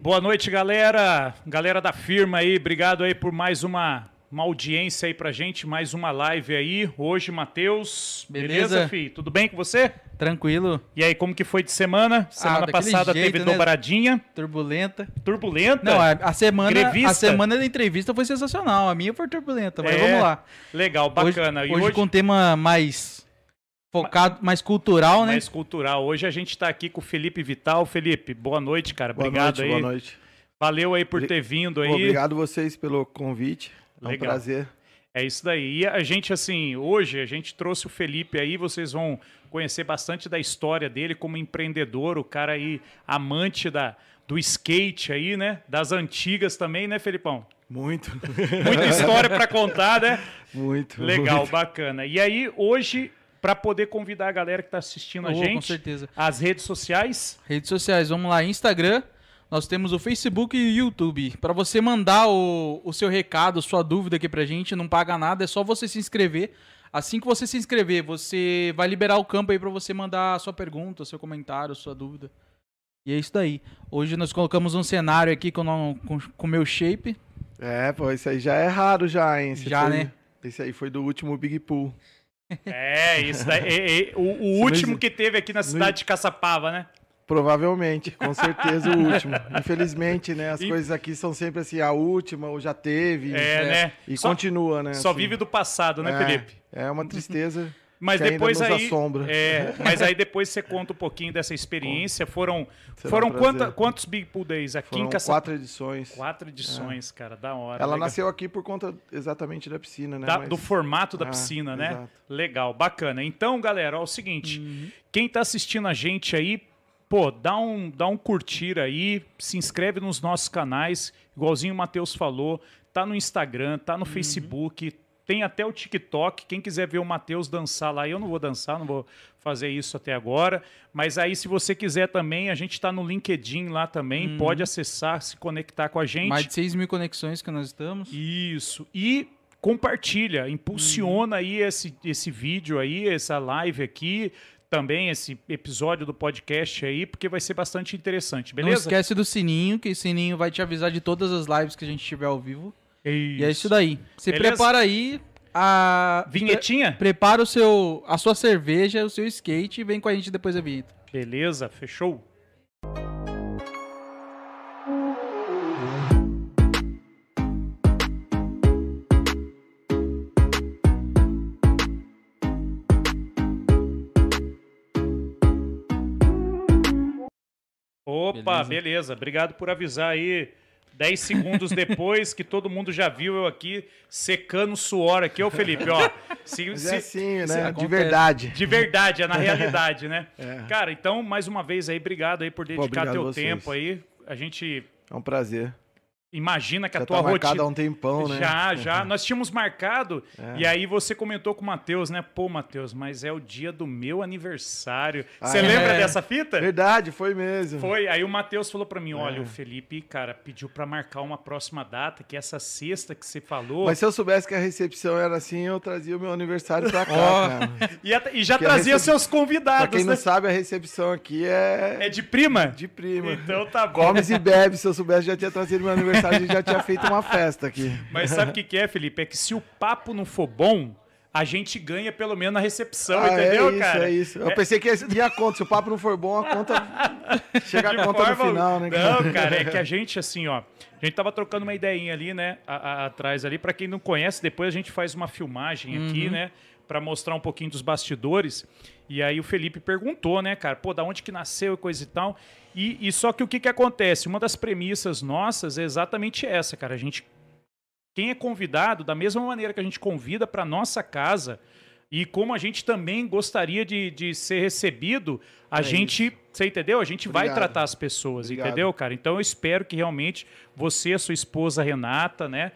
Boa noite, galera. Galera da firma aí, obrigado aí por mais uma, uma audiência aí pra gente, mais uma live aí. Hoje, Matheus. Beleza? Beleza, fi? Tudo bem com você? Tranquilo, E aí, como que foi de semana? Semana daquele passada jeito, teve né? dobradinha, turbulenta. turbulenta. Não, a, a semana, Grevista? a semana da entrevista foi sensacional. A minha foi turbulenta, mas É, vamos lá. Legal, Hoje, bacana. hoje, e hoje, com um tema mais focado, mais cultural, né? mais cultural. Hoje a gente tá aqui com o Felipe Vital. Felipe, boa noite, cara. Boa Obrigado noite, aí. boa noite. Valeu aí por ter vindo aí. Obrigado vocês pelo convite. É um Legal. prazer. É isso daí. E a gente, assim, hoje a gente trouxe o Felipe aí, vocês vão conhecer bastante da história dele como empreendedor, o cara aí, amante da, do skate aí, né? Das antigas também, né, Felipão? Muito. Muita história para contar, né? muito. Legal, muito. bacana. E aí, hoje, para poder convidar a galera que tá assistindo a Oh, gente, com certeza. as redes sociais, Redes sociais, vamos lá, Instagram. Nós temos o Facebook e o YouTube. Para você mandar o, o seu recado, sua dúvida aqui pra gente, não paga nada, é só você se inscrever. Assim que você se inscrever, você vai liberar o campo aí para você mandar a sua pergunta, seu comentário, sua dúvida. E é isso daí. Hoje nós colocamos um cenário aqui com o com, com meu shape. É, pô, isso aí já é raro já, hein? Esse Já, foi- né? Esse aí foi do último Big Pool. É isso daí. é- é- o o último que teve aqui na cidade de Caçapava, né? Provavelmente, com certeza o último. Infelizmente, né? As E- coisas aqui são sempre assim, a última, ou já teve. É, né? E Só- continua, né? Só assim. vive do passado, né, É, Felipe? É uma tristeza. Mas que depois aí, é, mas aí depois você conta um pouquinho dessa experiência. Foram, foram quanta, quantos Big Pool Days aqui Foram em Caçapava? quatro edições. Quatro edições, cara, da hora. Ela legal. nasceu aqui por conta exatamente da piscina, né? Da- Mas- do formato da Ah, piscina, né? exato. Legal, bacana. Então, galera, ó, é o seguinte: quem tá assistindo a gente aí, pô, dá um, dá um curtir aí, se inscreve nos nossos canais, igualzinho o Matheus falou, tá no Instagram, tá no Facebook, tem até o TikTok. Quem quiser ver o Matheus dançar lá, eu não vou dançar, não vou fazer isso até agora. Mas aí, se você quiser também, a gente tá no LinkedIn lá também, pode acessar, se conectar com a gente. Mais de 6 mil conexões que nós estamos. Isso. E compartilha, impulsiona aí esse, esse vídeo aí, essa live aqui, também esse episódio do podcast aí, porque vai ser bastante interessante, Não beleza? esquece do sininho, que o sininho vai te avisar de todas as lives que a gente tiver ao vivo. E é isso daí. Você Beleza? prepara aí a. Vinhetinha? Pre- Prepara o seu, a sua cerveja, o seu skate e vem com a gente depois da vinheta. Beleza, fechou? Opa, Beleza. beleza. Obrigado por avisar aí. 10 segundos depois que todo mundo já viu eu aqui secando suor aqui, ô Felipe, ó. Se, Mas se- é assim, se né? De acontece. verdade. De verdade, é na realidade, né? É. Cara, então, mais uma vez aí, obrigado aí por dedicar obrigado teu vocês. tempo aí. A gente É um prazer. Imagina que a Já tua tá rotina. há um tempão, né? Já, já. Nós tínhamos marcado. É. E aí você comentou com o Matheus, né? Pô, Matheus, mas é o dia do meu aniversário. Ah, Você é? lembra dessa fita? Verdade, foi mesmo. Foi. Aí o Matheus falou pra mim: olha, É. o Felipe, cara, pediu pra marcar uma próxima data, que é essa sexta que você falou. Mas se eu soubesse que a recepção era assim, eu trazia o meu aniversário pra cá, cara. E, a- e já que a trazia recep- seus Pra convidados, quem né? não sabe, a recepção aqui é, É de prima? de prima. Então tá bom. Comes e bebe. Se eu soubesse, já tinha trazido meu aniversário e já tinha feito uma festa aqui. Mas sabe o que, que é, Felipe? É que se o papo não for bom, a gente ganha pelo menos na recepção, Ah, entendeu, é isso, cara? é isso. Eu pensei que ia a conta. Se o papo não for bom, a conta. Chega a conta no forma- final, né? Não, cara, é que a gente, assim, ó. A gente tava trocando uma ideinha ali, né? a- a- atrás ali. Pra quem não conhece, depois a gente faz uma filmagem aqui, né? Pra mostrar um pouquinho dos bastidores. E aí o Felipe perguntou, né, cara? Pô, da onde que nasceu e coisa e tal. E, e só que o que que acontece? Uma das premissas nossas é exatamente essa, cara. A gente quem é convidado, da mesma maneira que a gente convida para nossa casa, e como a gente também gostaria de, de ser recebido, a É gente, você entendeu? A gente vai Obrigado. tratar as pessoas, Obrigado. entendeu, cara? Então eu espero que realmente você e a sua esposa Renata, né,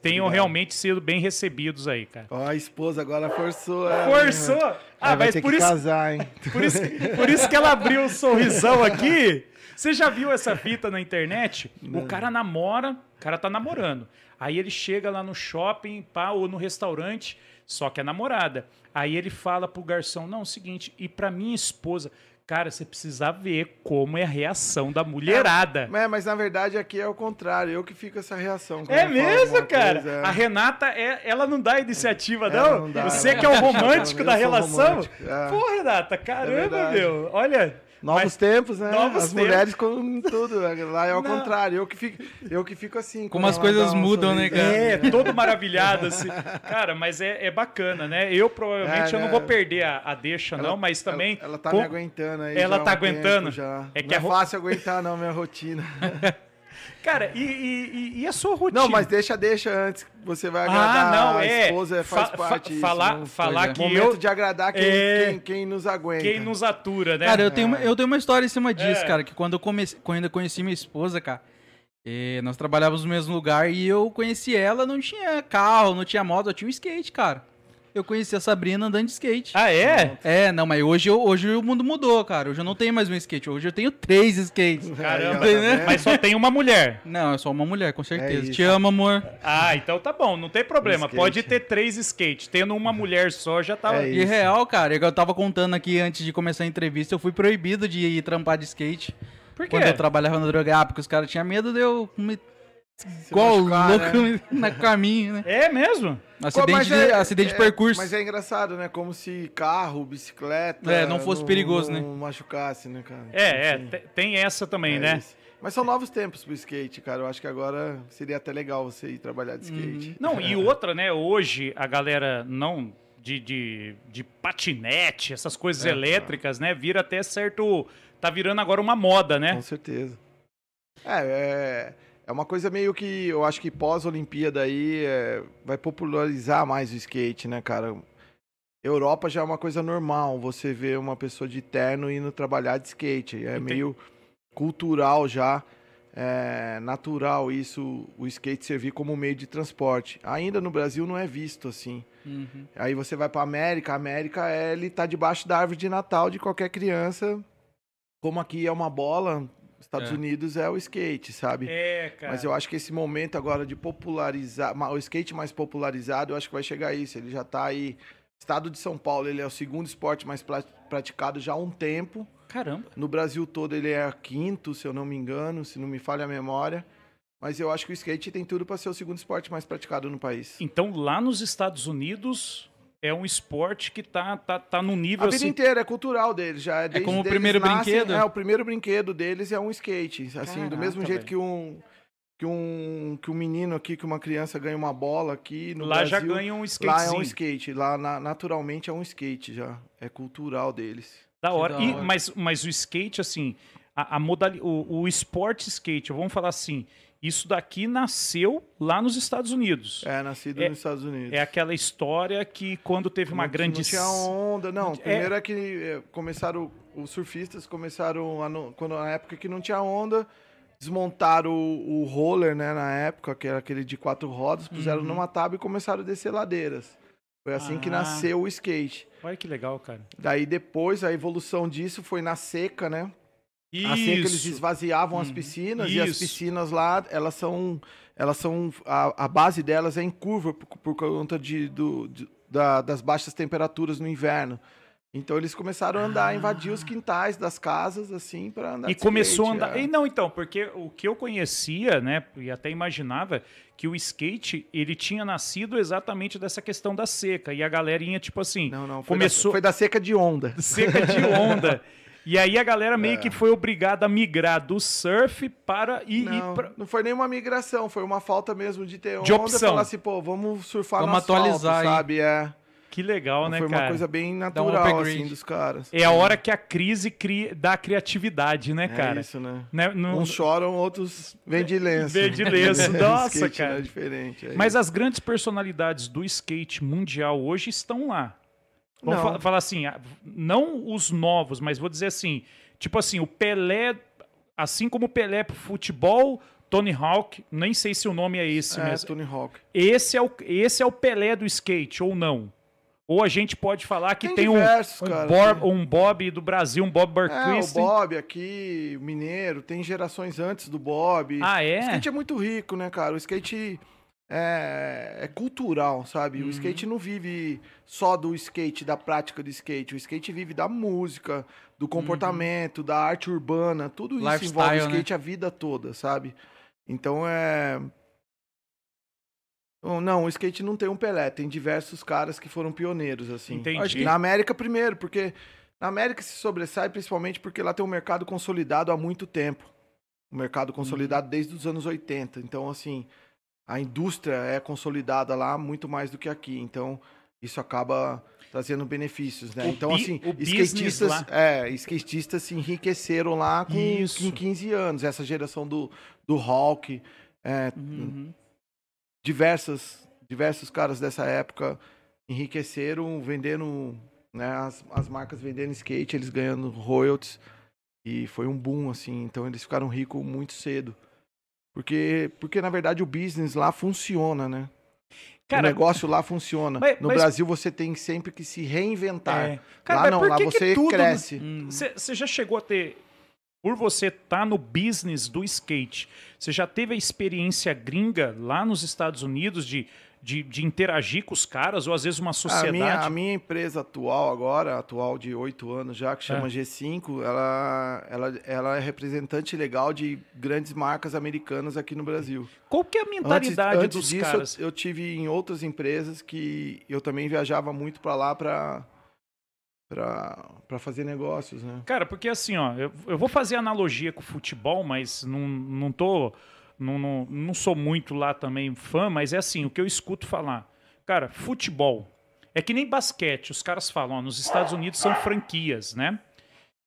tenham Obrigado. realmente sido bem recebidos aí, cara. Ó, a esposa agora forçou. ela, Forçou! né? Ah, vai mas ter por que isso, casar, hein? por, isso, por isso que ela abriu o sorrisão aqui. Você já viu essa fita na internet? O cara namora, o cara tá namorando. Aí ele chega lá no shopping, pá, ou no restaurante, só que é namorada. Aí ele fala pro garçom: não, é o seguinte, e pra minha esposa. Cara, você precisa ver como é a reação da mulherada. É, mas na verdade aqui é o contrário, eu que fico essa reação. É mesmo, cara? coisa, é. A Renata, é, ela não dá iniciativa, Ela não? não dá, Você ela que é o romântico da relação? romântico, é. Pô, Renata, caramba, meu. Olha. Novos mas- tempos, né? novos as tempos. mulheres com tudo. Lá é ao Não. contrário, eu que fico, eu que fico assim. Como as ela coisas mudam, né, cara? É, todo maravilhado, assim. Cara, mas é, é bacana, né? Eu provavelmente É, eu não né? vou perder a, a deixa, não, mas também. Ela, ela tá com- me aguentando aí. Ela já tá um tempo aguentando? Já. É É que a é ro- fácil aguentar, não, minha rotina. Cara, e, e- e- a sua rotina? Não, mas deixa, deixa antes. Você vai Ah, agradar não, a é. esposa, faz Fa- parte fa- isso, falar não- falar Pois é. que Momento eu. de agradar quem, É. quem, quem nos aguenta. Quem nos atura, né? Cara, eu tenho, uma, eu tenho uma história em cima disso, É. cara. Que quando eu, comecei, quando eu conheci minha esposa, cara, eh, nós trabalhávamos no mesmo lugar e eu conheci ela, não tinha carro, não tinha moto, eu tinha um skate, cara. Eu conheci a Sabrina andando de skate. Ah, é? É, não, mas hoje, eu- hoje o mundo mudou, cara. Hoje eu não tenho mais um skate, hoje eu tenho três skates. Caramba, vendo? mas só tem uma mulher. Não, é só uma mulher, com certeza. isso. Te amo, amor. Ah, então tá bom, não tem problema. Pode ter três skates. Tendo uma mulher só, já tá. É E Isso. real, cara, eu tava contando aqui antes de começar a entrevista, eu fui proibido de ir trampar de skate. Por quê? Quando eu trabalhava na droga, ah, porque os caras tinham medo de eu me. Igual louco né? na caminho, né? É mesmo? Acidente, Mas de, é- acidente de é- percurso. Mas é engraçado, né? Como se carro, bicicleta. É, não fosse perigoso, não né? machucasse, né, cara? É, é, Enfim, te- tem essa também, é né? isso. Mas são novos tempos pro skate, cara. Eu acho que agora seria até legal você ir trabalhar de Uhum. skate. Não, e outra, né? Hoje a galera não de, de, de patinete, essas coisas É, elétricas, né? Vira até certo. Tá virando agora uma moda, né? Com certeza. É, é, é uma coisa meio que eu acho que pós-Olimpíada aí é, vai popularizar mais o skate, né, cara? Europa já é uma coisa normal, você vê uma pessoa de terno indo trabalhar de skate. É tem- meio cultural já, é natural isso, o skate servir como meio de transporte. Ainda no Brasil não é visto assim. Uhum. Aí você vai pra América, a América é, ele tá debaixo da árvore de Natal de qualquer criança. Como aqui é uma bola, Estados É. Unidos é o skate, sabe? É, cara. Mas eu acho que esse momento agora de popularizar, o skate mais popularizado, eu acho que vai chegar a isso. Ele já tá aí. Estado de São Paulo, ele é o segundo esporte mais praticado já há um tempo. Caramba. No Brasil todo ele é quinto, se eu não me engano, se não me falha a memória. Mas eu acho que o skate tem tudo para ser o segundo esporte mais praticado no país. Então lá nos Estados Unidos é um esporte que tá, tá, tá num nível A vida assim. inteira é cultural deles, já é desde como o primeiro brinquedo? É, o primeiro brinquedo deles é um skate, assim, do Caraca, mesmo jeito velho. que um que um que um menino aqui, que uma criança ganha uma bola aqui no Lá já Brasil, ganha um Lá é um skate, lá na- naturalmente é um skate já, é cultural deles. Da hora. da E- hora. mas, mas o skate, assim, a, a modali- o, o esporte skate, vamos falar assim, isso daqui nasceu lá nos Estados Unidos. É nascido É- nos Estados Unidos. É aquela história que quando teve uma Não- grande. Não tinha onda, não. É. Primeiro é, que é, começaram, os surfistas começaram, a quando, na época que não tinha onda, desmontaram o, o roller, né, na época, que era aquele de quatro rodas, puseram Uhum. numa tábua e começaram a descer ladeiras. Foi assim que Ah. nasceu o skate. Olha que legal, cara. Daí depois, a evolução disso foi na seca, né? A seca eles Isso. esvaziavam as piscinas e as Isso. piscinas lá, elas são, elas são, a, a base delas é em curva por, por conta de, do, de- da- das baixas temperaturas no inverno. Então eles começaram a andar, invadir os quintais das casas, assim, para andar Ah. E começou a skate, andar. é. E não, então, porque o que eu conhecia, né, e até imaginava, que o skate, ele tinha nascido exatamente dessa questão da seca. E a galerinha, tipo assim, Não, não, foi, começou da, foi da seca de onda. seca de onda. E aí a galera É. meio que foi obrigada a migrar do surf para ir, ir Não, pra... não foi nenhuma migração, foi uma falta mesmo de ter De onda, opção. falar assim, pô, vamos surfar Vamos no asfalto, atualizar sabe? É. Que legal, né, foi uma cara? coisa bem um natural, upgrade. assim, dos caras. É a hora que a crise cria, dá criatividade, né, É cara? isso, né? Né, não- Uns choram, outros vêm de lenço. Vêm de lenço. Nossa, Skate, cara. né, É diferente. é Mas isso. as grandes personalidades do skate mundial hoje estão lá. Vamos fa- falar assim, não os novos, mas vou dizer assim, tipo assim, o Pelé, assim como o Pelé pro futebol, Tony Hawk, nem sei se o nome é esse é, mesmo. Tony Hawk. Esse é o esse é o Pelé do skate ou não? Ou a gente pode falar que Tem tem, um, diversos, um, cara, Bob, tem. um Bob do Brasil, um Bob É, o. Bob aqui, o Mineiro, tem gerações antes do Bob. Ah, O é? skate é muito rico, né, cara? O skate. É, é cultural, sabe? O skate não vive só do skate, da prática do skate. O skate vive da música, do comportamento, da arte urbana. Tudo isso Lifestyle, envolve o né? skate a vida toda, sabe? Então é. Não, o skate não tem um Pelé, tem diversos caras que foram pioneiros, assim. Entendi. Na América primeiro, porque na América se sobressai principalmente porque lá tem um mercado consolidado há muito tempo. Um mercado consolidado desde os anos 80. Então, assim, a indústria é consolidada lá muito mais do que aqui. Então, isso acaba trazendo benefícios, né? O então, bi- assim, skatistas, lá. é, skatistas se enriqueceram lá com, com 15 anos. Essa geração do, do Hulk, é, Uhum. diversas, diversos caras dessa época enriqueceram vendendo, né, as, as marcas vendendo skate, eles ganhando royalties. E foi um boom, assim. Então eles ficaram ricos muito cedo. Porque, porque na verdade, o business lá funciona, né? Cara, o negócio lá funciona. mas- no mas- Brasil você tem sempre que se reinventar. é. Cara, lá não, lá você tudo- cresce. Você já chegou a ter. Por você estar no business do skate, você já teve a experiência gringa lá nos Estados Unidos de, de, de interagir com os caras, ou às vezes uma A sociedade? minha, a minha empresa atual agora, atual de oito anos já, que chama É. G5, ela, ela, ela é representante legal de grandes marcas americanas aqui no Brasil. Qual que é a mentalidade antes, antes dos disso, caras? eu, eu tive em outras empresas que eu também viajava muito para lá para para fazer negócios, né? Cara, porque assim, ó, eu, eu vou fazer analogia com o futebol, mas não, não tô. Não, não, não sou muito lá também fã, mas é assim, o que eu escuto falar. Cara, futebol. É que nem basquete, os caras falam, ó, nos Estados Unidos são franquias, né?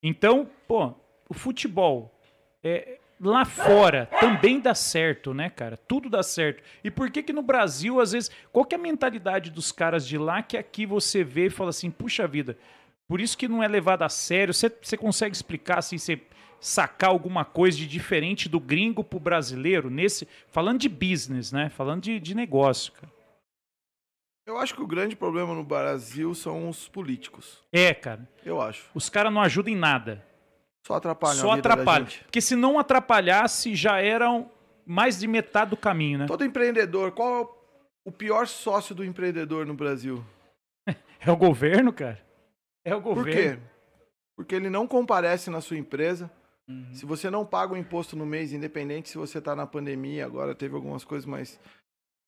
Então, pô, o futebol é, lá fora também dá certo, né, cara? Tudo dá certo. E por que que no Brasil, às vezes, qual que é a mentalidade dos caras de lá que aqui você vê e fala assim, puxa vida, por isso que não é levado a sério. Você, consegue explicar assim, você sacar alguma coisa de diferente do gringo pro brasileiro nesse, falando de business, né? Falando de, de negócio, cara. Eu acho que o grande problema no Brasil são os políticos. É, cara. Eu acho. Os caras não ajudam em nada. Só atrapalham Só atrapalham. Porque se não atrapalhasse, já eram mais de metade do caminho, né? Todo empreendedor, qual é o- pior sócio do empreendedor no Brasil? É o governo, cara. É o Por governo. quê? Porque ele não comparece na sua empresa. Uhum. Se você não paga o imposto no mês, independente se você está na pandemia, agora teve algumas coisas, mas se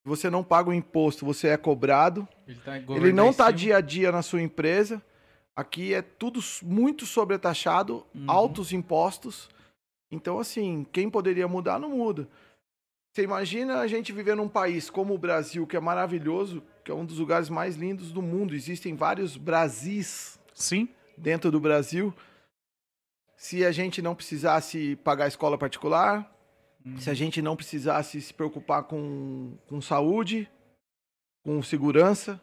você não paga o imposto, você é cobrado. Ele, tá Ele não está tá dia a dia na sua empresa. Aqui é tudo muito sobretaxado, Uhum. altos impostos. Então, assim, quem poderia mudar, não muda. Você imagina a gente viver num país como o Brasil, que é maravilhoso, que é um dos lugares mais lindos do mundo. Existem vários Brasis Sim. dentro do Brasil. Se a gente não precisasse pagar escola particular, se a gente não precisasse se preocupar com, com saúde, com segurança,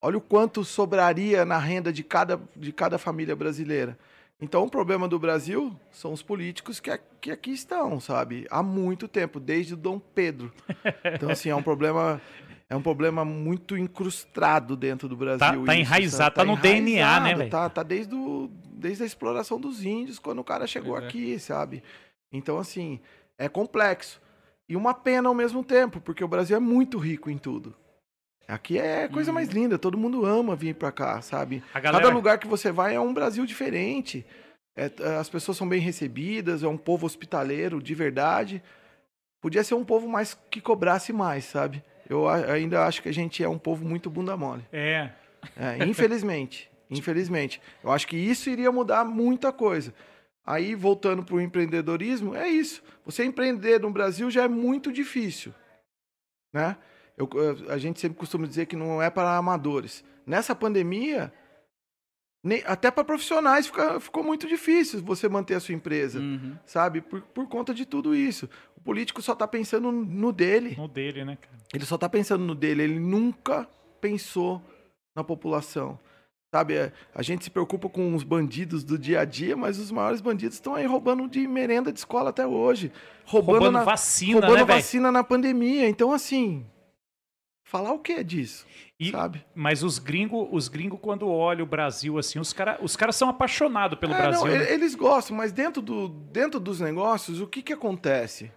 olha o quanto sobraria na renda de cada, de cada família brasileira. Então, o problema do Brasil são os políticos que, que aqui estão, sabe? Há muito tempo, desde o Dom Pedro. Então, assim, é um problema, é um problema muito incrustado dentro do Brasil. Tá- tá isso, enraizado, sabe? tá no DNA, né, enraizado, velho? Tá, tá desde, o, desde a exploração dos índios, quando o cara chegou é. aqui, sabe? Então, assim, é complexo. E uma pena ao mesmo tempo, porque o Brasil é muito rico em tudo. Aqui é a coisa mais linda, todo mundo ama vir pra cá, sabe? Galera, Cada lugar que você vai é um Brasil diferente. É, as pessoas são bem recebidas, é um povo hospitaleiro de verdade. Podia ser um povo mais que cobrasse mais, sabe? Eu ainda acho que a gente é um povo muito bunda mole. É. É, infelizmente. infelizmente. Eu acho que isso iria mudar muita coisa. Aí, voltando para o empreendedorismo, é isso. Você empreender no Brasil já é muito difícil. Né? Eu- a gente sempre costuma dizer que não é para amadores. Nessa pandemia, nem- até para profissionais fica- ficou muito difícil você manter a sua empresa, Uhum. sabe? Por, por conta de tudo isso. O político só está pensando no dele. No dele, né, cara? Ele só tá pensando no dele, ele nunca pensou na população. Sabe, é, a gente se preocupa com os bandidos do dia a dia, mas os maiores bandidos estão aí roubando de merenda de escola até hoje. Roubando, Roubando na, vacina, roubando né, vacina na pandemia. Então, assim, falar o que disso, E- sabe? Mas os gringos, os gringo, quando olham o Brasil assim, os caras os cara são apaixonados pelo É, Brasil. não, né? eles gostam, mas dentro, do, dentro dos negócios, o que que acontece?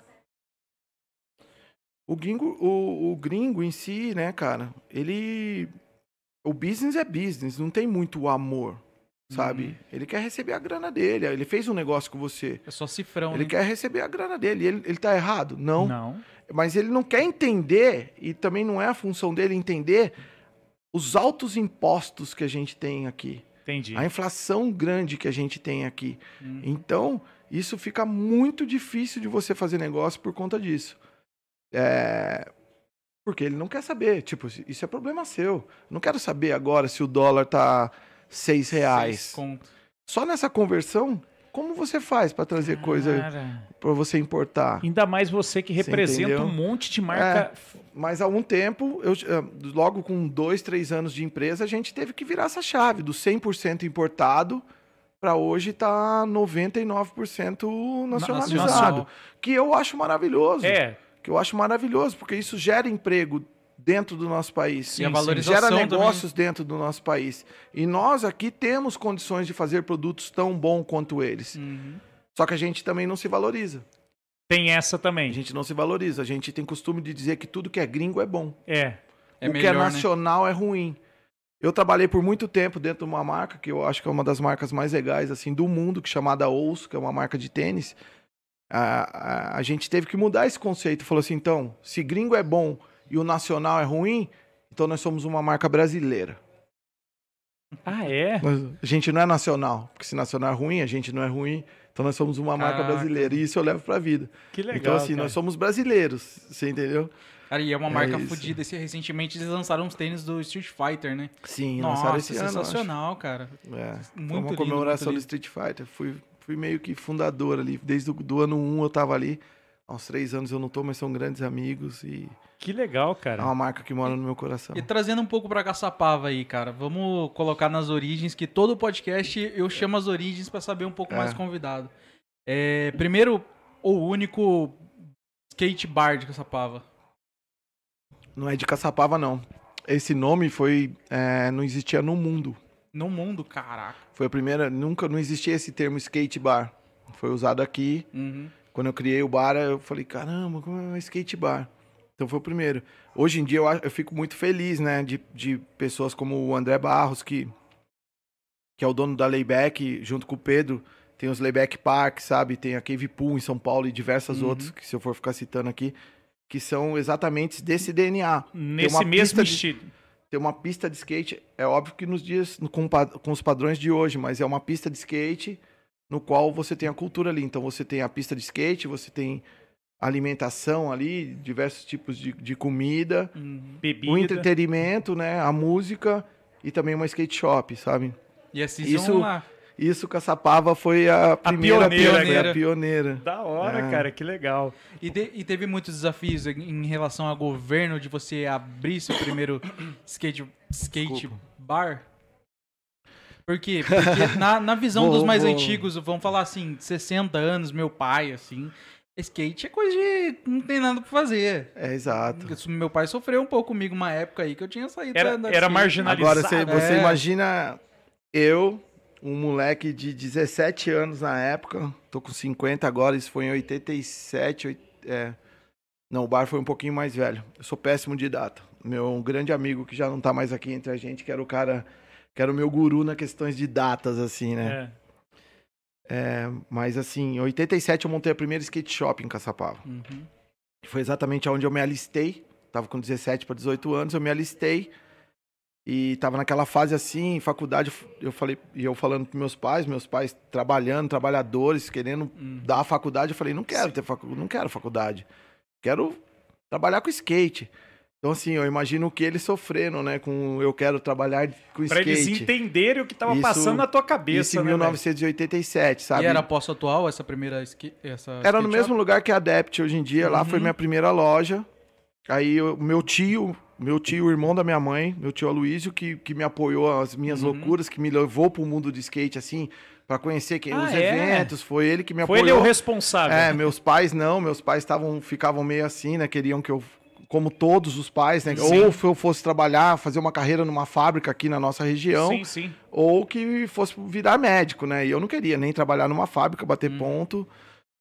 O gringo, o, o gringo em si, né, cara, ele. O business é business, não tem muito amor, sabe? Uhum. Ele quer receber a grana dele. Ele fez um negócio com você. É só cifrão, Ele né? quer receber a grana dele. Ele, ele tá errado? Não. Não. Mas ele não quer entender, e também não é a função dele entender os altos impostos que a gente tem aqui. Entendi. A inflação grande que a gente tem aqui. Hum. Então, isso fica muito difícil de você fazer negócio por conta disso. É, Porque ele não quer saber. Tipo, isso é problema seu. Não quero saber agora se o dólar tá seis reais. Seis conto. Só nessa conversão, como você faz para trazer coisa Cara, para você importar? Ainda mais você que Você representa entendeu? um monte de marca. Mas há um tempo, eu, eh, logo com dois, três anos de empresa, a gente teve que virar essa chave do 100% importado para hoje tá 99% nacionalizado. nacional. Que eu acho maravilhoso. É, Que eu acho maravilhoso, porque isso gera emprego dentro do nosso país. E a sim, valorização Gera também. negócios dentro do nosso país. E nós aqui temos condições de fazer produtos tão bons quanto eles. Uhum. Só que a gente também não se valoriza. tem essa A também. gente não se valoriza. A gente tem costume de dizer que tudo que é gringo é bom. É. É o que melhor, é né? nacional é ruim. Eu trabalhei por muito tempo dentro de uma marca que eu acho que é uma das marcas mais legais assim do mundo, que é chamada Ous, que é uma marca de tênis. A, a, a gente teve que mudar esse conceito. Falou assim, então, se gringo é bom e o nacional é ruim, então nós somos uma marca brasileira. Ah, é? Nós- a gente não é nacional, porque se nacional é ruim, a gente não é ruim. Então nós somos uma marca Caraca. brasileira e isso eu levo pra vida. Que legal. então assim, cara. nós somos brasileiros, você entendeu? Cara, e é uma marca isso. fodida. Esse- Recentemente eles lançaram uns tênis do Street Fighter, né? Sim, lançaram Nossa, esse ano, eu acho. sensacional, cara. É, foi Muito uma lindo, comemoração muito do Street Fighter. Fui, fui meio que fundador ali. Desde o do ano 1 eu tava ali. Há uns três anos eu não tô, mas são grandes amigos e Que legal, é cara. uma marca que mora no meu coração. E trazendo um pouco pra Caçapava aí, cara. Vamos colocar nas origens, que todo podcast eu chamo as origens pra saber um pouco É. mais do convidado. É, primeiro, o único skate bar de Caçapava. Não é de Caçapava, não. Esse nome foi. é, não existia no mundo. No mundo, caraca. Foi a primeira. Nunca não existia esse termo skate bar. Foi usado aqui. Uhum. Quando eu criei o bar, eu falei, caramba, como é um skate bar? Então foi o primeiro. Hoje em dia eu, eu fico muito feliz, né, de, de pessoas como o André Barros, que, que é o dono da Layback, junto com o Pedro. Tem os Layback Park, sabe? Tem a Cave Pool em São Paulo e diversas Uhum. outras, que se eu for ficar citando aqui, que são exatamente desse DNA. Nesse mesmo pista de- Tem uma pista de skate, é óbvio que nos dias, com, com os padrões de hoje, mas é uma pista de skate no qual você tem a cultura ali. Então você tem a pista de skate, você tem alimentação ali, diversos tipos de, de comida, Uhum. Bebida. o entretenimento, né, a música e também uma skate shop, sabe? E a Season Isso- lá. Isso Caçapava foi a primeira pioneira, foi cara. a pioneira. Da hora, É. cara. Que legal. E, te- e teve muitos desafios em relação ao governo de você abrir seu primeiro skate, skate Desculpa. bar? Por quê? Porque na, na visão Vou- dos mais vou- antigos, vamos falar assim, 60 anos, meu pai, assim, skate é coisa de. não tem nada pra fazer. É, exato. Meu pai sofreu um pouco comigo uma época aí que eu tinha saído Era, andar de era skate. marginalizado. Agora você, você É. imagina eu, um moleque de 17 anos na época, tô com 50 agora, isso foi em 87, oit- é. Não, o bar foi um pouquinho mais velho. Eu sou péssimo de data. Meu um grande amigo que já não tá mais aqui entre a gente, que era o cara, que era o meu guru na questões de datas assim, né? É. É, mas assim, em 87 eu montei a primeira skate shop em Caçapava. Uhum. foi exatamente onde eu me alistei. Tava com 17 para 18 anos, eu me alistei. E tava naquela fase assim, faculdade, eu falei, e eu falando pros meus pais, meus pais trabalhando, trabalhadores, querendo Uhum. dar a faculdade, eu falei, não quero ter facu não quero faculdade. Quero trabalhar com skate. Então assim, eu imagino o que eles sofreram, né, com eu quero trabalhar com Pra skate. eles entenderem o que tava Isso- passando na tua Isso cabeça, em né, velho? 1987, sabe? E era posto atual essa primeira skate. Essa Era no mesmo shop? lugar que a Adept hoje em dia. Lá foi Uhum. minha primeira loja. Aí o meu tio, meu tio, o irmão da minha mãe, meu tio Aloysio, que, que me apoiou as minhas Uhum. loucuras, que me levou pro mundo do skate, assim, pra conhecer quem, Ah, os é? eventos. Foi ele que me Foi apoiou. ele o responsável. É, meus pais não, meus pais estavam, ficavam meio assim, né? Queriam que eu, como todos os pais, né? Sim. Ou que eu fosse trabalhar, fazer uma carreira numa fábrica aqui na nossa região, sim, sim. ou que fosse virar médico, né? E eu não queria nem trabalhar numa fábrica, bater ponto,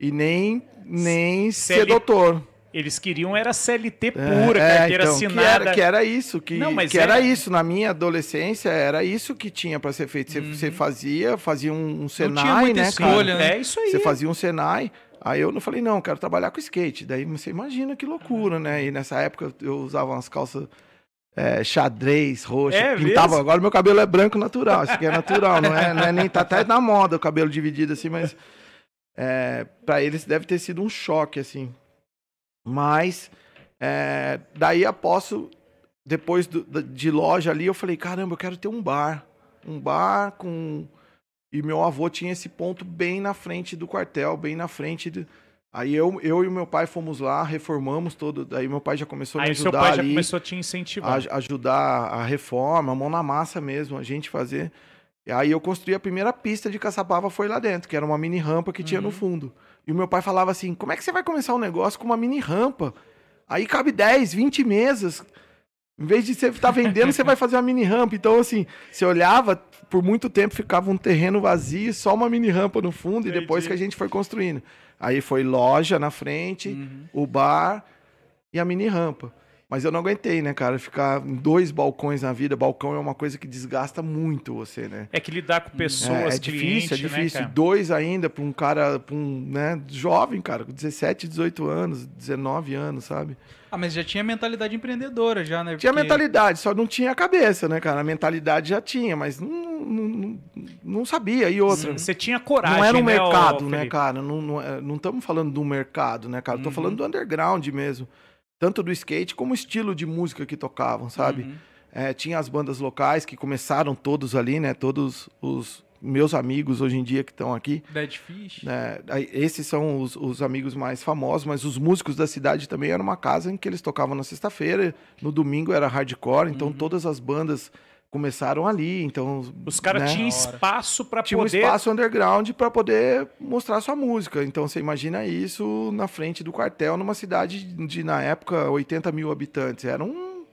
e nem, nem ser doutor. Eles queriam era CLT pura, É, carteira então, assinada. Que era, que era isso, que, Não, mas que era é- isso. Na minha adolescência, era isso que tinha pra ser feito. Você, você fazia, fazia um, um Uhum. Não tinha Senai, muita né, escolha, cara? né? É isso aí. Você fazia um Senai. Aí eu não falei, não, quero trabalhar com skate. Daí você imagina que loucura, né? E nessa época eu usava umas calças é, xadrez, roxa, É pintava. mesmo? Agora meu cabelo é branco natural. Isso aqui é natural, não é, não é nem. Tá até na moda o cabelo dividido assim, mas. É, pra eles deve ter sido um choque, assim. Mas. é, daí aposto, depois do- de loja ali, eu falei, caramba, eu quero ter um bar. Um bar com. E meu avô tinha esse ponto bem na frente do quartel, bem na frente. Aí eu, eu e meu pai fomos lá, reformamos todo. Daí meu pai já começou a me Aí seu ajudar pai já ali, começou a te incentivar. a- ajudar a reforma, mão na massa mesmo, a gente fazer. E aí eu construí a primeira pista de Caçapava, foi lá dentro, que era uma mini rampa que tinha no fundo. E o meu pai falava assim: como é que você vai começar um negócio com uma mini rampa? Aí cabe 10, 20 mesas. Em vez de você estar vendendo, você vai fazer uma mini rampa. Então, assim, você olhava, por muito tempo ficava um terreno vazio, só uma mini rampa no fundo, e depois Entendi. que a gente foi construindo. Aí foi loja na frente, o bar e a mini rampa. Mas eu não aguentei, né, cara? Ficar em dois balcões na vida. Balcão é uma coisa que desgasta muito você, né? É que lidar com pessoas, é, é clientes, difícil, é difícil. né? Dois ainda pra um cara, pra um, né, jovem, cara, com 17, 18 anos, 19 anos, sabe? Ah, mas já tinha mentalidade empreendedora já, né? Tinha Porque- mentalidade, só não tinha a cabeça, né, cara? A mentalidade já tinha, mas não, não, não, sabia. E outra, Você tinha coragem, não era um né, ô, mercado, né, cara? Não estamos não, é- não falando do mercado, né, cara? Tô falando do underground mesmo. Tanto do skate como o estilo de música que tocavam, sabe? Uhum. É, tinha as bandas locais que começaram todos ali, né? Todos os meus amigos hoje em dia que estão aqui. Dead Fish. né? Esses são os, os amigos mais famosos, mas os músicos da cidade também era uma casa em que eles tocavam na sexta-feira, no domingo era hardcore, então todas as bandas começaram ali, então Os caras né? tinham espaço pra tinha um poder... espaço underground para poder mostrar sua música. Então você imagina isso na frente do quartel, numa cidade de, na época, 80 mil habitantes. Era um.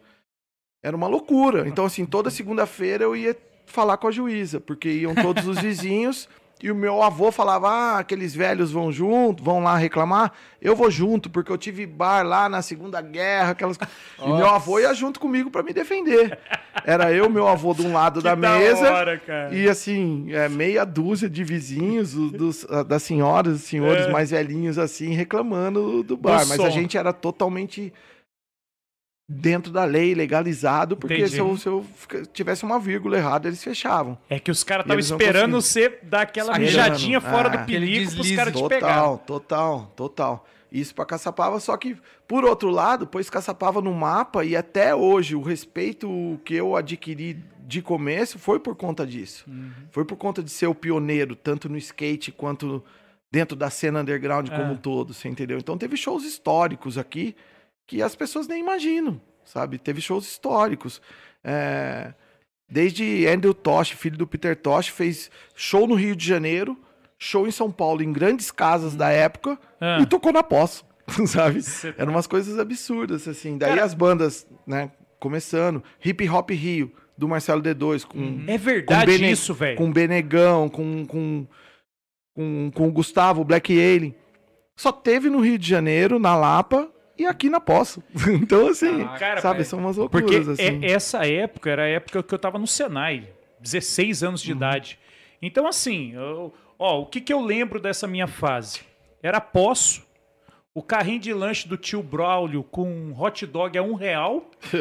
Era uma loucura. Então, assim, toda segunda-feira eu ia falar com a juíza, porque iam todos os vizinhos. E o meu avô falava: Ah, aqueles velhos vão junto, vão lá reclamar. Eu vou junto, porque eu tive bar lá na Segunda Guerra, aquelas E meu avô ia junto comigo para me defender. Era eu, meu avô, de um lado da da mesa. hora. E assim, é, meia dúzia de vizinhos, dos, das senhoras, os senhores É. mais velhinhos, assim, reclamando do bar. Mas som. a gente era totalmente dentro da lei, legalizado, porque Entendi. se eu, se eu tivesse uma vírgula errada, eles fechavam. É que os caras estavam esperando você dar aquela mijadinha fora Ah. do pelico pros caras te pegarem. Total, total, total. Isso pra Caçapava, só que, por outro lado, pôs Caçapava no mapa e até hoje o respeito que eu adquiri de começo foi por conta disso. Foi por conta de ser o pioneiro, tanto no skate quanto dentro da cena underground como Ah. um todo, você entendeu? Então teve shows históricos aqui que as pessoas nem imaginam, sabe? Teve shows históricos. É, Desde Andrew Tosh, filho do Peter Tosh, fez show no Rio de Janeiro, show em São Paulo, em grandes casas da época, Ah. e tocou na pós, sabe? Tá- Eram umas coisas absurdas, assim. Daí Cara- as bandas, né, começando. Hip Hop Rio, do Marcelo D2, com, É verdade Bene- isso, velho. com Benegão, com, com, com, com o Gustavo, Black Alien. Só teve no Rio de Janeiro, na Lapa e aqui na Poço. então, assim, Caraca, cara, sabe, velho. são umas Porque loucuras, assim. é- essa época era a época que eu tava no Senai, 16 anos Uhum. de idade. Então, assim, eu- ó, o que, que eu lembro dessa minha fase? Era poço, o carrinho de lanche do tio Braulio com hot dog a um real.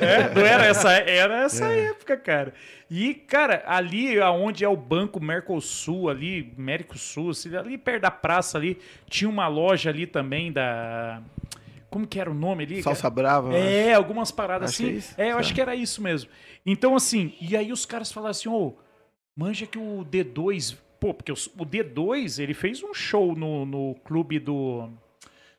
É, não era essa, era essa É. época, cara. E, cara, ali aonde é o Banco Mercosul, ali, Mercosul, assim, ali perto da praça ali, tinha uma loja ali também da... Como que era o nome ali? Salsa Brava. É, algumas paradas assim. é isso. É, eu acho que era isso mesmo. Então, assim, e aí os caras falaram assim, ô, manja que o D2. Pô, porque os- o D2, ele fez um show no, no clube do,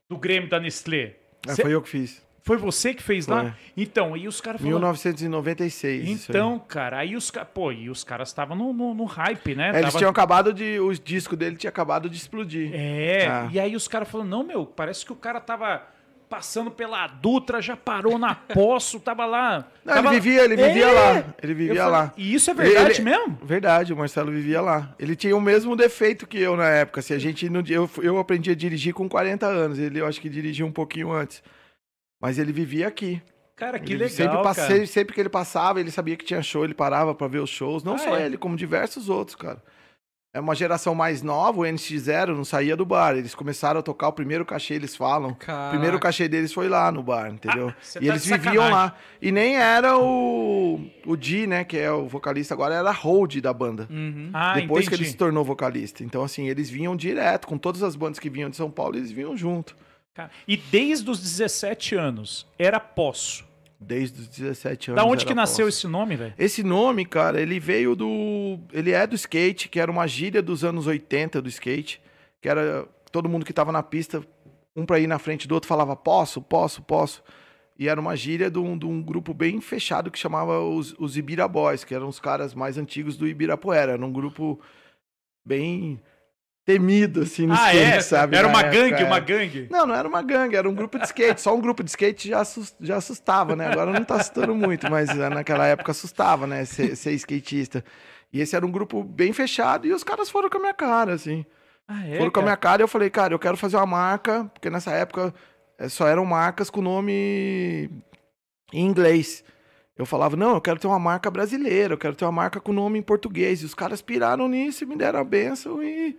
do Grêmio da Nestlé. É, Cê- foi eu que fiz. foi você que fez Foi. lá? Então, e os caras falaram. 1996. isso aí. Então, cara, aí os caras. Pô, e os caras estavam no, no, no hype, né? É, eles Tava- tinham acabado de. O disco dele tinha acabado de explodir. É, Ah. e aí os caras falaram, não, meu, parece que o cara tava passando pela Dutra, já parou na Poço, tava lá. Não, tava... ele vivia, ele vivia É! lá. Ele vivia falei, lá. E isso é verdade Ele- mesmo? Verdade, o Marcelo vivia lá. Ele tinha o mesmo defeito que eu na época. Assim, a gente não- eu, eu aprendi a dirigir com 40 anos. Ele eu acho que dirigia um pouquinho antes. Mas ele vivia aqui. Cara, que Ele legal, sempre, passei, sempre que ele passava, ele sabia que tinha show, ele parava pra ver os shows. Não Ah, só é? ele, como diversos outros, cara. É uma geração mais nova, o NX0 não saía do bar. Eles começaram a tocar o primeiro cachê, eles falam. O Caraca. primeiro cachê deles foi lá no bar, entendeu? Ah, e tá eles viviam lá. E nem era o, o Di, né, que é o vocalista agora, era hold da banda. Uhum. Ah, Depois que entendi. ele se tornou vocalista. Então, assim, eles vinham direto, com todas as bandas que vinham de São Paulo, eles vinham junto. Cara, E desde os 17 anos, era Poço. Desde os 17 anos. Da onde que nasceu esse nome, velho? Esse nome, cara, ele veio do. Ele é do skate, que era uma gíria dos anos 80 do skate. Que era todo mundo que tava na pista, um pra ir na frente do outro, falava posso, posso, posso. E era uma gíria de um, de um grupo bem fechado que chamava os, os Ibira Boys, que eram os caras mais antigos do Ibirapuera. Era um grupo bem temido, assim, no Ah, skate, é? sabe? Era uma época, gangue, é. uma gangue. Não, não era uma gangue, era um grupo de skate. Só um grupo de skate já, assus- já assustava, né? Agora não tá assustando muito, mas eh, naquela época assustava, né? Ser, ser skatista. E esse era um grupo bem fechado e os caras foram com a minha cara, assim. Ah, é? foram com a minha cara e eu falei, cara, eu quero fazer uma marca, porque nessa época eh, só eram marcas com nome em inglês. Eu falava, não, eu quero ter uma marca brasileira, eu quero ter uma marca com nome em português. E os caras piraram nisso e me deram a benção e,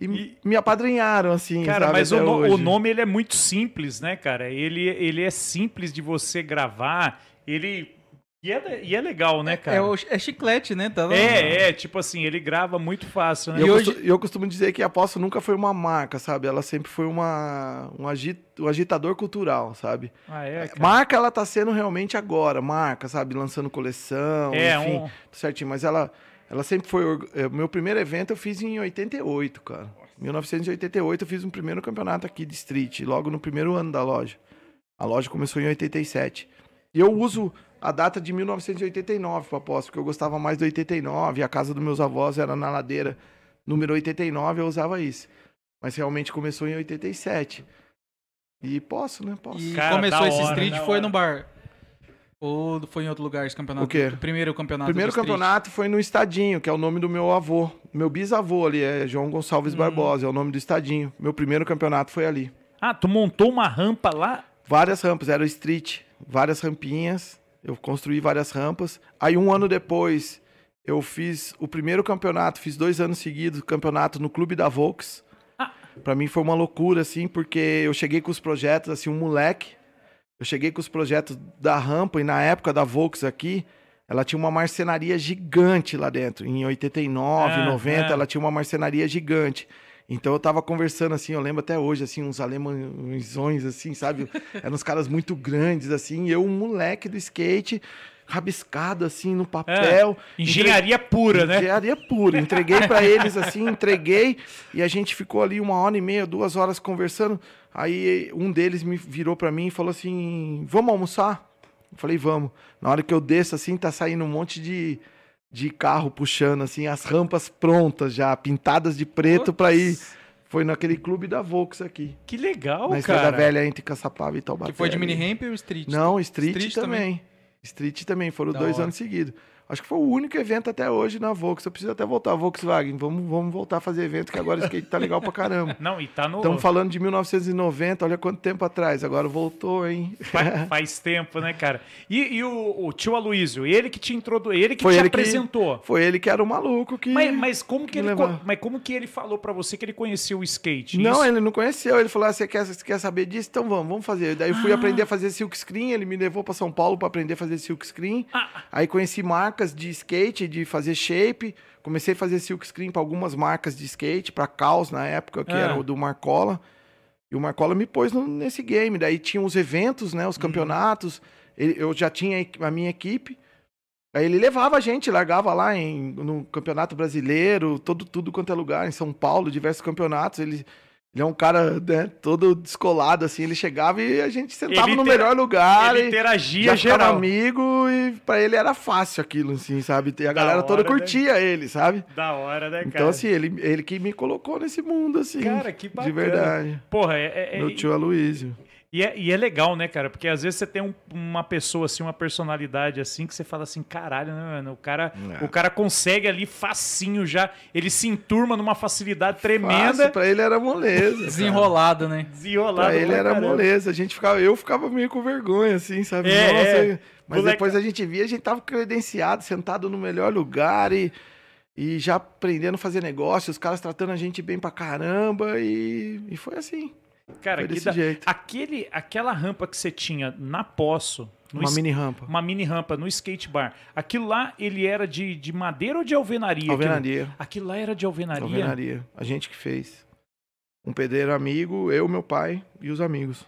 e E- me apadrinharam, assim. Cara, sabe, mas o, no- o hoje. nome ele é muito simples, né, cara? Ele, ele é simples de você gravar. Ele. E é, e é legal, né, cara? É, o- é chiclete, né? Tá lá- É, é, tipo assim, ele grava muito fácil, né? E eu, hoje- costu- eu costumo dizer que a Aposto nunca foi uma marca, sabe? Ela sempre foi uma, um, agi- um agitador cultural, sabe? Ah, é, cara. Marca ela tá sendo realmente agora, marca, sabe? Lançando coleção, É, enfim, um- certinho. Mas ela, ela sempre foi... é, Meu primeiro evento eu fiz em 88, cara. 1988 eu fiz um primeiro campeonato aqui de street, logo no primeiro ano da loja. A loja começou em 87. E eu uso a data de 1989 para aposto, porque eu gostava mais do 89, a casa dos meus avós era na ladeira número 89, eu usava isso. Mas realmente começou em 87. E posso, né? Posso. E Cara, começou esse hora, street, foi hora. no bar. Ou foi em outro lugar esse campeonato? O quê? primeiro campeonato. Primeiro campeonato foi no Estadinho, que é o nome do meu avô. Meu bisavô ali é João Gonçalves Barbosa, é o nome do Estadinho. Meu primeiro campeonato foi ali. Ah, tu montou uma rampa lá? Várias rampas, era o street, várias rampinhas. Eu construí várias rampas. Aí um ano depois, eu fiz o primeiro campeonato, fiz dois anos seguidos, campeonato no Clube da Volks. Ah. Pra mim foi uma loucura, assim, porque eu cheguei com os projetos, assim, um moleque. Eu cheguei com os projetos da rampa e na época da Volks aqui, ela tinha uma marcenaria gigante lá dentro. Em 89, Ah, 90, ah. ela tinha uma marcenaria gigante. Então eu tava conversando assim, eu lembro até hoje, assim, uns alemãozões, assim, sabe? Eram uns caras muito grandes, assim, e eu, um moleque do skate, rabiscado, assim, no papel. Engenharia pura, né? Engenharia pura. Entreguei pra eles assim, entreguei e a gente ficou ali uma hora e meia, duas horas conversando. Aí um deles me virou pra mim e falou assim: "Vamos almoçar?" Eu falei: "Vamos". Na hora que eu desço assim, tá saindo um monte de de carro puxando assim as rampas prontas já, pintadas de preto pra ir. Foi naquele clube da Volks aqui, Que legal, na Estrada cara. Velha entre Caçapava e Taubaté. Que foi de mini ramp ou street? Não, Street, Street também. também. Street também, foram Da dois hora. anos seguidos. Acho que foi o único evento até hoje na Volks. Eu preciso até voltar, Volkswagen. Vamos, vamos voltar a fazer evento, que agora o skate tá legal pra caramba. Não, e tá no. Estamos falando de 1990, olha quanto tempo atrás. Agora voltou, hein? Faz, faz tempo, né, cara? E, e o, o tio Aloysio, ele que te introduziu, ele que Foi te ele que- apresentou. Foi ele que era o maluco que. Mas, mas como que ele, levava. mas como que ele falou pra você que ele conhecia o skate? Não, Isso- ele não conheceu. Ele falou: ah, você, quer, você quer saber disso? Então vamos, vamos fazer. Daí eu fui Ah. aprender a fazer silk screen. Ele me levou para São Paulo para aprender a fazer silk screen. Ah. Aí conheci marcas de skate, de fazer shape. Comecei a fazer silk screen para algumas marcas de skate, para Caos na época, que Ah. era o do Marcola. E o Marcola me pôs no- nesse game. Daí tinha os eventos, né? Uhum. Os campeonatos. Ele- eu já tinha a minha equipe. Aí ele levava a gente, largava lá em, no Campeonato Brasileiro, todo, tudo quanto é lugar, em São Paulo, diversos campeonatos. Ele, ele é um cara né, todo descolado, assim. Ele chegava e a gente sentava Ele no melhor lugar. ele interagia geral. amigo e pra ele era fácil aquilo, assim, sabe? E a Da galera toda né? curtia ele, sabe? Da hora, né, cara? Então, assim, ele, ele que me colocou nesse mundo, assim. Cara, que De bacana. verdade. Porra, é, é- Meu é- tio Aloysio. E é, e é legal, né, cara? Porque às vezes você tem um- uma pessoa, assim, uma personalidade assim, que você fala assim, caralho, né, mano? O cara, É. o cara consegue ali facinho já. Ele se enturma numa facilidade tremenda. Fácil, pra ele era moleza. Desenrolado, né? Desenrolado. Pra ele pra era caramba. moleza. A gente ficava, eu ficava meio com vergonha, assim, sabe? É, Nossa, é. Mas Moleca- depois a gente via, a gente tava credenciado, sentado no melhor lugar e, e já aprendendo a fazer negócio, os caras tratando a gente bem pra caramba e, e foi assim. Cara, desse da- jeito. Aquele, aquela rampa que você tinha na Poço, Uma es- mini rampa. uma mini rampa no skate bar, aquilo lá, ele era de, de madeira ou de alvenaria? Aquilo- Alvenaria. Aquilo, lá era de alvenaria? Alvenaria. A gente que fez. Um pedreiro amigo, eu, meu pai e os amigos.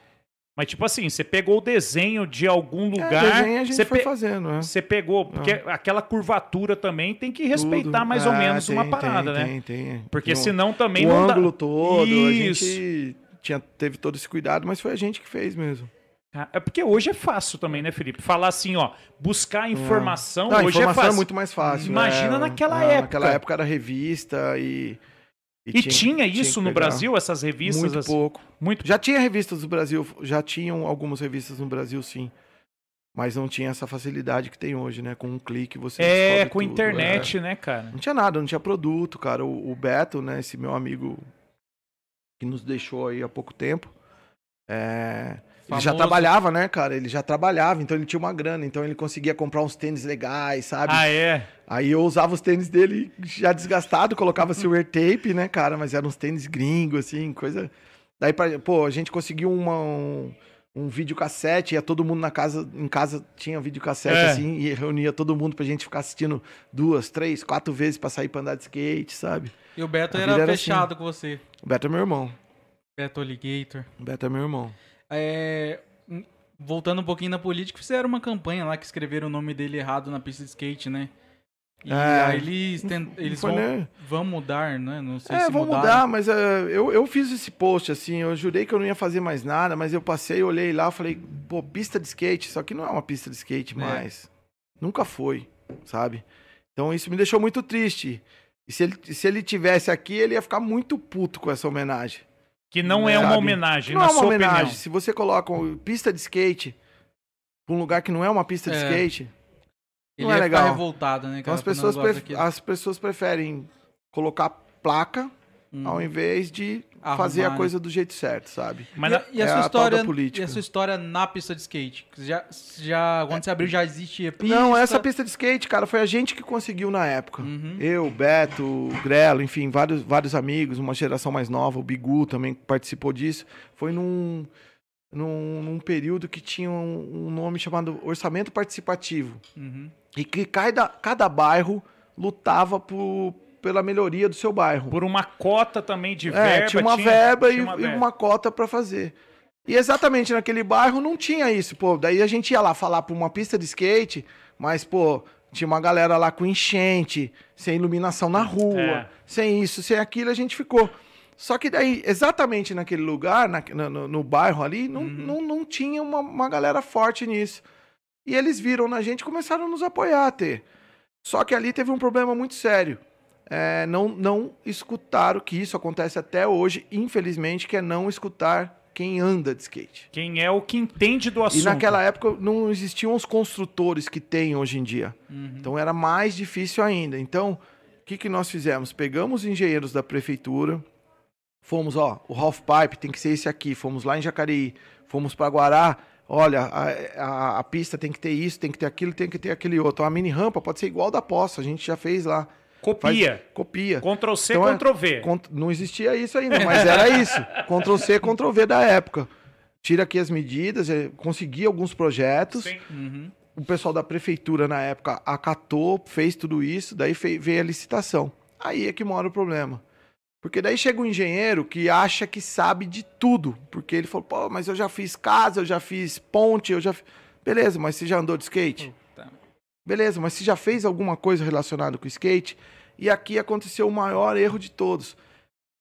Mas tipo assim, você pegou o desenho de algum É, lugar, desenho a gente você, foi pe- fazendo, né? você pegou, porque aquela curvatura também tem que respeitar Tudo. mais ou É, menos uma tem, parada, tem, né? Tem, tem. Porque Tem um- senão também o não ângulo dá... todo, Isso. a gente tinha, teve todo esse cuidado, mas foi a gente que fez mesmo. Ah, É porque hoje é fácil também, né, Felipe? Falar assim, ó, buscar informação Não, hoje informação é é, fácil. muito mais fácil. Imagina né? naquela Ah, época. Naquela época era revista e. E tinha isso que no. Brasil, essas revistas? Muito assim? pouco. Muito Já tinha revistas no Brasil, já tinham algumas revistas no Brasil, sim. Mas não tinha essa facilidade que tem hoje, né? Com um clique você É, com tudo, internet, é. né, cara? Não tinha nada, não tinha produto, cara. O, o Beto, né, esse meu amigo que nos deixou aí há pouco tempo, é, ele já trabalhava, né, cara? Ele já trabalhava, então ele tinha uma grana, então ele conseguia comprar uns tênis legais, sabe? Ah, é? Aí eu usava os tênis dele já desgastado, colocava silver tape, né, cara? Mas eram uns tênis gringos, assim, coisa. Daí, pra, pô, a gente conseguiu uma, um, um videocassete, ia todo mundo na casa, em casa tinha videocassete, É. assim, e reunia todo mundo pra gente ficar assistindo duas, três, quatro vezes pra sair pra andar de skate, sabe? E o Beto era era fechado com você. O Beto é meu irmão. Beto Alligator. O Beto é meu irmão. É, hum, voltando um pouquinho na política, fizeram uma campanha lá que escreveram o nome dele errado na pista de skate, né? E É, aí eles, tent- eles foi, vão, né? vão mudar, né? Não sei É, se vamos mudaram. mudar, mas é, eu, eu fiz esse post, assim, eu jurei que eu não ia fazer mais nada, mas eu passei, olhei lá, falei, pô, pista de skate, só que não é uma pista de skate É. mais. Nunca foi, sabe? Então isso me deixou muito triste. E se ele, se ele tivesse aqui, ele ia ficar muito puto com essa homenagem. Que não é uma homenagem, não na é uma sua homenagem. opinião. Se você coloca uma pista de skate pra um lugar que não é uma pista de É. skate, Ele não é ia ficar legal. revoltado, né? então as cara, quando pessoas, as pessoas preferem colocar placa Hum. ao invés de Arrumar, fazer a né? coisa do jeito certo, sabe? Mas e, a- e a é sua história, política. e a sua história na pista de skate? Já, já quando você abriu já existia pista? Não, essa pista de skate, cara, foi a gente que conseguiu na época. Uhum. Eu, Beto, o Grelo, enfim, vários, vários amigos, uma geração mais nova, o Bigu também participou disso. Foi num, num, num período que tinha um, um nome chamado Orçamento Participativo. Uhum. E que cada, cada bairro lutava por, pela melhoria do seu bairro. Por uma cota também de É, verba. tinha uma verba tinha e, uma e verba. uma cota pra fazer. E exatamente naquele bairro não tinha isso, pô. Daí a gente ia lá falar pra uma pista de skate, mas, pô, tinha uma galera lá com enchente, sem iluminação na rua, É. sem isso, sem aquilo, a gente ficou. Só que daí, exatamente naquele lugar, na- no, no- bairro ali, não, não, não tinha uma, uma galera forte nisso. E eles viram na gente e começaram a nos apoiar até. Só que ali teve um problema muito sério. É, não, não escutaram, que isso acontece até hoje, infelizmente, que é não escutar quem anda de skate. Quem é o que entende do assunto. E naquela época não existiam os construtores que tem hoje em dia. Uhum. Então era mais difícil ainda. Então, o que, que nós fizemos? Pegamos os engenheiros da prefeitura, fomos, ó, o half pipe tem que ser esse aqui, fomos lá em Jacareí, fomos para Guará, olha, a, a, a pista tem que ter isso, tem que ter aquilo, tem que ter aquele outro. A mini rampa pode ser igual da poça, a gente já fez lá. Faz- Copia. copia. Ctrl C, Então é- Ctrl V. Cont- Não existia isso ainda, mas era isso. Ctrl C, Ctrl V da época. Tira aqui as medidas, eh, consegui alguns projetos. Sim. Uhum. O pessoal da prefeitura na época acatou, fez tudo isso, daí veio a licitação. Aí é que mora o problema. Porque daí chega um engenheiro que acha que sabe de tudo. Porque ele falou, pô, mas eu já fiz casa, eu já fiz ponte, eu já. fi-" Beleza, mas você já andou de skate? Puta. Beleza, mas você já fez alguma coisa relacionada com skate? E aqui aconteceu o maior erro de todos.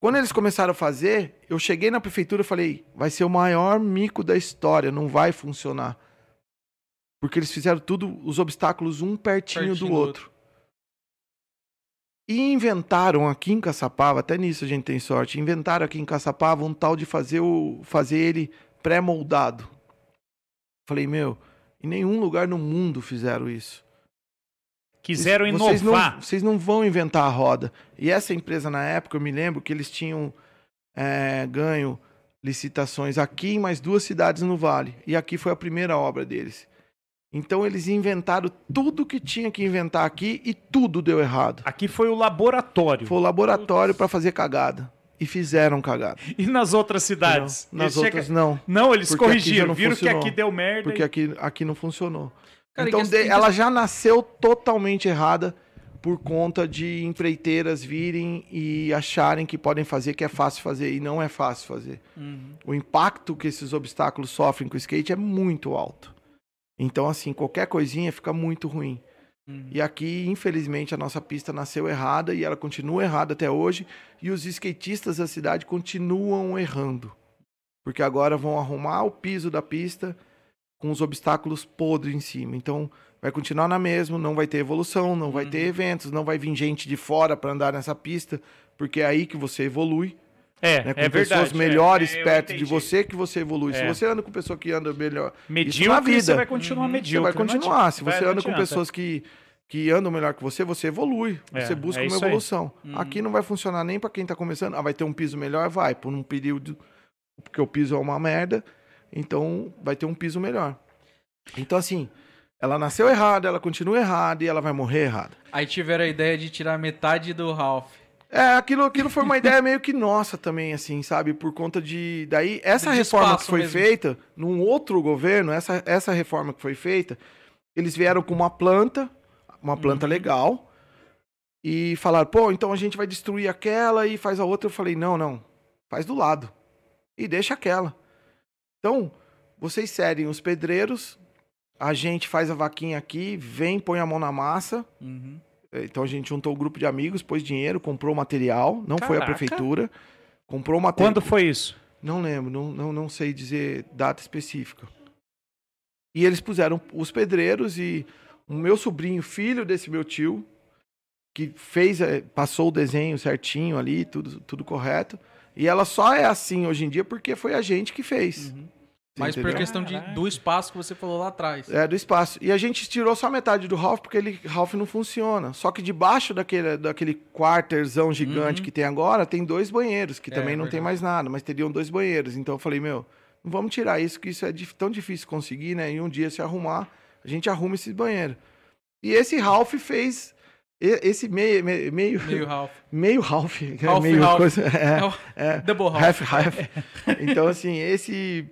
Quando eles começaram a fazer, eu cheguei na prefeitura e falei: vai ser o maior mico da história, não vai funcionar. Porque eles fizeram tudo, os obstáculos um pertinho, Pertinho do outro. E inventaram aqui em Caçapava, até nisso a gente tem sorte, inventaram aqui em Caçapava um tal de fazer, o, fazer ele pré-moldado. Falei, meu, em nenhum lugar no mundo fizeram isso. Quiseram Vocês inovar. não, vocês não vão inventar a roda. E essa empresa, na época, eu me lembro que eles tinham é, ganho licitações aqui em mais duas cidades no Vale. E aqui foi a primeira obra deles. Então eles inventaram tudo que tinha que inventar aqui e tudo deu errado. Aqui foi o laboratório. Foi o laboratório para fazer cagada. E fizeram cagada. E nas outras cidades? Não, nas Eles outras chega- não. Não, eles Porque corrigiram. não Viram funcionou. que aqui deu merda. Porque e- aqui, aqui não funcionou. Cara, então e de- ela já nasceu totalmente errada por conta de empreiteiras virem e acharem que podem fazer, que é fácil fazer. E não é fácil fazer. Uhum. O impacto que esses obstáculos sofrem com o skate é muito alto. Então, assim, qualquer coisinha fica muito ruim. Uhum. E aqui, infelizmente, a nossa pista nasceu errada e ela continua errada até hoje. E os skatistas da cidade continuam errando. Porque agora vão arrumar o piso da pista com os obstáculos podres em cima. Então, vai continuar na mesma, não vai ter evolução, não vai ter eventos, não vai vir gente de fora para andar nessa pista, porque é aí que você evolui É, né, com é pessoas verdade. melhores é, é, perto de você que você evolui. Se É. você anda com pessoa que anda melhor, Medíocre, na vida. você vai continuar Uhum. medíocre. você vai continuar. Se Vai, você não anda com pessoas que, que andam melhor que você, você evolui. É, você busca é uma isso aí. evolução. Uhum. Aqui não vai funcionar nem para quem tá começando. Ah, vai ter um piso melhor? Vai. Por um período. Porque o piso é uma merda. Então vai ter um piso melhor. Então, assim, ela nasceu errada, ela continua errada e ela vai morrer errada. Aí tiveram a ideia de tirar metade do Ralph. É, aquilo, aquilo foi uma ideia meio que nossa também, assim, sabe? Por conta de. Daí, essa De reforma que foi mesmo. feita, num outro governo, essa, essa reforma que foi feita, eles vieram com uma planta, uma planta Uhum. legal, e falaram, pô, então a gente vai destruir aquela e faz a outra. Eu falei, não, não, faz do lado. E deixa aquela. Então, vocês cedem os pedreiros, a gente faz a vaquinha aqui, vem, põe a mão na massa. Uhum. Então a gente juntou um grupo de amigos, pôs dinheiro, comprou material, não foi a Caraca. prefeitura. Comprou material. Quando foi isso? Não lembro, não, não, não sei dizer data específica. E eles puseram os pedreiros e o meu sobrinho, filho desse meu tio, que fez, eh, passou o desenho certinho ali, tudo, tudo correto. E ela só é assim hoje em dia porque foi a gente que fez. Uhum. Mas por entendeu? questão de, do espaço que você falou lá atrás. É, do espaço. E a gente tirou só metade do Ralph porque ele, Ralph não funciona. Só que debaixo daquele, daquele quarterzão gigante Uhum. que tem agora, tem dois banheiros, que É, também não tem verdade. mais nada, mas teriam dois banheiros. Então eu falei, meu, não vamos tirar isso, que isso é tão difícil conseguir, né? E um dia se arrumar, a gente arruma esse banheiro. E esse Ralph fez esse meio, meio, meio, Meio Ralph. meio Ralph. é Ralph, meio Ralph. coisa. É É, é. Double Ralph. Half, half. Então, assim, esse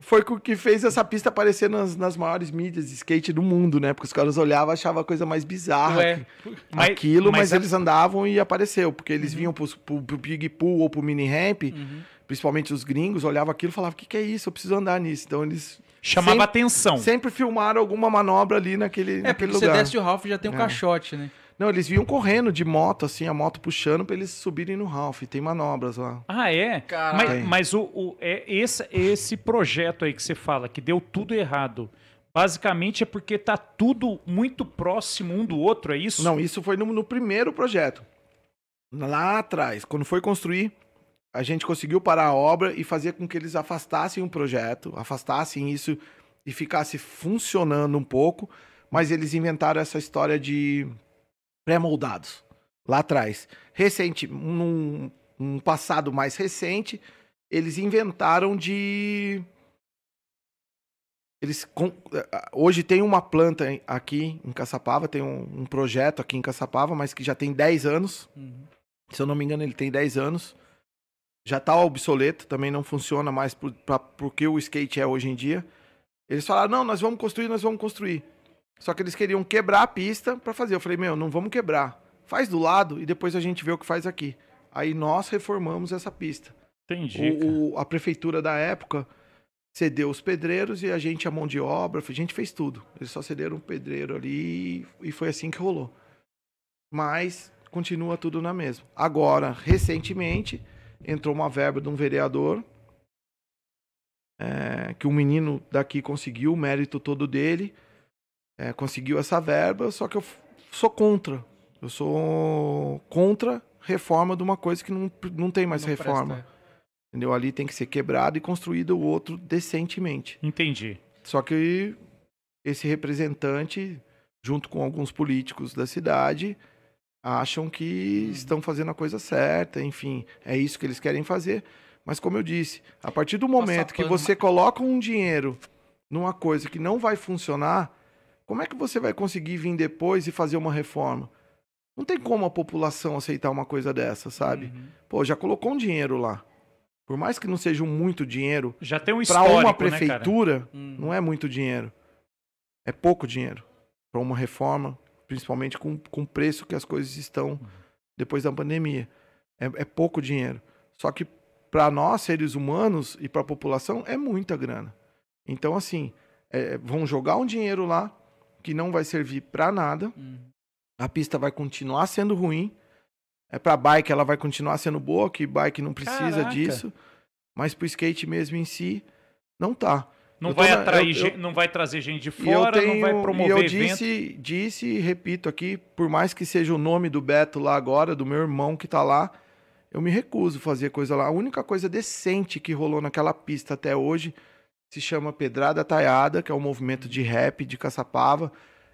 foi o que fez essa pista aparecer nas, nas maiores mídias de skate do mundo, né? Porque os caras olhavam e achavam a coisa mais bizarra. Ué. Mas- aquilo, mas, mas a- eles andavam e apareceu. Porque eles vinham pro, pro, pro Big Pool ou pro Mini Ramp, Uhum. principalmente os gringos, olhavam aquilo e falavam: o que, que é isso? Eu preciso andar nisso. Então eles Chamava Sem- atenção. sempre filmaram alguma manobra ali naquele, É, porque naquele você lugar. desce o Ralph já tem um É. caixote, né? Não, eles vinham correndo de moto, assim, a moto puxando pra eles subirem no Ralph. Tem manobras lá. Ah, é? Caralho. Mas, mas o, o- é esse, esse projeto aí que você fala, que deu tudo errado, basicamente é porque tá tudo muito próximo um do outro, é isso? Não, isso foi no, no primeiro projeto. Lá atrás, quando foi construir, a gente conseguiu parar a obra e fazer com que eles afastassem o projeto, afastassem isso e ficasse funcionando um pouco, mas eles inventaram essa história de pré-moldados lá atrás. Recente, num, num passado mais recente, eles inventaram de eles com- hoje tem uma planta aqui em Caçapava, tem um, um projeto aqui em Caçapava, mas que já tem 10 anos. Uhum. Se eu não me engano, ele tem 10 anos. Já tá obsoleto, também não funciona mais porque o skate é hoje em dia. Eles falaram: "Não, nós vamos construir, nós vamos construir". Só que eles queriam quebrar a pista para fazer. Eu falei: "Meu, não vamos quebrar. Faz do lado e depois a gente vê o que faz aqui". Aí nós reformamos essa pista. Entendi. O, o- a prefeitura da época cedeu os pedreiros e a gente a mão de obra, a gente fez tudo. Eles só cederam um pedreiro ali e foi assim que rolou. Mas continua tudo na mesma. Agora, recentemente, entrou uma verba de um vereador é, que um menino daqui conseguiu, o mérito todo dele, é, conseguiu essa verba, só que eu sou contra. Eu sou contra reforma de uma coisa que não, não tem mais Não reforma. presta, Entendeu? Ali tem que ser quebrado e construído o outro decentemente. Entendi. Só que esse representante, junto com alguns políticos da cidade, acham que estão fazendo a coisa certa, enfim, é isso que eles querem fazer. Mas como eu disse, a partir do momento que você coloca um dinheiro numa coisa que não vai funcionar, como é que você vai conseguir vir depois e fazer uma reforma? Não tem como a população aceitar uma coisa dessa, sabe? Uhum. Pô, já colocou um dinheiro lá. Por mais que não seja muito dinheiro, Já tem um para uma né, prefeitura, Uhum. não é muito dinheiro. É pouco dinheiro para uma reforma, principalmente com, com o preço que as coisas estão depois da pandemia. É, é pouco dinheiro. Só que para nós, seres humanos, e para a população, é muita grana. Então, assim, é, vão jogar um dinheiro lá que não vai servir para nada. Uhum. A pista vai continuar sendo ruim. É para bike, ela vai continuar sendo boa, que bike não precisa Caraca. disso. Mas pro skate mesmo em si, não tá. Não Eu vai, na- atrair, eu- eu- não vai trazer gente de E eu fora, tenho, não vai e promover eu evento. disse, disse e repito aqui, por mais que seja o nome do Beto lá agora, do meu irmão que tá lá, eu me recuso a fazer coisa lá. A única coisa decente que rolou naquela pista até hoje se chama Pedrada Taiada, que é um movimento de rap de Caçapava,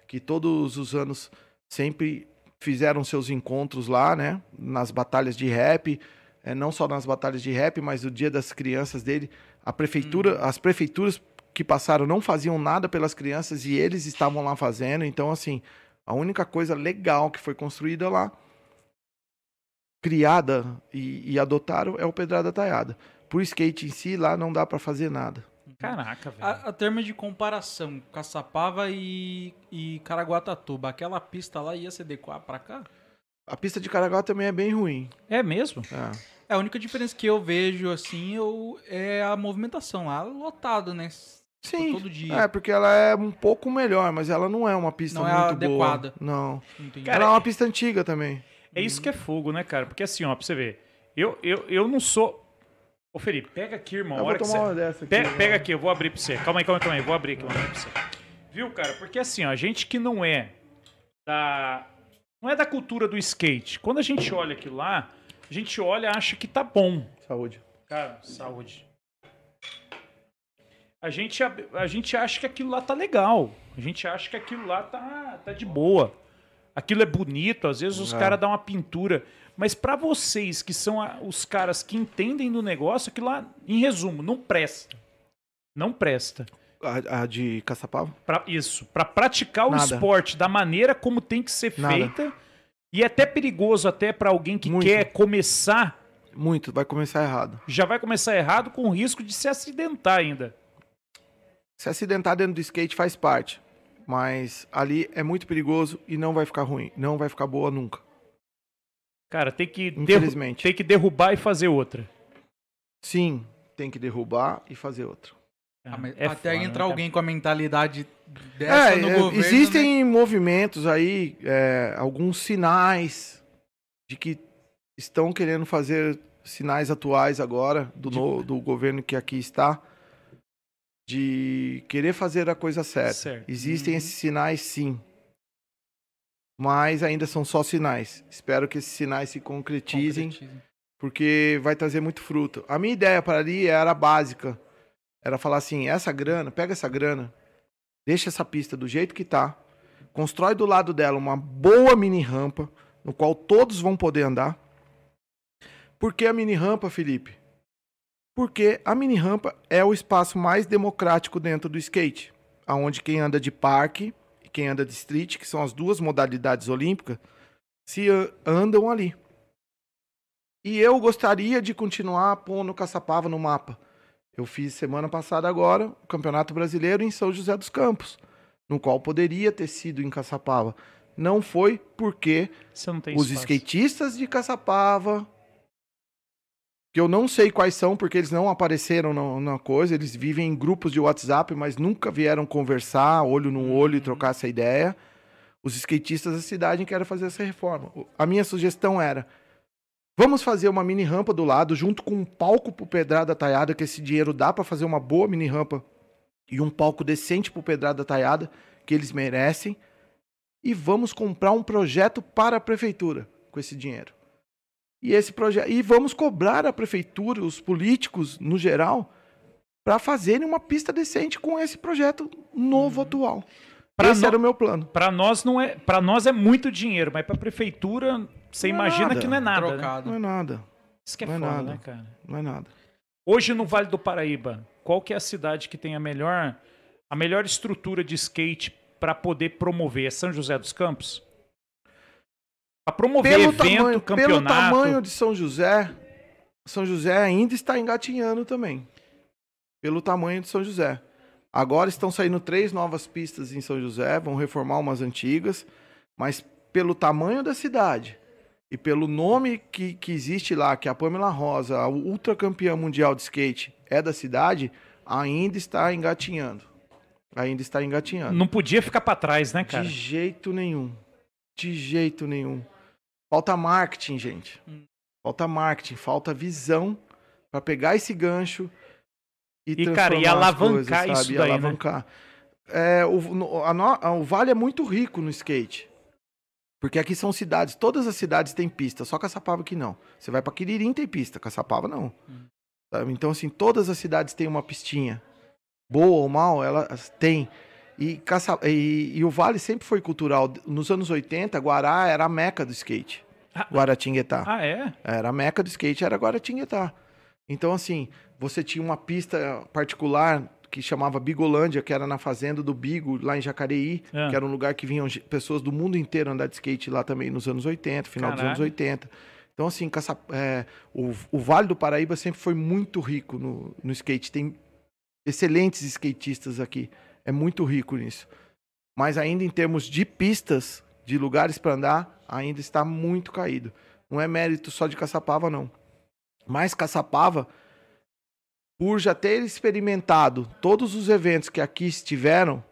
que todos os anos sempre fizeram seus encontros lá, né? Nas batalhas de rap, é, não só nas batalhas de rap, mas o dia das crianças dele. A prefeitura, as prefeituras que passaram não faziam nada pelas crianças e eles estavam lá fazendo. Então, assim, a única coisa legal que foi construída lá, criada e, e adotaram, é o Pedrada Taiada. Por skate em si, lá não dá pra fazer nada. Caraca, velho. A, a termo de comparação, Caçapava e, e Caraguatatuba, aquela pista lá ia se adequar pra cá? A pista de Caraguá também é bem ruim. É mesmo? É. É, a única diferença que eu vejo, assim, eu, é a movimentação lá, lotado, né? Sim. Todo dia. É, porque ela é um pouco melhor, mas ela não é uma pista Não é muito adequada. boa. Não. Entendi. Cara, ela é uma pista antiga também. É isso que é fogo, né, cara? Porque assim, ó, pra você ver, eu, eu, eu não sou. Ô, Felipe, pega aqui, irmão. a Eu hora vou tomar você- uma dessa aqui. Pe- né? pega aqui, eu vou abrir pra você. Calma aí, calma aí, calma aí. Vou abrir aqui, vou abrir pra você. Viu, cara? Porque assim, ó, a gente que não é da. Não é da cultura do skate. Quando a gente olha aquilo lá, a gente olha e acha que tá bom. Saúde. Cara, saúde. A gente, a gente acha que aquilo lá tá legal. A gente acha que aquilo lá tá, tá de boa. Aquilo é bonito, às vezes os É. caras dão uma pintura. Mas pra vocês que são a- os caras que entendem do negócio, aquilo lá, em resumo, não presta. Não presta. A, a de Caçapava? Pra, isso. Pra praticar o Nada. esporte da maneira como tem que ser Nada. feita. E é até perigoso até pra alguém que Muito. quer começar Muito, vai começar errado. já vai começar errado com o risco de se acidentar ainda. Se acidentar dentro do skate faz parte. Mas ali é muito perigoso e não vai ficar ruim. Não vai ficar boa nunca. Cara, tem que, derru Infelizmente. tem que derrubar e fazer outra. Sim, tem que derrubar e fazer outra. Ah, mas É até foda, né, entrar cara? alguém com a mentalidade dessa É, no é, governo, né? existem movimentos aí, é, alguns sinais de que estão querendo fazer sinais atuais agora do, no- do governo que aqui está de querer fazer a coisa certa. Certo. Existem Uhum. esses sinais, sim. Mas ainda são só sinais. Espero que esses sinais se concretizem, Concretizem. porque vai trazer muito fruto. A minha ideia para ali era básica. Era falar assim, essa grana, pega essa grana, deixa essa pista do jeito que tá, constrói do lado dela uma boa mini rampa, no qual todos vão poder andar. Por que a mini rampa, Felipe? Porque a mini rampa é o espaço mais democrático dentro do skate, aonde quem anda de parque quem anda de street, que são as duas modalidades olímpicas, se andam ali. E eu gostaria de continuar pondo Caçapava no mapa. Eu fiz semana passada agora o Campeonato Brasileiro em São José dos Campos, no qual poderia ter sido em Caçapava. Não foi porque os espaço. skatistas de Caçapava, que eu não sei quais são, porque eles não apareceram na, na coisa, eles vivem em grupos de WhatsApp, mas nunca vieram conversar, olho no olho e trocar essa ideia. Os skatistas da cidade querem fazer essa reforma. A minha sugestão era: vamos fazer uma mini rampa do lado, junto com um palco pro Pedrada Taiada, que esse dinheiro dá para fazer uma boa mini rampa e um palco decente pro Pedrada Taiada, que eles merecem e vamos comprar um projeto para a prefeitura com esse dinheiro. E esse projeto e vamos cobrar a prefeitura, os políticos no geral, para fazerem uma pista decente com esse projeto novo atual. Pra esse no- era o meu plano. Para nós não é, para nós é muito dinheiro, mas para prefeitura você Não é imagina nada. que não é nada. Né? Trocado. Não é nada, Isso que é Não é foda, nada. né, cara? não é nada. Hoje no Vale do Paraíba, qual que é a cidade que tem a melhor a melhor estrutura de skate para poder promover? É São José dos Campos? Para promover Pelo evento, tamanho, pelo campeonato. tamanho de São José, São José ainda está engatinhando também. Pelo tamanho de São José. Agora estão saindo três novas pistas em São José, vão reformar umas antigas, mas pelo tamanho da cidade e pelo nome que, que existe lá, que é a Pamela Rosa, a ultracampeã mundial de skate, é da cidade, ainda está engatinhando. Ainda está engatinhando. Não podia ficar para trás, né, cara? De jeito nenhum. De jeito nenhum. Falta marketing, gente. Falta marketing, falta visão para pegar esse gancho e, E, cara, e alavancar coisas, isso? E daí, né? alavancar. É, o, no- a no- o Vale é muito rico no skate. Porque aqui são cidades, todas as cidades têm pista, só Caçapava que não. Você vai pra Quiririm tem pista, Caçapava não. Hum. Então, assim, todas as cidades têm uma pistinha. Boa ou mal, elas têm. E, Caça... e, e o Vale sempre foi cultural. Nos anos 80, Guará era a meca do skate. Ah. Guaratinguetá. Ah, é? Era a meca do skate, era Guaratinguetá. Então, assim, você tinha uma pista particular que chamava Bigolândia, que era na fazenda do Bigo, lá em Jacareí, É. que era um lugar que vinham pessoas do mundo inteiro andar de skate lá também nos anos 80, final dos anos 80. Então, assim, Caça- é, o, o Vale do Paraíba sempre foi muito rico no, no skate. Tem excelentes skatistas aqui. É muito rico nisso. Mas ainda em termos de pistas, de lugares para andar, ainda está muito caído. Não é mérito só de Caçapava, não. Mas Caçapava, por já ter experimentado todos os eventos que aqui estiveram,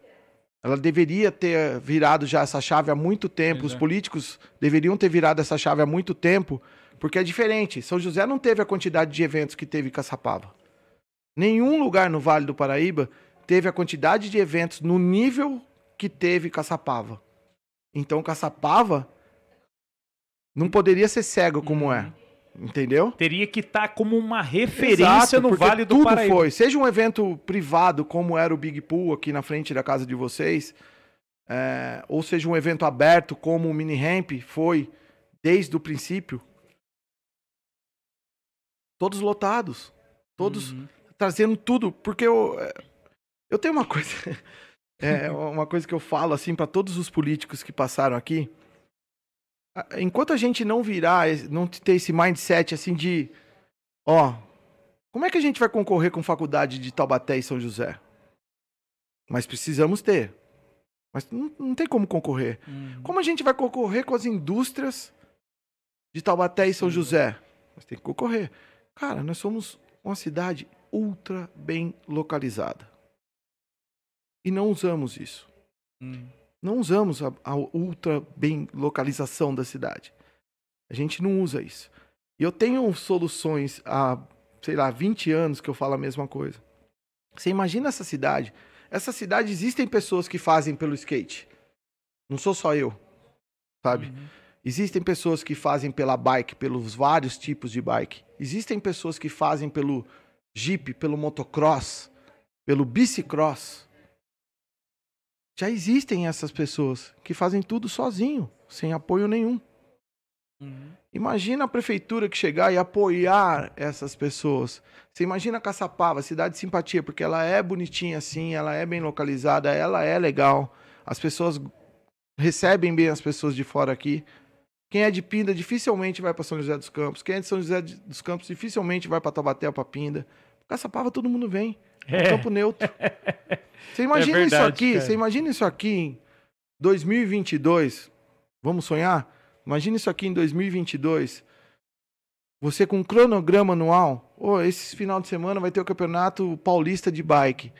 ela deveria ter virado já essa chave há muito tempo. Pois Os é. políticos deveriam ter virado essa chave há muito tempo, porque é diferente. São José não teve a quantidade de eventos que teve Caçapava. Nenhum lugar no Vale do Paraíba teve a quantidade de eventos no nível que teve Caçapava. Então Caçapava não poderia ser cego como é. Entendeu? Teria que estar como uma referência Exato, no Vale do tudo Paraíba. foi. Seja um evento privado, como era o Big Pool aqui na frente da casa de vocês, é, ou seja um evento aberto, como o Mini Ramp foi desde o princípio. Todos lotados. Todos Uhum. trazendo tudo. Porque eu, é, eu tenho uma coisa. É uma coisa que eu falo assim para todos os políticos que passaram aqui. Enquanto a gente não virar, não ter esse mindset assim de, ó, como é que a gente vai concorrer com faculdade de Taubaté e São José? Mas precisamos ter. Mas não, não tem como concorrer. Uhum. Como a gente vai concorrer com as indústrias de Taubaté e São José? Mas tem que concorrer. Cara, nós somos uma cidade ultra bem localizada. E não usamos isso. Uhum. Não usamos a, a ultra bem localização da cidade. A gente não usa isso. E eu tenho soluções há, sei lá, 20 anos que eu falo a mesma coisa. Você imagina essa cidade? Essa cidade existem pessoas que fazem pelo skate. Não sou só eu, sabe? Uhum. Existem pessoas que fazem pela bike, pelos vários tipos de bike. Existem pessoas que fazem pelo jeep, pelo motocross, pelo bicicross. Já existem essas pessoas que fazem tudo sozinho, sem apoio nenhum. Uhum. Imagina a prefeitura que chegar e apoiar essas pessoas. Você imagina Caçapava, cidade de simpatia, porque ela é bonitinha assim, ela é bem localizada, ela é legal. As pessoas recebem bem as pessoas de fora aqui. Quem é de Pinda dificilmente vai para São José dos Campos. Quem é de São José dos Campos dificilmente vai para Taubaté ou para Pinda. Caçapava todo mundo vem. É É. campo neutro. Você imagina isso verdade, aqui, cara. você imagina isso aqui em 2022? Vamos sonhar? Imagina isso aqui em 2022. Você com um cronograma anual. Oh, esse final de semana vai ter o Campeonato Paulista de Bike.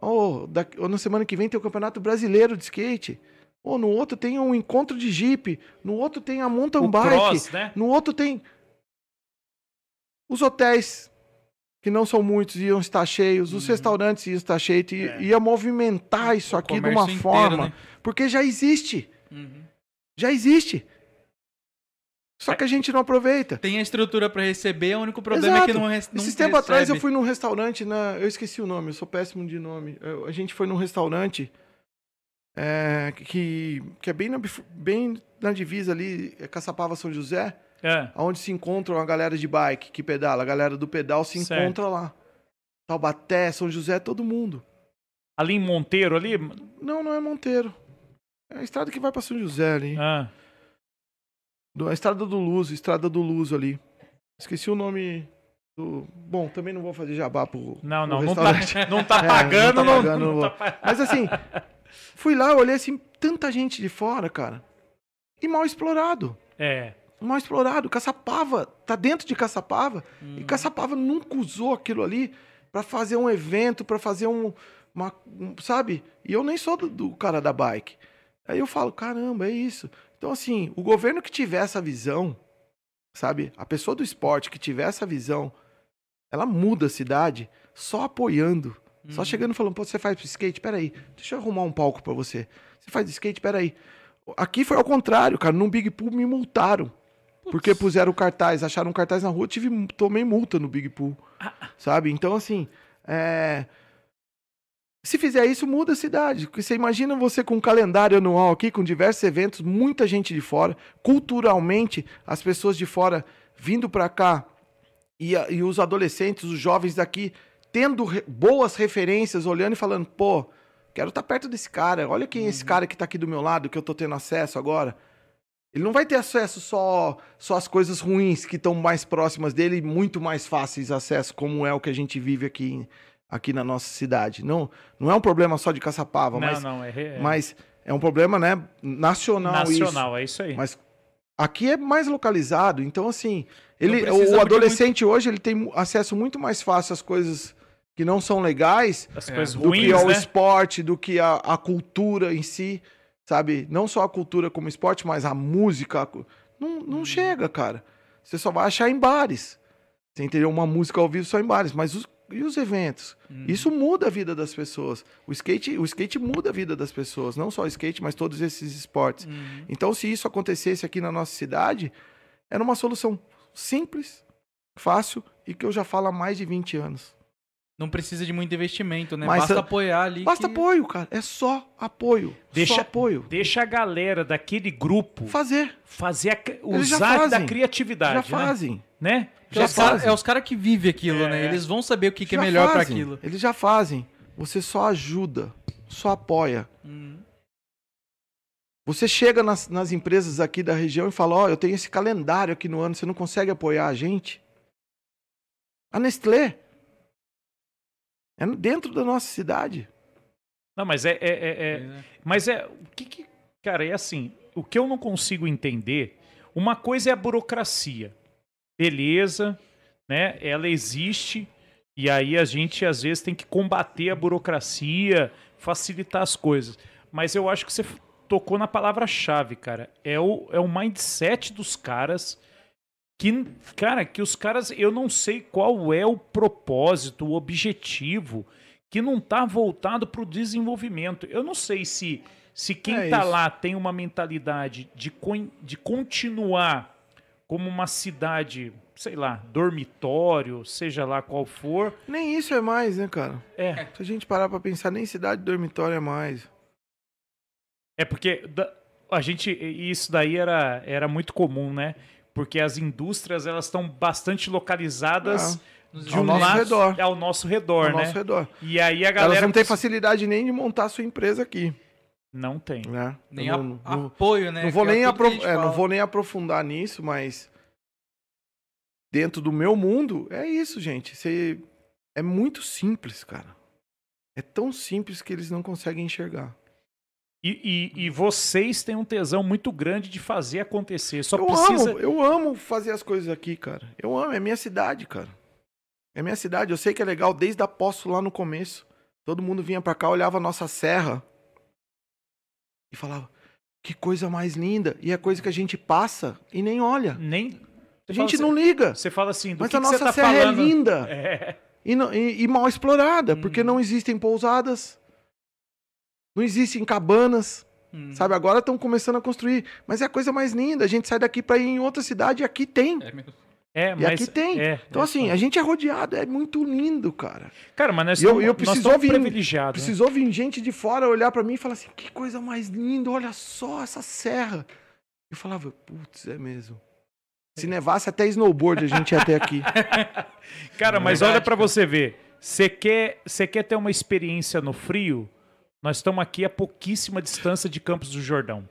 Oh, ou na semana que vem tem o Campeonato Brasileiro de Skate. Ou no outro tem um encontro de Jeep. No outro tem a mountain O bike. cross, né? No outro tem. Os hotéis, que não são muitos, iam estar cheios. Os Uhum. restaurantes iam estar cheios. E, É. Ia movimentar isso O aqui de uma inteiro, forma. né? Porque já existe. Uhum. Já existe. Só que a gente não aproveita. Tem a estrutura pra receber, o único problema é que não, não Esses tempos atrás eu recebe. fui num restaurante, na... eu esqueci o nome, eu sou péssimo de nome. Eu- a gente foi num restaurante é, que, que é bem na, bem na divisa ali, é Caçapava São José, É. onde se encontram a galera de bike que pedala. A galera do pedal se Certo. encontra lá. Taubaté, São José, todo mundo. Ali em Monteiro, ali. Não, não é Monteiro. É a estrada que vai pra São José ali. Ah, Do- a estrada do Luso, estrada do Luso ali. Esqueci o nome do. Bom, também não vou fazer jabá pro. não, pro não, não restaurante. tá, não tá É, pagando, não não, tá pagando, não não tá vou. pa- Mas assim, fui lá, olhei assim, tanta gente de fora, cara. E mal explorado. É. Mal explorado. Caçapava, tá dentro de Caçapava. E Caçapava nunca usou aquilo ali pra fazer um evento, pra fazer um, uma, um- Sabe? E eu nem sou do, do cara da bike. Aí eu falo, caramba, é isso. Então, assim, o governo que tiver essa visão, sabe? A pessoa do esporte que tiver essa visão, ela muda a cidade só apoiando. Só chegando e falando, pô, você faz skate? Peraí, deixa eu arrumar um palco pra você. Você faz skate? Peraí. Aqui foi ao contrário, cara. No Big Pool me multaram. Porque puseram cartaz, acharam cartaz na rua, tive, tomei multa no Big Pool. Sabe? Então, assim, é... se fizer isso, muda a cidade. Porque você imagina você com um calendário anual aqui, com diversos eventos, muita gente de fora, culturalmente, as pessoas de fora vindo pra cá e, e os adolescentes, os jovens daqui, tendo re- boas referências, olhando e falando, pô, quero estar perto desse cara. Olha quem é esse cara que tá aqui do meu lado, que eu tô tendo acesso agora. Ele não vai ter acesso só, só às coisas ruins que estão mais próximas dele e muito mais fáceis acesso, como é o que a gente vive aqui, aqui na nossa cidade. Não, não é um problema só de Caçapava, Não, mas, não, é, é mas é um problema né, nacional, nacional, é isso aí. isso. Mas aqui é mais localizado, então assim, ele, o adolescente hoje ele tem acesso muito mais fácil às coisas que não são legais As É, coisas do que ruins, ao né? esporte, do que a, a cultura em si, sabe? Não só a cultura como esporte, mas a música. Não, não chega, cara. Você só vai achar em bares. Você entendeu? Uma música ao vivo só em bares. Mas os, e os eventos? Isso muda a vida das pessoas. O skate, o skate muda a vida das pessoas. Não só o skate, mas todos esses esportes. Uhum. Então, se isso acontecesse aqui na nossa cidade, era uma solução simples, fácil e que eu já falo há mais de 20 anos. Não precisa de muito investimento, né? Mas Basta a- apoiar ali. Basta que- apoio, cara. É só apoio. Deixa- Só apoio. Deixa a galera daquele grupo Fazer. fazer a, usar da fazem. criatividade, já fazem. né? né? É Já os cara- fazem. é os caras que vivem aquilo, né? É. Eles vão saber o que, que é melhor pra fazem. aquilo. Eles já fazem. Você só ajuda. Só apoia. Hum. Você chega nas, nas empresas aqui da região e fala: Ó, eu tenho esse calendário aqui no ano, você não consegue apoiar a gente? A Nestlé. É dentro da nossa cidade. Não, mas é, é- é- é- Mas é. O que, que. Cara, é assim. O que eu não consigo entender. Uma coisa é a burocracia. Beleza, né? Ela existe. E aí a gente, às vezes, tem que combater a burocracia, facilitar as coisas. Mas eu acho que você tocou na palavra-chave, cara. É o, é o mindset dos caras. Que, cara, que os caras. Eu não sei qual é o propósito, o objetivo que não tá voltado para o desenvolvimento. Eu não sei se, se quem É tá isso. lá tem uma mentalidade de, de continuar como uma cidade, sei lá, dormitório, seja lá qual for. Nem isso é mais, né, cara? É, Se a gente parar pra pensar, nem cidade dormitório é mais. é porque a gente isso daí era, era muito comum, né? Porque as indústrias elas estão bastante localizadas de Ao um nosso lado redor. ao nosso redor, Ao né? nosso redor. E aí a Elas galera não têm facilidade nem de montar sua empresa aqui, não tem. né? Nem Eu a- não, não- apoio, né? não vou Que é nem a gente é, não vou nem aprofundar nisso, mas dentro do meu mundo é isso, gente. Você é muito simples, cara. É tão simples que eles não conseguem enxergar. E, e- e vocês têm um tesão muito grande de fazer acontecer. Só eu precisa. amo, eu amo fazer as coisas aqui, cara. Eu amo, é minha cidade, cara. É minha cidade. Eu sei que é legal desde a posto lá no começo. Todo mundo vinha pra cá, olhava a nossa serra e falava: "Que coisa mais linda". E é coisa que a gente passa e nem olha. Nem. A Você gente fala não liga. Você fala assim, do Mas que, a que nossa tá serra falando? é linda É. e, não- e- e mal explorada, Uhum. porque não existem pousadas, não existem cabanas, Uhum. Sabe, agora estão começando a construir. Mas é a coisa mais linda. A gente sai daqui pra ir em outra cidade e aqui tem. É mesmo. É, E mas aqui tem. é, então, é assim, a gente é rodeado, é muito lindo, cara. cara, mas nós eu- estamos eu nós precisou estamos vir- privilegiados. né? Precisou vir gente de fora olhar pra mim e falar assim: que coisa mais linda, olha só essa serra. Eu falava, putz, é mesmo. Se nevasse até snowboard a gente ia ter aqui. Cara, mas Verdade, olha pra cara. você ver. Você quer, você quer ter uma experiência no frio? Nós estamos aqui a pouquíssima distância de Campos do Jordão.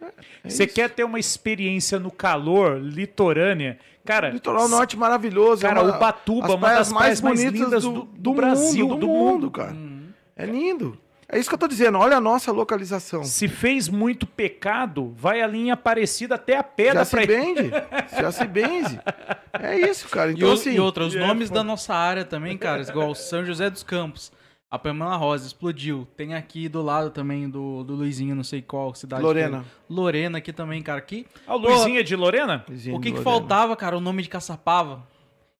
É Você isso. quer ter uma experiência no calor, litorânea? Cara, Litoral Norte maravilhoso. Cara, é uma- Ubatuba, as uma das praias mais bonitas lindas do- do Brasil, mundo, do do mundo, mundo. cara. Uhum. É lindo. É isso que eu tô dizendo. Olha a nossa localização. se fez muito pecado, vai a linha parecida até a pedra Já se pra bende. Já se benze. É isso, cara. E, Então, o- assim. e outra, os é nomes da nossa área também, cara, igual São José dos Campos. A Pamela Rosa explodiu. Tem aqui do lado também do, do Luizinho, não sei qual cidade. Lorena. que é. Lorena aqui também, cara. Aqui, Ah, o Luizinho é de Lorena? Vizinho o que, que Lorena. faltava, cara? O nome de Caçapava.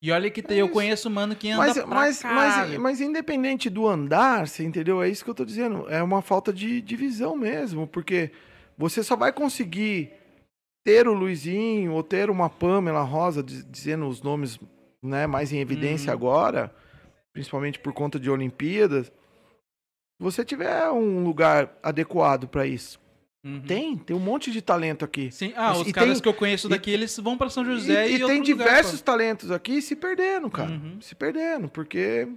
E olha que tem, eu isso. conheço mano que anda Mas, pra mas, mas, mas independente do andar, você entendeu? É isso que eu tô dizendo. É uma falta de, de visão mesmo, porque você só vai conseguir ter o Luizinho ou ter uma Pamela Rosa diz- dizendo os nomes né, mais em evidência Uhum. agora, principalmente por conta de Olimpíadas, você tiver um lugar adequado para isso. Uhum. Tem, tem um monte de talento aqui. Sim. Ah, E os tem- caras que eu conheço e- daqui, eles vão pra São E, José e, e outro tem lugar, diversos talentos aqui se perdendo, cara. Uhum. Se perdendo, porque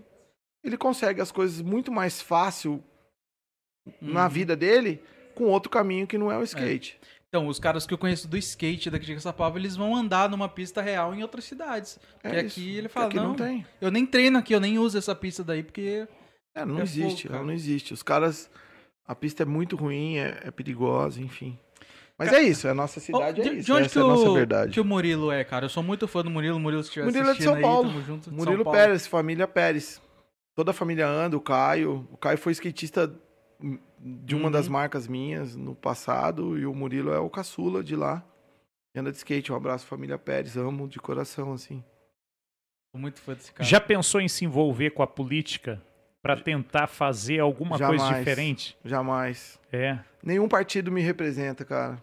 ele consegue as coisas muito mais fácil pô. na Uhum. vida dele com outro caminho que não é o skate. Então, os caras que eu conheço do skate daqui de Caçapava, eles vão andar numa pista real em outras cidades. É, Porque isso. aqui ele fala, aqui não, não tem. eu nem treino aqui, eu nem uso essa pista daí, porque... É, não É existe, pouco, ela cara. não existe. Os caras, a pista é muito ruim, é, é perigosa, enfim. Mas é isso, a nossa cidade Ó, é de, isso, de onde essa que, é a nossa o, que o Murilo é, cara? Eu sou muito fã do Murilo. Murilo, se estiver Murilo é de São aí, Paulo. tamo junto. de Murilo São Paulo. Pérez, família Pérez. Toda a família anda, o Caio. O Caio foi skatista de uma Uhum. das marcas minhas no passado e o Murilo é o caçula de lá. E anda de skate. Um abraço, família Pérez. Amo de coração, assim. Sou muito fã desse cara. Já pensou em se envolver com a política pra tentar fazer alguma coisa Jamais. diferente? Jamais. É. Nenhum partido me representa, cara.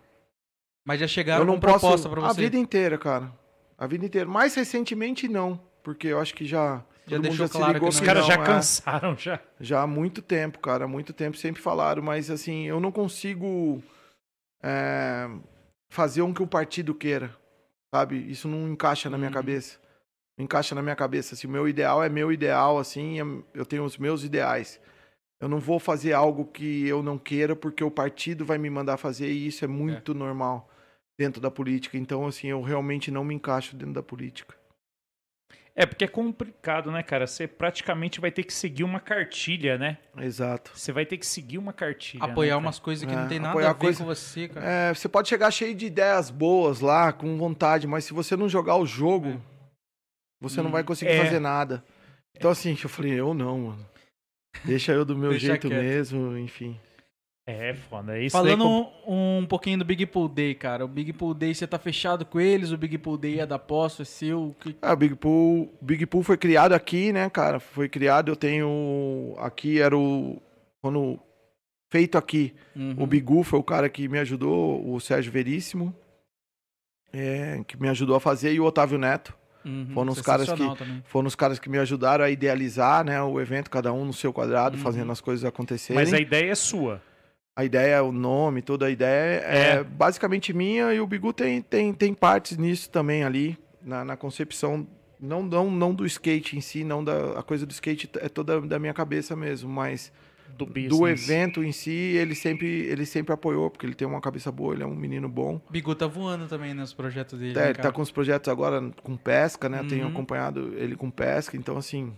Mas já chegaram eu não com posso. proposta pra A você. vida inteira, cara. A vida inteira. Mais recentemente, não. Porque eu acho que já. Já todo mundo deixou se claro ligou que Os caras não, já é. cansaram, já. Já há muito tempo, cara. Há muito tempo sempre falaram, mas assim, eu não consigo é, fazer o que o partido queira. Sabe? Isso não encaixa na minha Uhum. cabeça. Não encaixa na minha cabeça. Assim, o meu ideal é meu ideal, assim, é- eu tenho os meus ideais. Eu não vou fazer algo que eu não queira porque o partido vai me mandar fazer e isso é muito normal dentro da política. Então, assim, eu realmente não me encaixo dentro da política. É, porque é complicado, né, cara? Você praticamente vai ter que seguir uma cartilha, né? Exato. Você vai ter que seguir uma cartilha. Apoiar né, umas coisas que É, não tem nada a ver coisa- com você, cara. É, você pode chegar cheio de ideias boas lá, com vontade, mas se você não jogar o jogo, você não Hum, vai conseguir é. fazer nada. Então, assim, eu falei, eu não, mano. Deixa eu do meu Deixa jeito quieto. mesmo, enfim. É, foda. Isso daí Falando com- um, um pouquinho do Big Pool Day, cara. O Big Pool Day, você tá fechado com eles? O Big Pool Day é da posse, é seu? Que... Ah, o Big Pool, Big Pool foi criado aqui, né, cara? Foi criado, eu tenho. Aqui era o. Quando. Feito aqui. Uhum. O Bigu foi o cara que me ajudou, o Sérgio Veríssimo. é, que me ajudou a fazer, e o Otávio Neto. Uhum. foram os caras também. Foram os caras que me ajudaram a idealizar né, o evento, cada um no seu quadrado, Uhum. fazendo as coisas acontecerem. Mas a ideia é sua. A ideia, o nome, toda a ideia é, É. basicamente minha e o Bigu tem, tem, tem partes nisso também ali, na, na concepção, não, não, não do skate em si, não da a coisa do skate é toda da minha cabeça mesmo, mas Do do evento em si, ele sempre, ele sempre apoiou, porque ele tem uma cabeça boa, ele é um menino bom. O Bigu tá voando também nos projetos dele. É, né, ele tá com os projetos agora com pesca, né? Tenho Uhum. acompanhado ele com pesca, então assim,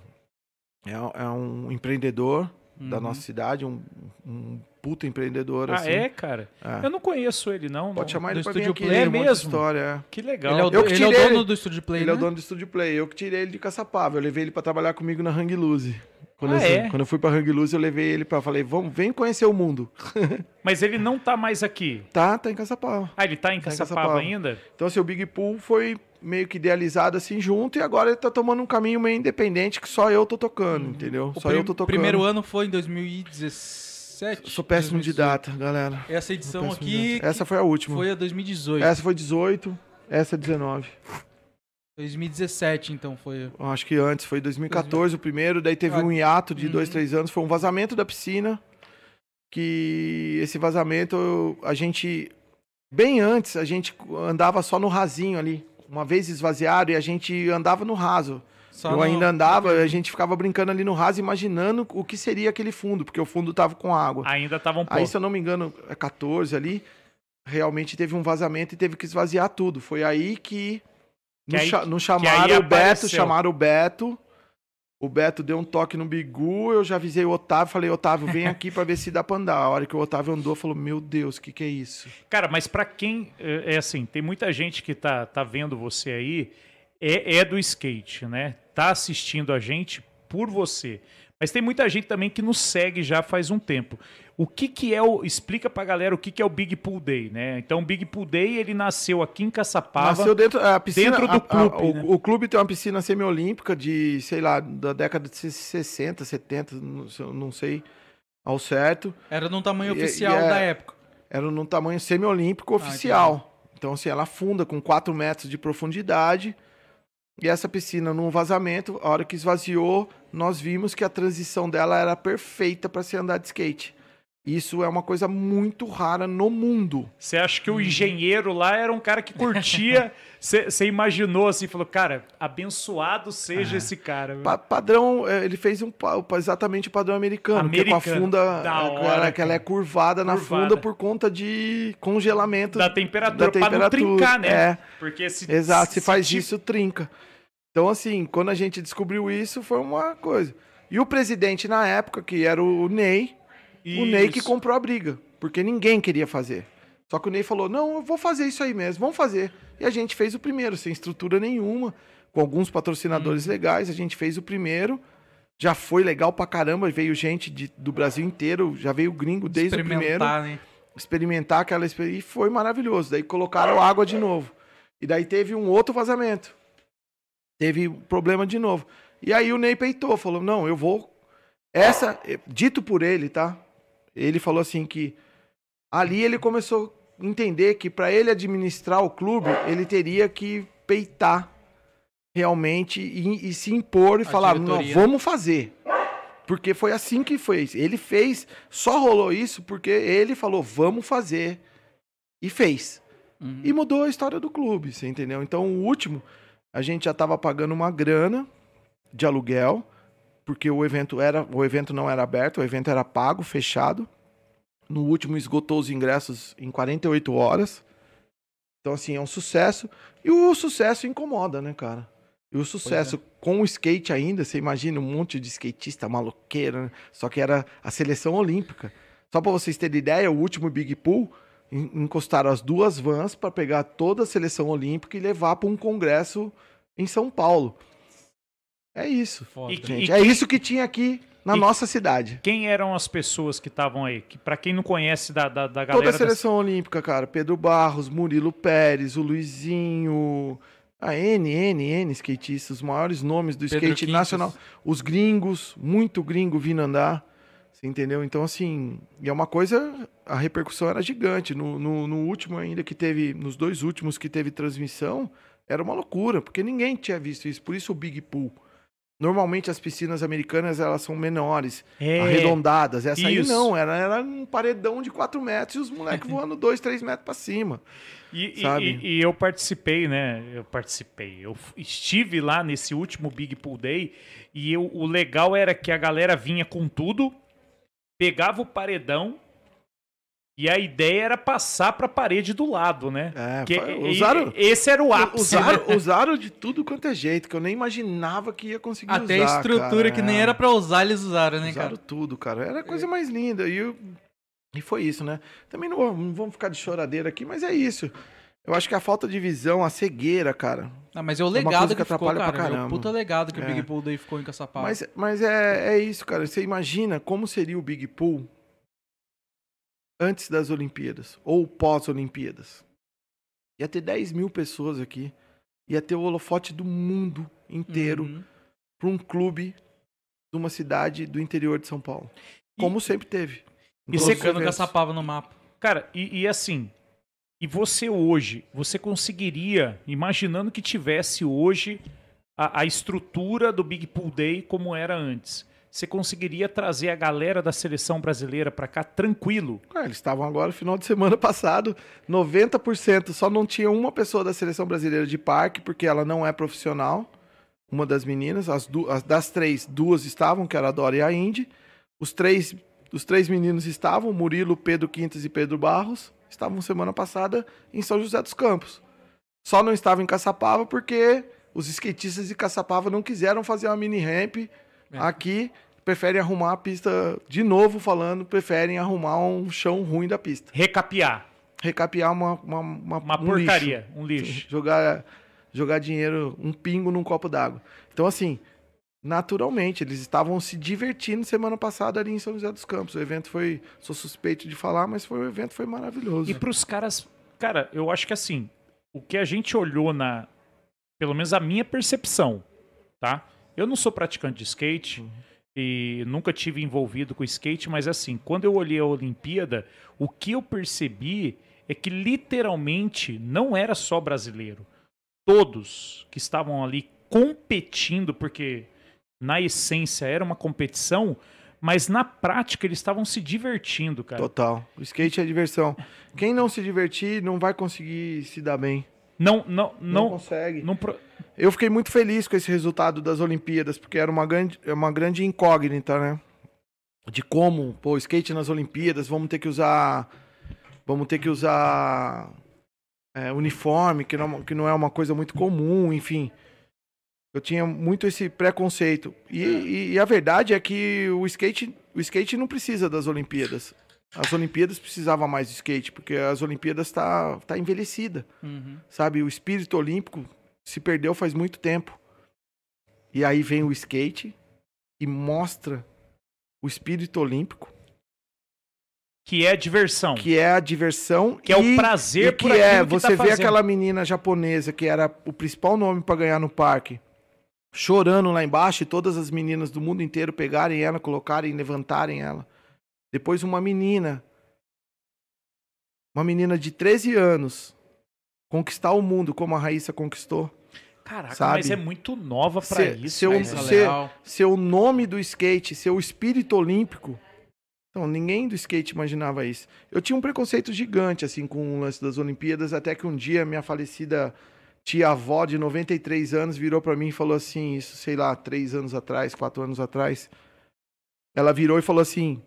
é, é um empreendedor da Uhum. nossa cidade, um, um puta empreendedor, Ah, assim. é, cara? É. Eu não conheço ele, não. Pode não. chamar do ele pra vir Estúdio aqui, Play ele é mesmo? história, é. Que legal. Ele é o, Eu que ele é o tirei dono ele. do Estúdio Play, Ele é o né? dono do Estúdio Play. Eu que tirei ele de Caçapava. Eu levei ele pra trabalhar comigo na Hang Loose. Quando, Ah, eu, é? quando eu fui pra Hang Loose, eu levei ele pra... Falei, vamos, vem conhecer o mundo. Mas ele não tá mais aqui. Tá, tá em Caçapava. Ah, ele tá em Tá em Caçapava Caçapava. ainda? Então, assim, o Big Pool foi meio que idealizado assim junto e agora ele tá tomando um caminho meio independente que só eu tô tocando, entendeu? O Só eu tô tocando. primeiro ano foi em 2016, 2017? Sou péssimo de 2018. data, galera. Essa edição de aqui. Essa foi a última. foi a 2018. Essa foi 18, essa é 19. 2017, então, foi. Eu Acho que antes, foi 2014 o primeiro, daí teve Ah, um hiato de dois, uhum. três anos, foi um vazamento da piscina, que esse vazamento a gente, bem antes, a gente andava só no rasinho ali, uma vez esvaziado e a gente andava no raso. Só Eu ainda andava, a gente ficava brincando ali no raso, imaginando o que seria aquele fundo, porque o fundo tava com água. Ainda tava um pouco. Aí, se eu não me engano, é 14 ali, realmente teve um vazamento e teve que esvaziar tudo. Foi aí que Que aí- aí chamaram o Beto, chamaram o Beto. O Beto deu um toque no Bigu, eu já avisei o Otávio, falei, Otávio, vem aqui pra ver se dá pra andar. A hora que o Otávio andou, falou, meu Deus, o que que é isso? Cara, mas pra quem. É é assim, tem muita gente que tá, tá vendo você aí, é, é do skate, né? Tá assistindo a gente por você. Mas tem muita gente também que nos segue já faz um tempo. O que que é o. Explica pra galera o que que é o Big Pool Day, né? Então, o Big Pool Day, ele nasceu aqui em Caçapava. Nasceu dentro, a piscina, dentro do a- a- clube, o, né? o clube tem uma piscina semiolímpica de, sei lá, da década de 60, 70, não sei- não sei ao certo. Era num tamanho E- e oficial é- da época. era num tamanho semiolímpico Ah, oficial. então, assim, ela funda com 4 metros de profundidade. E essa piscina, num vazamento, a hora que esvaziou, nós vimos que a transição dela era perfeita para se andar de skate. Isso é uma coisa muito rara no mundo. Você acha que o engenheiro lá era um cara que curtia? Você imaginou assim, falou, cara, abençoado seja esse cara. Pa- padrão, é, ele fez um exatamente o padrão americano, que é com a Americano. funda, Da é, hora, que ela é cara. curvada na Curvada. funda por conta de congelamento Da temperatura, da pra não temperatura. trincar, né? É. Porque se, Exato, se faz tipo- isso, trinca. Então, assim, quando a gente descobriu isso, foi uma coisa. E o presidente na época, que era o Ney, o Ney que Isso. comprou a briga, porque ninguém queria fazer. Só que o Ney falou: não, eu vou fazer isso aí mesmo, vamos fazer. E a gente fez o primeiro, sem estrutura nenhuma, com alguns patrocinadores Uhum. legais, a gente fez o primeiro. Já foi legal pra caramba, veio gente de- do Brasil inteiro, já veio gringo desde o primeiro Experimentar, né? experimentar aquela experiência e foi maravilhoso. Daí colocaram água de novo. E daí teve um outro vazamento. Teve problema de novo. E aí o Ney peitou, falou: "Não, eu vou essa eh, dito por ele, tá? Ele falou assim que ali ele começou a entender que para ele administrar o clube, ele teria que peitar realmente e, e se impor e A falar: "Não, diretoria. vamos fazer". Porque foi assim que fez. Ele fez, só rolou isso porque ele falou, vamos fazer. E fez. Uhum. E mudou a história do clube, você entendeu? Então, o último, a gente já estava pagando uma grana de aluguel, porque o evento era, o evento não era aberto, o evento era pago, fechado. No último esgotou os ingressos em 48 horas. Então, assim, é um sucesso. E o sucesso incomoda, né, cara? E o sucesso com o skate ainda, você imagina um monte de skatista maloqueiro, né? Só que era a seleção olímpica. Só para vocês terem ideia, o último Big Pool en- encostaram as duas vans para pegar toda a seleção olímpica e levar para um congresso em São Paulo. É isso, Foda. E- gente. É isso que tinha aqui na e- nossa cidade. Quem eram as pessoas que estavam aí? Que, pra quem não conhece da, da, da Toda galera... a seleção olímpica, cara. Pedro Barros, Murilo Pérez, o Luizinho. A N, N, N skatistas, os maiores nomes do Pedro skate Quintos. nacional. Os gringos, muito gringo vindo andar. Você entendeu? Então, assim, e é uma coisa, a repercussão era gigante. No, no, no último ainda que teve, nos dois últimos que teve transmissão, era uma loucura, porque ninguém tinha visto isso. Por isso o Big Pool. Normalmente as piscinas americanas, elas são menores, É, arredondadas. Essa aí isso. não, era, era um paredão de 4 metros e os moleques voando 2, 3 metros pra cima. E, sabe? e- e eu participei, né? Eu participei. Eu estive lá nesse último Big Pool Day e eu- o legal era que a galera vinha com tudo, pegava o paredão e a ideia era passar pra parede do lado, né? É, Que- fa- e- usaram, esse era o ápice. usaram, né? usaram de tudo quanto é jeito, que eu nem imaginava que ia conseguir Até a usar, estrutura cara. que nem É. era pra usar, eles usaram, né, Usaram cara? tudo, cara. Era a coisa mais linda. E, eu- e foi isso, né? Também não, vou- não vamos ficar de choradeira aqui, mas é isso. Eu acho que a falta de visão, a cegueira, cara. Ah, mas é o legado coisa que, que ficou, atrapalha pra cara. É o caramba. puta legado que o É. Big Pool Day ficou em Caçapava. Mas, mas é, é isso, cara. Você imagina como seria o Big Pool antes das Olimpíadas ou pós-Olimpíadas? Ia ter 10 mil pessoas aqui. Ia ter o holofote do mundo inteiro Uhum. para um clube de uma cidade do interior de São Paulo. Como sempre teve. E eventos. Caçapava no mapa. Cara, e, e assim, e você hoje, você conseguiria, imaginando que tivesse hoje a, a estrutura do Big Pool Day como era antes, você conseguiria trazer a galera da seleção brasileira pra cá tranquilo? Ah, eles estavam agora no final de semana passado, 90%. Só não tinha uma pessoa da seleção brasileira de parque, porque ela não é profissional. Uma das meninas, as, as- das três, duas estavam, que era a Dora e a Indy. Os três, os três meninos estavam, Murilo, Pedro Quintas e Pedro Barros, estavam semana passada em São José dos Campos. Só não estavam em Caçapava porque os skatistas de Caçapava não quiseram fazer uma mini ramp É. aqui. Preferem arrumar a pista, de novo falando, preferem arrumar um chão ruim da pista. Recapear. Recapear uma, uma, uma, Uma um porcaria, um lixo. lixo. Jogar, jogar dinheiro, um pingo num copo d'água. Então, assim, naturalmente, eles estavam se divertindo semana passada ali em São José dos Campos. O evento foi, sou suspeito de falar, mas foi, o evento foi maravilhoso. E pros caras, cara, eu acho que assim, o que a gente olhou na, pelo menos a minha percepção, tá? Eu não sou praticante de skate e nunca tive envolvido com skate, mas assim, quando eu olhei a Olimpíada, o que eu percebi é que literalmente não era só brasileiro. Todos que estavam ali competindo, porque na essência era uma competição, mas na prática eles estavam se divertindo, cara. Total. O skate é diversão. Quem não se divertir não vai conseguir se dar bem. Não, não, Não, não, consegue. não pro- Eu fiquei muito feliz com esse resultado das Olimpíadas, porque era uma grande, é uma grande incógnita, né? De como, pô, skate nas Olimpíadas, vamos ter que usar. Vamos ter que usar é, uniforme, que não, que não é uma coisa muito comum, enfim. Eu tinha muito esse preconceito. E, e- e a verdade é que o skate, o skate não precisa das Olimpíadas. As Olimpíadas precisavam mais de skate, porque as Olimpíadas tá, tá envelhecida Uhum. sabe? O espírito olímpico se perdeu faz muito tempo. E aí vem o skate e mostra o espírito olímpico, que é diversão, que, que é a diversão é o e, prazer e por que é que você tá vê fazendo. aquela menina japonesa que era o principal nome para ganhar no parque, chorando lá embaixo e todas as meninas do mundo inteiro pegarem ela, colocarem, levantarem ela. Depois uma menina uma menina de 13 anos conquistar o mundo como a Raíssa conquistou. Caraca, sabe? mas é muito nova pra Cê- isso. seu- é Você- legal. seu nome do skate, seu espírito olímpico. Então, ninguém do skate imaginava isso. Eu tinha um preconceito gigante, assim, com o lance das Olimpíadas, até que um dia minha falecida tia-avó de 93 anos virou pra mim e falou assim, isso, sei lá, três anos atrás, quatro anos atrás. Ela virou e falou assim,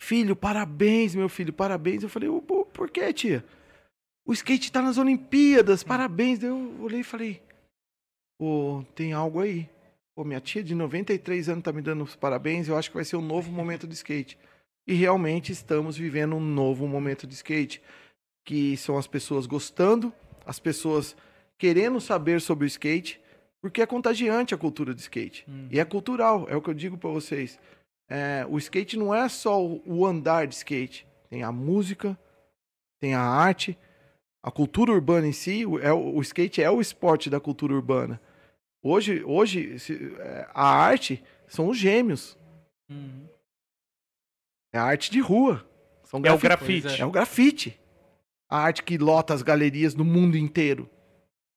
filho, parabéns, meu filho, parabéns. Eu falei, "Ô, pô, por que, tia? O skate tá nas Olimpíadas, parabéns. Daí eu olhei e falei, pô, tem algo aí. Pô, minha tia de 93 anos tá me dando os parabéns, eu acho que vai ser um novo momento de skate. E realmente estamos vivendo um novo momento de skate, que são as pessoas gostando, as pessoas querendo saber sobre o skate, porque é contagiante a cultura do skate. Hum. E é cultural, é o que eu digo pra vocês. É, o skate não é só o andar de skate, tem a música, tem a arte, a cultura urbana em si, o, é, o skate é o esporte da cultura urbana. Hoje, hoje é, a arte são os gêmeos. Uhum. É a arte de rua. São É o grafi- grafite. Pois É o grafite. A arte que lota as galerias no mundo inteiro.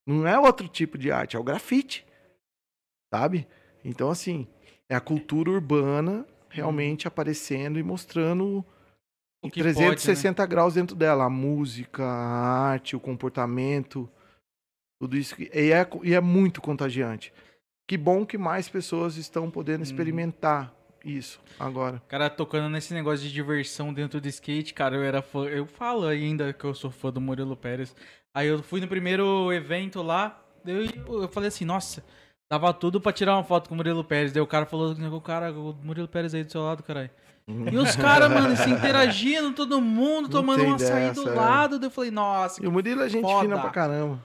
Não é outro tipo de arte, é o grafite. Sabe? Então, assim, é a cultura urbana realmente aparecendo e mostrando O em que pode, né? 360 graus dentro dela. A música, a arte, o comportamento, tudo isso. E é, e é muito contagiante. Que bom que mais pessoas estão podendo Uhum. experimentar isso agora. Cara, tocando nesse negócio de diversão dentro do skate, cara, eu era fã. Eu falo ainda que eu sou fã do Murilo Pérez. Aí eu fui no primeiro evento lá, eu, eu falei assim, nossa, dava tudo pra tirar uma foto com o Murilo Pérez. Daí o cara falou, o cara, o Murilo Pérez aí do seu lado, caralho. E os caras, mano, se interagindo, todo mundo, tomando tem um açaí dessa, do é. lado. Daí eu falei, nossa, E o Murilo é gente foda. fina pra caramba.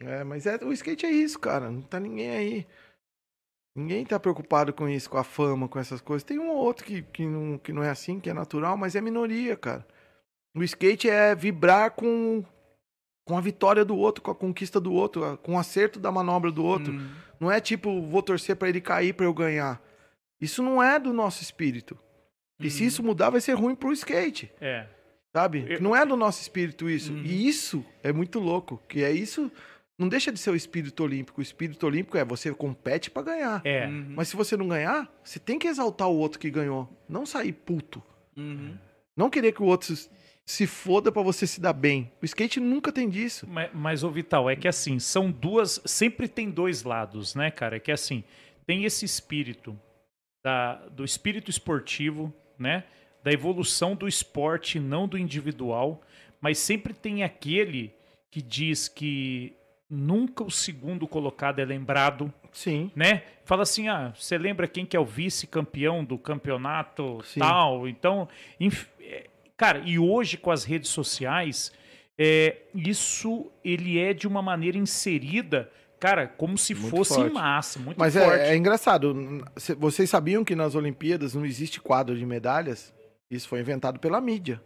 É, mas é, o skate é isso, cara. Não tá ninguém aí. Ninguém tá preocupado com isso, com a fama, com essas coisas. Tem um ou outro que, que, não, que não é assim, que é natural, mas é minoria, cara. O skate é vibrar com, com a vitória do outro, com a conquista do outro, com o acerto da manobra do outro. hum, Não é tipo, vou torcer pra ele cair pra eu ganhar. Isso não é do nosso espírito. E se isso mudar, vai ser ruim pro skate. É. Sabe? Eu- Não é do nosso espírito isso. Uhum. E isso é muito louco. Que é isso. Não deixa de ser o espírito olímpico. O espírito olímpico é você compete pra ganhar. É. Uhum. Mas se você não ganhar, você tem que exaltar o outro que ganhou. Não sair puto. Uhum. Não querer que o outro se foda pra você se dar bem. O skate nunca tem disso. Mas, mas ô Vital, é que assim, são duas. Sempre tem dois lados, né, cara? É que assim, tem esse espírito da, do espírito esportivo, né? Da evolução do esporte, não do individual. Mas sempre tem aquele que diz que nunca o segundo colocado é lembrado, Sim. né? Fala assim, ah, você lembra quem que é o vice-campeão do campeonato Sim. tal? Então, inf- é, cara, e hoje com as redes sociais, é, isso ele é de uma maneira inserida, cara, como se Muito fosse forte. em massa, muito Mas forte. é, é engraçado. Cê- Vocês sabiam que nas Olimpíadas não existe quadro de medalhas? Isso foi inventado pela mídia.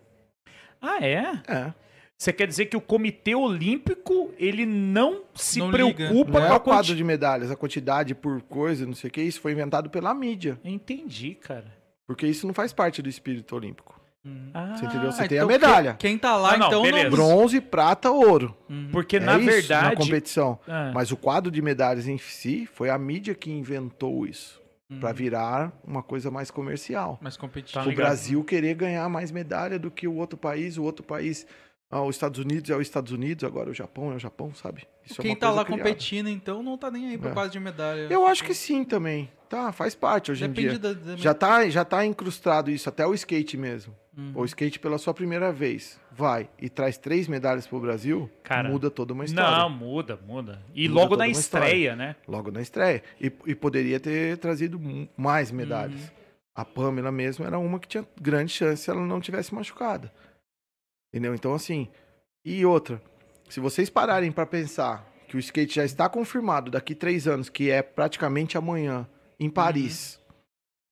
Ah, é? É. Você quer dizer que o Comitê Olímpico, ele não se Não preocupa Não é com a o quadro quantidade... de medalhas, a quantidade por coisa, não sei o que. Isso foi inventado pela mídia. Entendi, cara. Porque isso não faz parte do espírito olímpico. Ah, Você entendeu? Você Ah, tem a então medalha. Quem, quem tá lá, Ah, não, então, beleza. Bronze, prata, ouro. Uhum. Porque é na isso na verdade... competição. Ah, Mas o quadro de medalhas em si foi a mídia que inventou isso. Uhum. Pra virar uma coisa mais comercial. Mais Tá competitivo. o. Brasil querer ganhar mais medalha do que o outro país, o outro país. Ah, os Estados Unidos é os Estados Unidos, agora o Japão é o Japão, sabe? Isso é Quem uma tá coisa lá criada. competindo, então, não tá nem aí por É. causa de medalha. Eu acho que sim também. Tá, faz parte hoje em Depende dia. da, da- Já tá, já tá incrustado isso, até o skate mesmo. Uhum. O skate pela sua primeira vez vai e traz três medalhas pro Brasil, Cara, muda toda uma história. Não, muda, muda. E Muda logo na estreia, né? Logo na estreia. E, e poderia ter trazido mais medalhas. Uhum. A Pamela mesmo era uma que tinha grande chance se ela não tivesse machucada. Entendeu? Então, assim. E outra. Se vocês pararem pra pensar que o skate já está confirmado daqui três anos, que é praticamente amanhã, em Paris,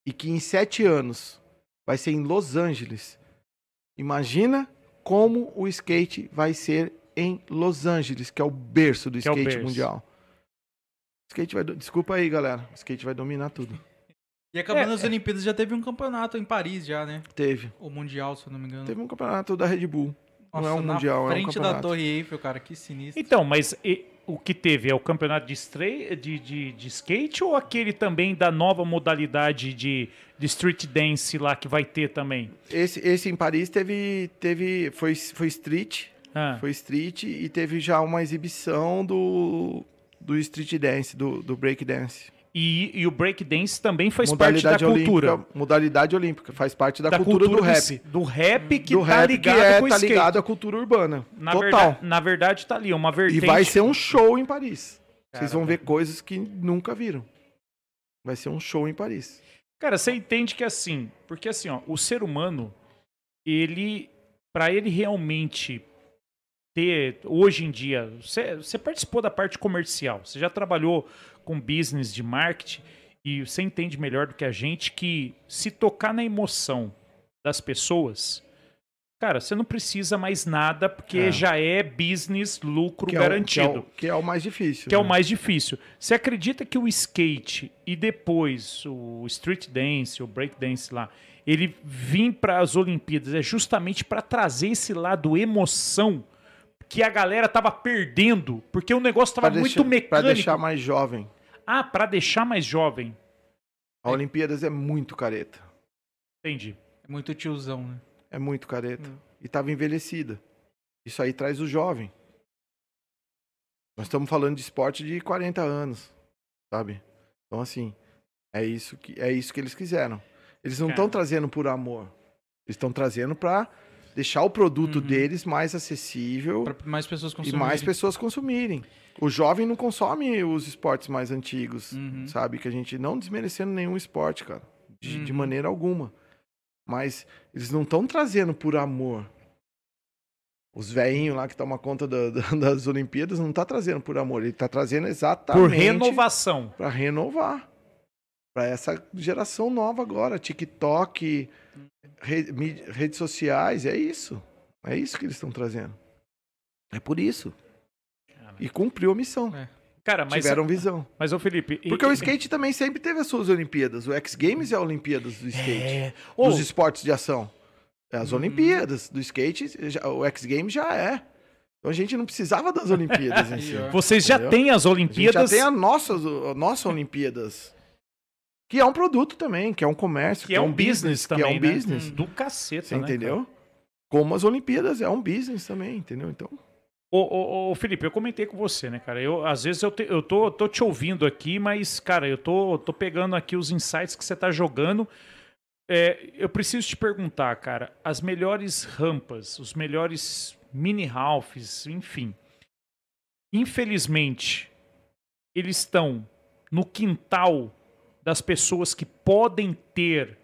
e que em sete anos vai ser em Los Angeles, imagina como o skate vai ser em Los Angeles, que é o berço do Que é skate berço. mundial. Skate vai. do- Desculpa aí, galera. O skate vai dominar tudo. E acabando É, as Olimpíadas, já teve um campeonato em Paris, já, né? Teve. O Mundial, se eu não me engano. Teve um campeonato da Red Bull. não é um na mundial, é um frente da campeonato. Torre Eiffel, cara, que sinistro. Então, mas e- o que teve é o campeonato de, estre... de, de, de skate ou aquele também da nova modalidade de, de street dance lá que vai ter também? Esse, esse em Paris teve. teve foi, foi street. Ah, Foi street e teve já uma exibição do. Do street dance, do, do break dance. E, e o break dance também faz parte da cultura. olímpica. Modalidade olímpica. Faz parte da, Da cultura, do do rap. Do rap que do tá rap ligado que é, com tá skate. ligado à cultura urbana. Na Total. verdade, na verdade, tá ali, uma E vertente. vai ser um show em Paris. Vocês vão Caramba. ver coisas que nunca viram. Vai ser um show em Paris. Cara, você entende que assim, porque assim, ó, o ser humano, ele, para ele realmente ter, hoje em dia, você, você participou da parte comercial, você já trabalhou com business de marketing e você entende melhor do que a gente que se tocar na emoção das pessoas, cara, você não precisa mais nada porque É. já é business, lucro Que é, o, que, é garantido o, que é o mais difícil. que é o né? mais difícil. Você acredita que o skate e depois o street dance, o break dance lá, ele vir para as Olimpíadas é justamente para trazer esse lado emoção que a galera tava perdendo, porque o negócio tava Pra muito deixar- mecânico. Pra deixar mais jovem. Ah, para deixar mais jovem. A Olimpíadas é muito careta. Entendi. É muito tiozão, né? É muito careta. Hum. E tava envelhecida. Isso aí traz o jovem. Nós estamos falando de esporte de 40 anos, sabe? Então, assim, é isso que, é isso que eles quiseram. Eles não estão Cara. trazendo por amor. Eles estão trazendo para deixar o produto Uhum. deles mais acessível Pra mais pessoas e consumirem. mais pessoas consumirem. O jovem não consome os esportes mais antigos, Uhum. sabe? Que a gente não desmerecendo nenhum esporte, cara, de, de Uhum. maneira alguma. Mas eles não estão trazendo por amor. Os velhinhos lá que tomam conta da- da- das Olimpíadas não tá trazendo por amor, ele tá trazendo exatamente Por renovação. para renovar. Para essa geração nova agora, TikTok, re- mi- redes sociais, é isso. É isso que eles estão trazendo. É por isso. E cumpriu a missão. É. Cara, mas, tiveram visão. mas ô Felipe... Porque e- o skate também sempre teve as suas Olimpíadas. O X Games é a Olimpíadas do skate. É. Dos esportes de ação. É as Olimpíadas do skate, já- o X Games já é. Então a gente não precisava das Olimpíadas em si. Vocês já Entendeu? têm as A gente Olimpíadas... já tem a nossa, a nossa Olimpíadas. Que é um produto também, que é um comércio, Que é um business também, que é um né? business. Do caceta, Você né, entendeu? Como as Olimpíadas é um business também, entendeu? Então, Ô, ô, ô, Felipe, eu comentei com você, né, cara? Eu, às vezes eu, te- eu tô, tô te ouvindo aqui, mas, cara, eu tô, tô pegando aqui os insights que você tá jogando. É, eu preciso te perguntar, cara, as melhores rampas, os melhores mini halves, enfim. Infelizmente, eles estão no quintal das pessoas que podem ter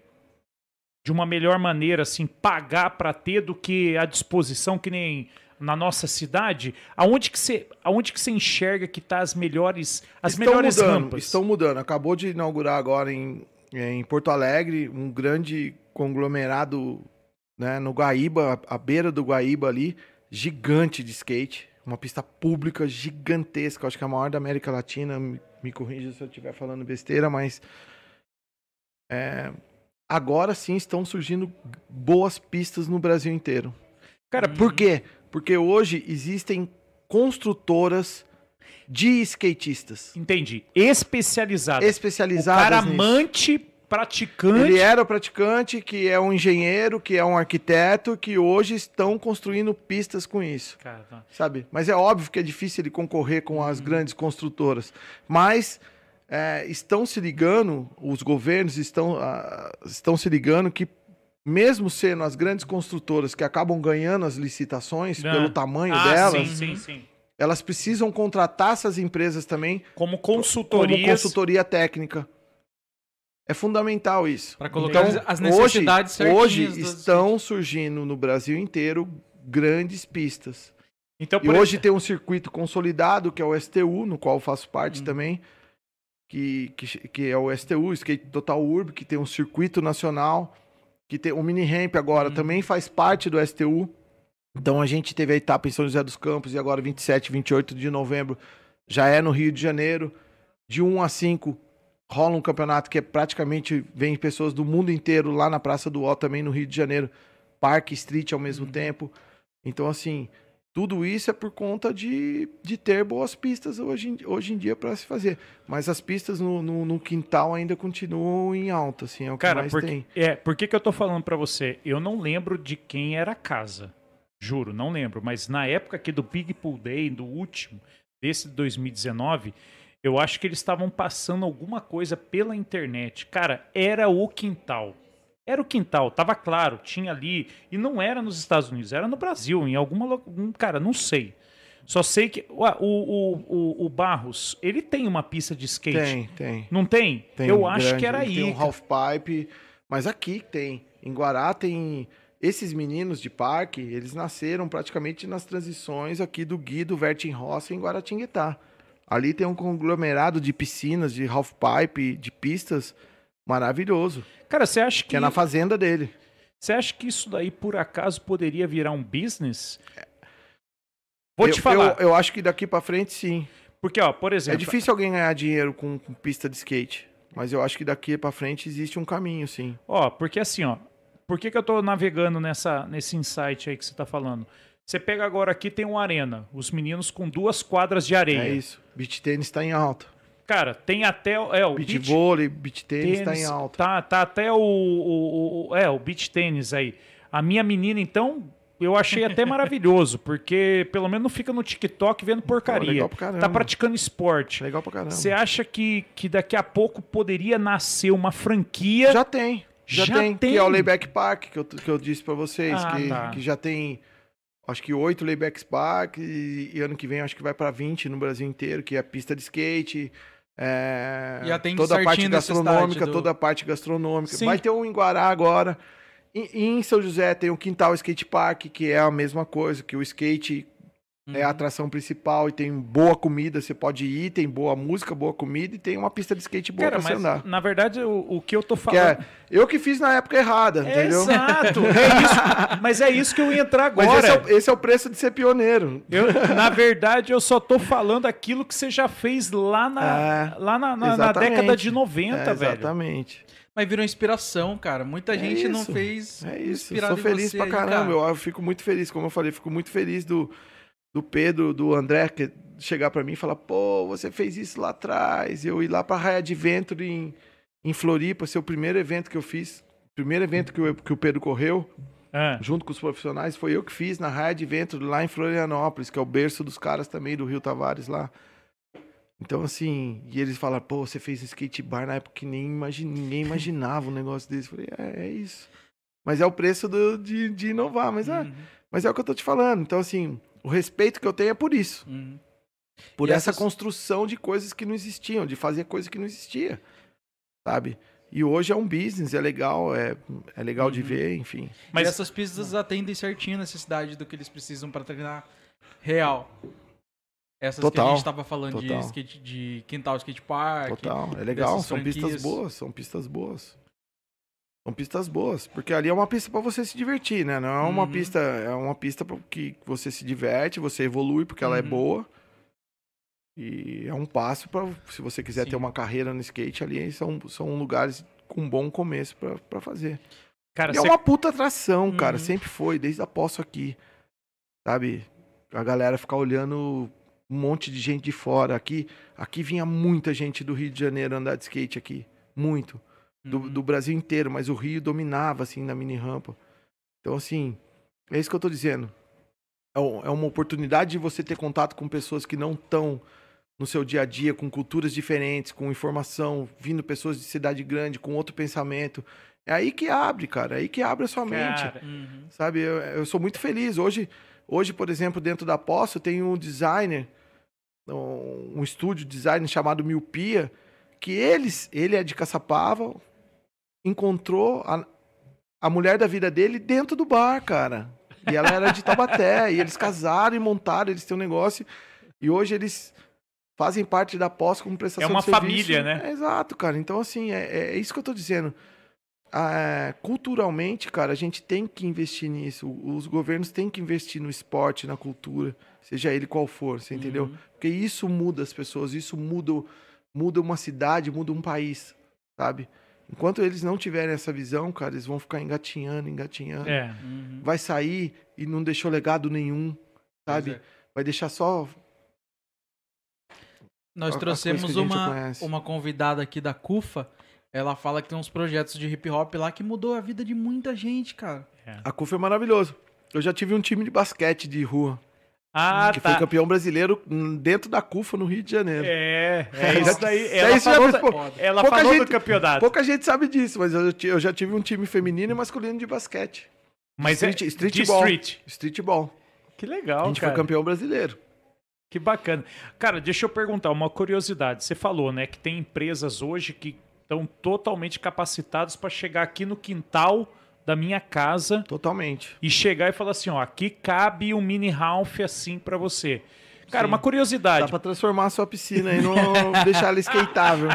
de uma melhor maneira, assim, pagar para ter do que à disposição, que nem na nossa cidade. Aonde que você, aonde que você enxerga que tá as melhores, as estão melhores mudando, rampas? estão mudando. Acabou de inaugurar agora em, em Porto Alegre um grande conglomerado né, no Guaíba, à beira do Guaíba ali, gigante de skate. Uma pista pública gigantesca, acho que é a maior da América Latina. Me, corrija se eu estiver falando besteira, mas é, agora sim estão surgindo boas pistas no Brasil inteiro. Cara, Por quê? Porque hoje existem construtoras de skatistas entendi. Especializado. O especializadas cara nisso. amante, praticante. Ele era praticante, que é um engenheiro, que é um arquiteto, que hoje estão construindo pistas com isso, tá. sabe? Mas é óbvio que é difícil ele concorrer com as grandes construtoras. Mas é, estão se ligando, os governos estão, ah, estão se ligando que mesmo sendo as grandes construtoras que acabam ganhando as licitações Ah. pelo tamanho ah, delas, sim, sim, sim. elas precisam contratar essas empresas também Como como consultorias. consultoria técnica. É fundamental isso. Pra colocar Então, as necessidades hoje, hoje dos- estão surgindo no Brasil inteiro grandes pistas. Então, E hoje tem um circuito consolidado, que é o STU, no qual eu faço parte Hum. também, que, que, que é o STU, Skate Total Urb, que tem um circuito nacional, que tem o Mini Ramp agora, Hum. também faz parte do STU. Então a gente teve a etapa em São José dos Campos e agora 27, 28 de novembro já é no Rio de Janeiro. De 1 a 5 rola um campeonato que é praticamente vem pessoas do mundo inteiro lá na Praça do Ó também no Rio de Janeiro, Parque Street ao mesmo tempo. Então assim, tudo isso é por conta de, de ter boas pistas hoje, em- hoje em dia para se fazer. Mas as pistas no, no, no quintal ainda continuam em alta, assim, é o que Cara, mais porque, tem. é, por que, que eu tô falando pra você? Eu não lembro de quem era a casa. Juro, não lembro. Mas na época aqui do Big Pool Day, do último, desse de 2019, eu acho que eles estavam passando alguma coisa pela internet. Cara, era o quintal. Era o quintal, tava claro, tinha ali. E não era nos Estados Unidos, era no Brasil, em alguma. lo- um- Cara, não sei. Só sei que. O, o, o, o Barros, ele tem uma pista de skate. Tem, tem. Não tem? Tem eu um acho grande, que era aí. Tem um half pipe, mas aqui tem. Em Guará tem esses meninos de parque, eles nasceram praticamente nas transições aqui do Gui do Vertin Roça em Guaratinguetá. Ali tem um conglomerado de piscinas, de half pipe, de pistas maravilhoso, Cara, você acha que, que é na fazenda dele. você acha que isso daí por acaso poderia virar um business? Vou eu, te falar, Eu, eu acho que daqui pra frente sim. porque ó, por exemplo, É difícil alguém ganhar dinheiro com, com pista de skate, mas eu acho que daqui pra frente existe um caminho sim. ó, porque assim, ó, por que, que eu tô navegando nessa nesse insight aí que você tá falando? Você pega agora aqui tem um arena, os meninos com duas quadras de areia. É isso. Beach tênis tá em alta. Cara, tem até o- é o Beach, beach vôlei, beach tênis, tá em alta. Tá, tá até o, o, o- é o beach tênis aí. A minha menina então eu achei até maravilhoso, porque pelo menos não fica no TikTok vendo porcaria. legal pra caramba. tá praticando esporte. Legal pra caramba. Você acha que, que daqui a pouco poderia nascer uma franquia? Já tem. Já, Já tem, tem? Que é o Layback Park, que eu, que eu disse pra vocês. Ah, que, tá. que já tem, acho que oito Laybacks Park. E, e ano que vem acho que vai pra 20 no Brasil inteiro, que é pista de skate. é, E toda a parte gastronômica, do- toda a parte gastronômica. Sim. Vai ter um em Guará agora. E, e em São José tem o Quintal Skate Park, que é a mesma coisa, que o skate É a atração principal e tem boa comida, você pode ir, tem boa música, boa comida e tem uma pista de skate boa Cara, pra você mas andar. na verdade o, o que eu tô Que falando. é, eu que fiz na época errada, entendeu? Exato, é isso. Mas é isso que eu ia entrar agora. Mas esse é, o, esse é o preço de ser pioneiro. Eu, na verdade, eu só tô falando aquilo que você já fez lá na, É, lá na, na- na exatamente. década de 90, É, velho. Exatamente. Mas virou inspiração, cara. Muita É gente não fez. É isso, sou feliz pra aí, caramba. cara. Eu, eu fico muito feliz, como eu falei, fico muito feliz do, do Pedro, do André, que chegar pra mim e falar, pô, você fez isso lá atrás. Eu ir lá pra Raia de Vento em, em Floripa, ser o primeiro evento que eu fiz. O primeiro evento que o, que o Pedro correu, Ah, junto com os profissionais, foi eu que fiz na Raia de Vento lá em Florianópolis, que é o berço dos caras também do Rio Tavares lá. Então, assim, e eles falam, pô, você fez skate bar na época que nem imagi- ninguém imaginava um negócio desse. Eu falei, é, é isso. Mas é o preço do- de, de inovar, mas é, Uhum, mas é o que eu tô te falando. Então, assim, o respeito que eu tenho é por isso. uhum. Por E essa essas- construção de coisas que não existiam, de fazer coisas que não existia, sabe? E hoje é um business, é legal, é, é legal de Uhum. ver, enfim. Mas- E essas pistas atendem certinho a necessidade do que eles precisam pra treinar real. Essas que a Total, gente tava falando de, total. skate, de quintal skate park. Total, é legal, são pistas franquias. boas, são pistas boas. São pistas boas, porque ali é uma pista pra você se divertir, né? Não é uma Uhum. pista, é uma pista que você se diverte, você evolui porque ela é Uhum. boa. E é um passo para se você quiser Sim. ter uma carreira no skate ali, são, são lugares com um bom começo pra- pra fazer. cara, E é uma puta atração, cara. Uhum. Sempre foi, desde a posso aqui. Sabe? A galera ficar olhando um monte de gente de fora. Aqui, aqui vinha muita gente do Rio de Janeiro andar de skate aqui. Muito. Do, Uhum. do Brasil inteiro, mas o Rio dominava, assim, na mini rampa. Então, assim, é isso que eu tô dizendo. É, é uma oportunidade de você ter contato com pessoas que não estão no seu dia a dia, com culturas diferentes, com informação, vindo pessoas de cidade grande, com outro pensamento. É aí que abre, cara. É aí que abre a sua mente. Cara, Uhum. Sabe, eu, eu sou muito feliz. Hoje, hoje, por exemplo, dentro da Posse, eu tenho um designer, um, um estúdio de design chamado Miopia, que eles, ele é de Caçapava, encontrou a, a mulher da vida dele dentro do bar, cara. E ela era de Taubaté, e eles casaram e montaram, eles têm um negócio. E hoje eles fazem parte da Posse como prestação É uma de serviço. família, né? É, exato, cara. Então, assim, é, é isso que eu tô dizendo. Ah, culturalmente, cara, a gente tem que investir nisso. Os governos têm que investir no esporte, na cultura, seja ele qual for, você entendeu? Uhum. Porque isso muda as pessoas, isso muda, muda uma cidade, muda um país, sabe? Enquanto eles não tiverem essa visão, cara, eles vão ficar engatinhando, engatinhando. é. Uhum. Vai sair e não deixou legado nenhum, sabe? É. Vai deixar só. Nós trouxemos uma, uma convidada aqui da CUFA. Ela fala que tem uns projetos de hip hop lá que mudou a vida de muita gente, cara. A CUF é maravilhoso. Eu já tive um time de basquete de rua, Ah, que tá. foi campeão brasileiro dentro da CUFA no Rio de Janeiro. É, é isso daí. Ela já falou, da- pô, ela falou do gente- campeonato. Pouca gente sabe disso, mas eu, eu já tive um time feminino e masculino de basquete. Mas street- é streetball. de street. Streetball. Que A legal, gente cara. foi campeão brasileiro. Que bacana. Cara, deixa eu perguntar uma curiosidade. Você falou, né, que tem empresas hoje que estão totalmente capacitadas para chegar aqui no quintal da minha casa Totalmente. e chegar e falar assim, ó, aqui cabe um mini Ralph assim para você. Cara, Sim. uma Dá curiosidade. pra transformar a sua piscina e não deixar ela skateável.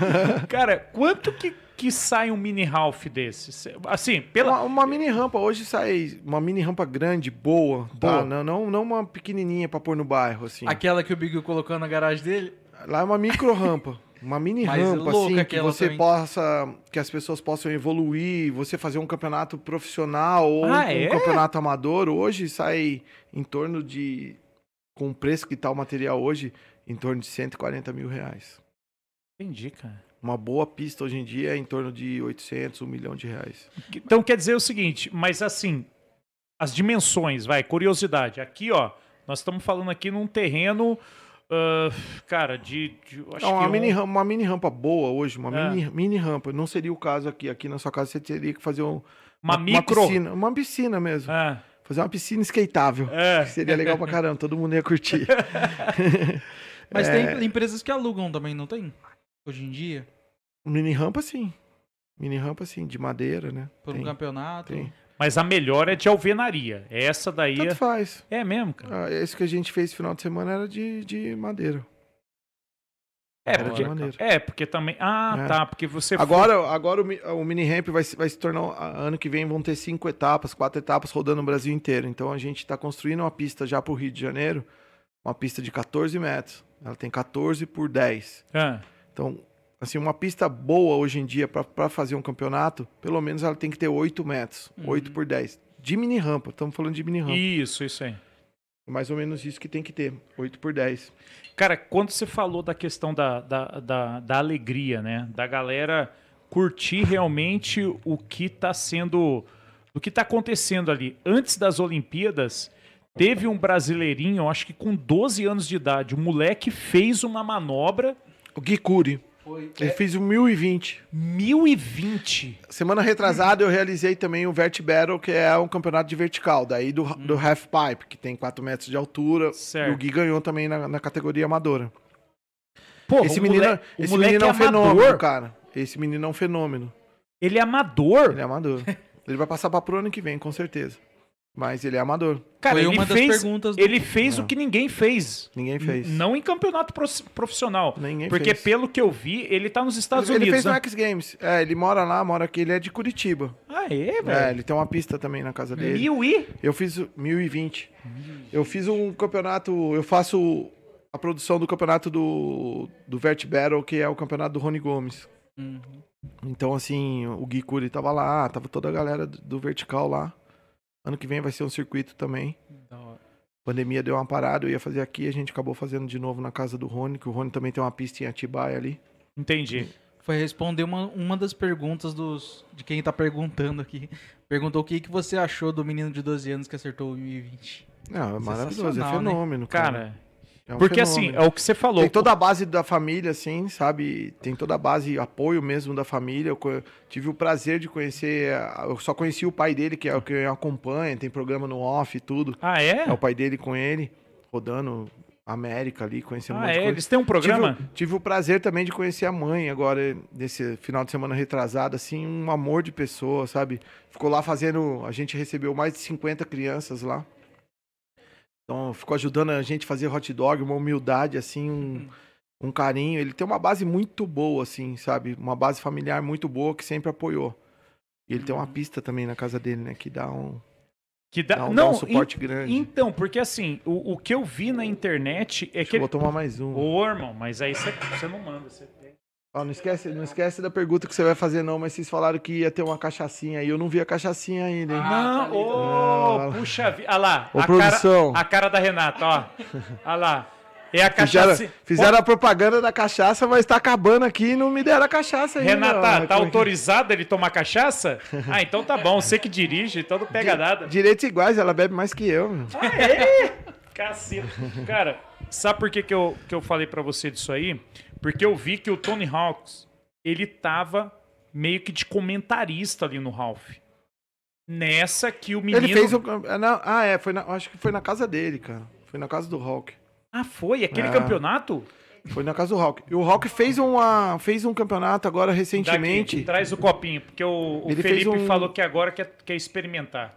Cara, quanto que, que sai um mini Ralph desse? Assim, pela Uma, uma mini rampa hoje sai uma mini rampa grande, boa, Boa. tá? Não, não, não uma pequenininha pra pôr no bairro, assim. Aquela que o Big colocou na garagem dele. Lá é uma micro rampa. Uma mini rampa, assim, que você também. possa. Que as pessoas possam evoluir, você fazer um campeonato profissional ou Ah, um é? campeonato amador. Hoje sai em torno de. Com o preço que tá o material hoje, em torno de 140 mil reais. Entendi, cara. Uma boa pista hoje em dia é em torno de 800, 1 milhão de reais. Então quer dizer o seguinte, mas assim, as dimensões, vai, curiosidade. Aqui, ó, nós estamos falando aqui num terreno, ah, cara, de, de- eu acho Não, que uma, um- mini, rampa, uma mini rampa boa hoje, uma É. mini, mini rampa. Não seria o caso aqui. Aqui na sua casa você teria que fazer um, uma, micro. piscina. Uma piscina mesmo. Ah, Fazer uma piscina skateável. é. Que seria legal pra caramba, todo mundo ia curtir. Mas É. tem empresas que alugam também, não tem? Hoje em dia? Mini rampa, sim. Mini rampa, sim, de madeira, né? Por um Tem, campeonato. tem. Mas a melhor é de alvenaria. Essa daí Tanto é... faz. é mesmo, cara. Ah, esse que a gente fez esse final de semana era de, de madeira. É, Era porque, maneiro. é, porque também. Ah, É. tá. Porque você. Agora, agora o, o mini ramp vai, se- vai se tornar. Ano que vem vão ter cinco etapas, quatro etapas rodando o Brasil inteiro. Então a gente está construindo uma pista já para o Rio de Janeiro, uma pista de 14 metros. Ela tem 14 por 10. Ah, Então, assim, uma pista boa hoje em dia para fazer um campeonato, pelo menos ela tem que ter 8 metros, 8 por 10. De mini rampa, estamos falando de mini rampa. isso, isso aí. Mais ou menos isso que tem que ter, 8 por 10. Cara, quando você falou da questão da, da, da, da alegria, né? Da galera curtir realmente o que tá sendo. O que tá acontecendo ali. Antes das Olimpíadas, teve um brasileirinho, acho que com 12 anos de idade. O moleque fez uma manobra O Gui Curi, ele fez o 1020. 1020. Semana retrasada eu realizei também o Vert Battle, que é um campeonato de vertical, daí do, do Half Pipe, que tem 4 metros de altura. Certo. E o Gui ganhou também na, na categoria amadora. Pô, esse menino, moleque, esse menino é um amador. fenômeno, cara. Esse menino é um fenômeno. Ele é amador. Ele é amador. ele vai passar pra pro ano que vem, com certeza. Mas ele é amador. Cara, Foi ele uma das fez, perguntas do- ele fez É. o que ninguém fez. Ninguém fez. Não em campeonato prof- profissional. Ninguém porque fez. pelo que eu vi, ele tá nos Estados ele, ele Unidos. fez no né? X Games. É, ele mora lá, mora aqui. Ele é de Curitiba. Ah, é, É, velho? ele tem uma pista também na casa dele. Mil e? Eu fiz o 1020. Eu fiz um campeonato. Eu faço a produção do campeonato do, do Vert Battle, que é o campeonato do Rony Gomes. Uhum. Então, assim, o Gui Curi tava lá, tava toda a galera do, do Vertical lá. Ano que vem vai ser um circuito também. Pandemia deu uma parada, eu ia fazer aqui, a gente acabou fazendo de novo na casa do Rony, que o Rony também tem uma pista em Atibaia ali. Entendi. Foi responder uma, uma das perguntas dos, de quem tá perguntando aqui. Perguntou o que, que você achou do menino de 12 anos que acertou o 2020. Não, é maravilhoso, é né? fenômeno, cara. Cara, É um porque assim, fenômeno. é o que você falou. Tem toda a base da família, assim, sabe? Tem toda a base, apoio mesmo da família. Eu tive o prazer de conhecer. Eu só conheci o pai dele, que é o que acompanha, tem programa no off e tudo. Ah, é? É o pai dele com ele, rodando América ali, conhecendo um Ah, monte de é? Eles têm um programa? Tive, o- tive o prazer também de conhecer a mãe agora, nesse final de semana retrasado, assim, um amor de pessoa, sabe? Ficou lá fazendo. A gente recebeu mais de 50 crianças lá. Então, ficou ajudando a gente a fazer hot dog, uma humildade, assim, um, um carinho. Ele tem uma base muito boa, assim, sabe? Uma base familiar muito boa que sempre apoiou. E ele tem uma pista também na casa dele, né? Que dá um, Que dá... dá um, dá Não, um suporte en- grande. Então, porque assim, o, o que eu vi na internet é Acho que. eu vou tomar mais um. Ô, irmão, mas aí você você não manda. Você... Ó, não, esquece, não esquece da pergunta que você vai fazer, não, mas vocês falaram que ia ter uma cachaçinha aí. Eu não vi a cachaçinha ainda, hein? Não, ô, Ah, puxa vida. Olha lá. Ô, a produção. Cara, a cara da Renata, ó. Olha lá. É a Fizeram, cachaça. fizeram a propaganda da cachaça, mas tá acabando aqui e não me deram a cachaça ainda. Renata, ó. tá Como é que- ele tomar cachaça? Ah, então tá bom. Você que dirige, então não pega nada. Direitos iguais, ela bebe mais que eu. meu. Caceta. Cara, sabe por que, que, eu, que eu falei pra você disso aí? Porque eu vi que o Tony Hawks, ele tava meio que de comentarista ali no Ralph. Nessa que o menino... Ele fez o. ah, não, Ah, é, foi na- acho que foi na casa dele, cara. Foi na casa do Hulk. Ah, foi? Aquele É. campeonato? Foi na casa do Hulk. E o Hulk fez, uma, fez um campeonato agora recentemente. Daqui, traz o copinho, porque o, o Felipe um- falou que agora quer, quer experimentar.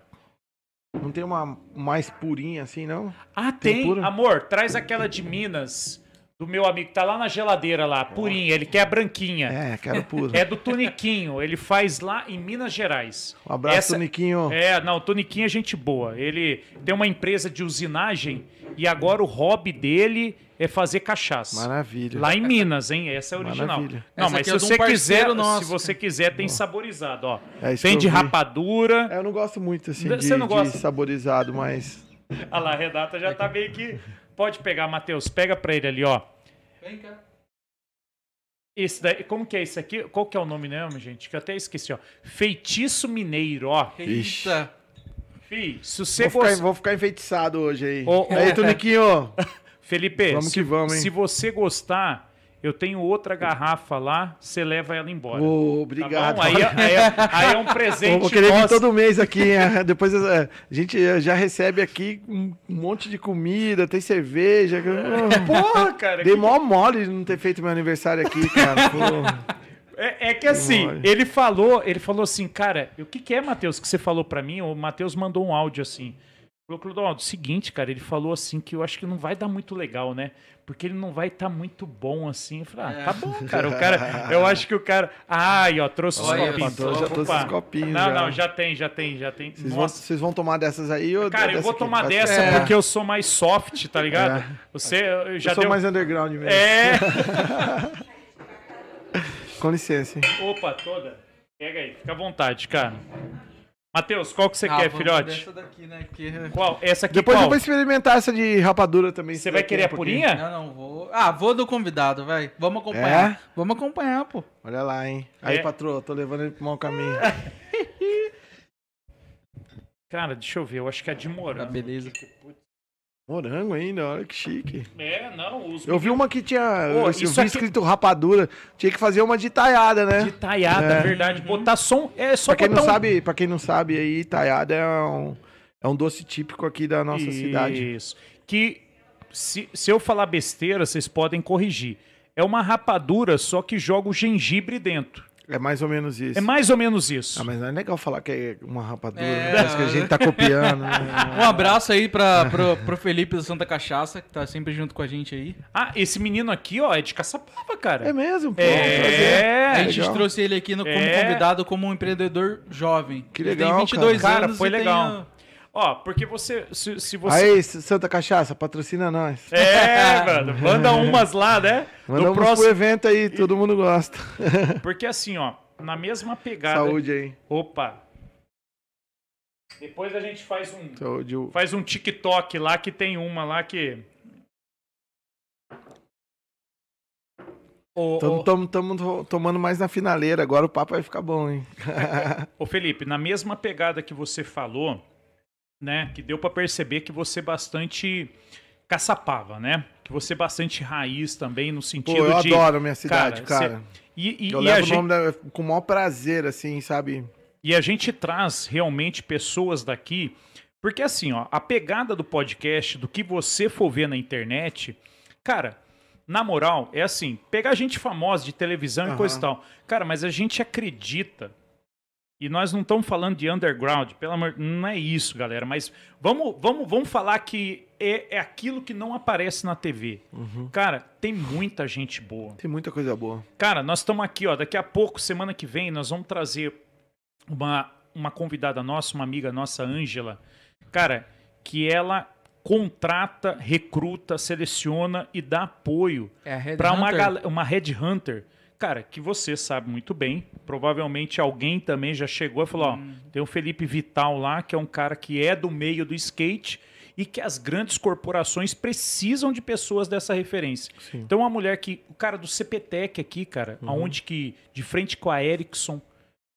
Não tem uma mais purinha assim, não? Ah, Tem tem. Amor, traz aquela de Minas, do meu amigo, que tá lá na geladeira lá, purinha. Ele quer a branquinha. É, quero pura. É do Toniquinho. Ele faz lá em Minas Gerais. Um abraço, Essa- Niquinho. É, não, o Toniquinho é gente boa. Ele tem uma empresa de usinagem e agora o hobby dele é fazer cachaça. Maravilha. Lá em Minas, hein? Essa é a original. Maravilha. Não, Essa mas aqui se é um você quiser, nosso, se você quiser, tem saborizado, ó. É isso tem de rapadura. É, eu não gosto muito assim Você de, não de gosta? saborizado, mas. Olha lá, a Renata já tá meio que. Pode pegar, Matheus. Pega pra ele ali, ó. Vem cá. Esse daí, como que é esse aqui? Qual que é o nome mesmo, gente? Que eu até esqueci, ó. Feitiço Mineiro, ó. Eita. Fih, se você Vou ficar, gosta. vou ficar enfeitiçado hoje aí. Ô, ô. Aí, Toniquinho. Felipe, Vamos se, que vamos, hein? se você gostar, eu tenho outra garrafa lá, você leva ela embora. Tá obrigado. bom? Aí, é- aí é- aí é um presente Vou querer vir nosso. todo mês aqui. Depois é, a gente já recebe aqui um monte de comida, tem cerveja. Oh, Porra, cara. Dei que- mó mole de não ter feito meu aniversário aqui, cara. Pô. É, é que assim, ele falou, ele falou assim, cara, o que, que é, Matheus, que você falou pra mim? O Matheus mandou um áudio assim. Falou, Clodoaldo, seguinte, cara, ele falou assim que eu acho que não vai dar muito legal, né? Porque ele não vai estar muito bom assim. Eu falei, ah, tá bom, cara. O cara, eu acho que o cara. Ai, ó, trouxe os Olha, copinhos. Patrão, já trouxe os copinhos. Não, já. não, já tem, já tem, já tem. Vocês vão, vocês vão tomar dessas aí? Ou Cara, eu vou aqui? tomar Vai- dessa É. porque eu sou mais soft, tá ligado? É. Você eu já Eu sou deu. mais underground mesmo. É. Com licença. Opa, toda. Pega aí, fica à vontade, cara. Matheus, qual que você Ah, quer, filhote? dessa daqui, né? Porque... Qual? Essa aqui Depois qual? eu vou experimentar essa de rapadura também. Você vai querer a purinha? Não, não, vou. Ah, vou do convidado, vai. Vamos acompanhar. Vamos acompanhar, pô. Olha lá, hein. Aí, É. patroa, tô levando ele pro mau caminho. Cara, deixa eu ver, eu acho que é de Ah, morango. beleza. Morango ainda, olha que chique. É, não, os Eu vi uma que tinha. Pô, eu isso vi aqui- escrito rapadura. Tinha que fazer uma de taiada, né? de taiada, É. verdade. Botar som, é só Pra quem não um- sabe, para quem não sabe aí, taiada é um, é um doce típico aqui da nossa Isso. cidade. Que se, se eu falar besteira, vocês podem corrigir. É uma rapadura, só que joga o gengibre dentro. É mais ou menos isso. É mais ou menos isso. Ah, mas não é legal falar que é uma rapadura, É. né? Parece que a gente tá copiando. né? Um abraço aí pra, pro, pro Felipe da Santa Cachaça, que tá sempre junto com a gente aí. Ah, esse menino aqui, ó, é de Caçapava, cara. É mesmo, pô. É, a gente legal. trouxe ele aqui no, como É. convidado como um empreendedor jovem. Que Ele legal, tem 22 cara. Cara, anos foi e tem legal. Ó, porque você. Se, se você. Aí, Santa Cachaça, patrocina nós. É, mano. Manda umas lá, né? Mandamos no pro próximo. evento aí, todo mundo gosta. Porque assim, ó, na mesma pegada. Saúde aí. Opa. Depois a gente faz um. Saúde. Faz um TikTok lá que tem uma lá que. Tamo tomando mais na finaleira, agora o papo vai ficar bom, hein? ô, Felipe, na mesma pegada que você falou, né? Que deu pra perceber que você bastante caçapava, né? Que você bastante raiz também, no Pô, sentido eu de. adoro a minha cidade, cara, cara. E, e- Eu e levo o gente- nome da, com o maior prazer, assim, sabe? E a gente traz realmente pessoas daqui, porque assim, ó, a pegada do podcast, do que você for ver na internet, cara, na moral, é assim, pegar gente famosa de televisão e Aham. coisa e tal. Cara, mas a gente acredita. E nós não estamos falando de underground, pelo amor, não é isso, galera, mas vamos, vamos, vamos falar que é, é aquilo que não aparece na TV. Uhum. Cara, tem muita gente boa. Tem muita coisa boa. Cara, nós estamos aqui, ó. Daqui a pouco, semana que vem, nós vamos trazer uma, uma convidada nossa, uma amiga nossa, Ângela. Cara, que ela contrata, recruta, seleciona e dá apoio É a Red para uma, Hunter. uma headhunter. Cara, que você sabe muito bem. Provavelmente alguém também já chegou e falou: ó, Hum. tem o Felipe Vital lá, que é um cara que é do meio do skate e que as grandes corporações precisam de pessoas dessa referência. Sim. Então, uma mulher que. O cara do CPTEC aqui, cara, Uhum. aonde que. De frente com a Ericsson,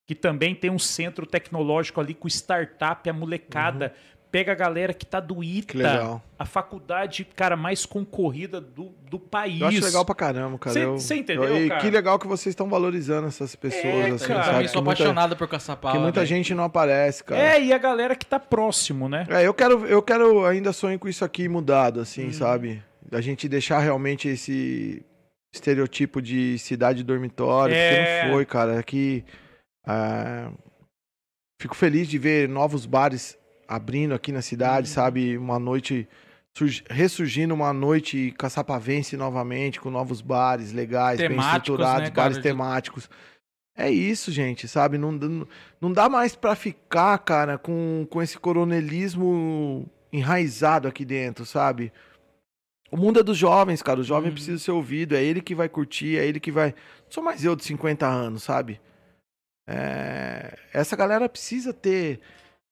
que também tem um centro tecnológico ali com startup, a molecada. Pega a galera que tá do. Que ITA, legal. a faculdade, cara, mais concorrida do, do país. Eu acho legal pra caramba, cara. Cê- Eu- cê entendeu, eu- e cara? Que legal que vocês estão valorizando essas pessoas, É, assim, cara. Eu sabe? Que sou apaixonado por Caçapava. que muita velho. gente não aparece, cara. É, e a galera que tá próximo, né? É, eu quero, eu quero ainda sonho com isso aqui mudado, assim, Uhum. sabe? Da gente deixar realmente esse estereotipo de cidade dormitório, É. porque não foi, cara. Aqui, ah, fico feliz de ver novos bares abrindo aqui na cidade, Uhum. sabe? Uma noite surg- ressurgindo uma noite caçapavense novamente com novos bares legais, bem Temáticos, estruturados, né, bares temáticos. É isso, gente, sabe? Não, não, não dá mais pra ficar, cara, com, com esse coronelismo enraizado aqui dentro, sabe? O mundo é dos jovens, cara. O jovem Uhum. precisa ser ouvido. É ele que vai curtir, é ele que vai. Não sou mais eu de 50 anos, sabe? É, Essa galera precisa ter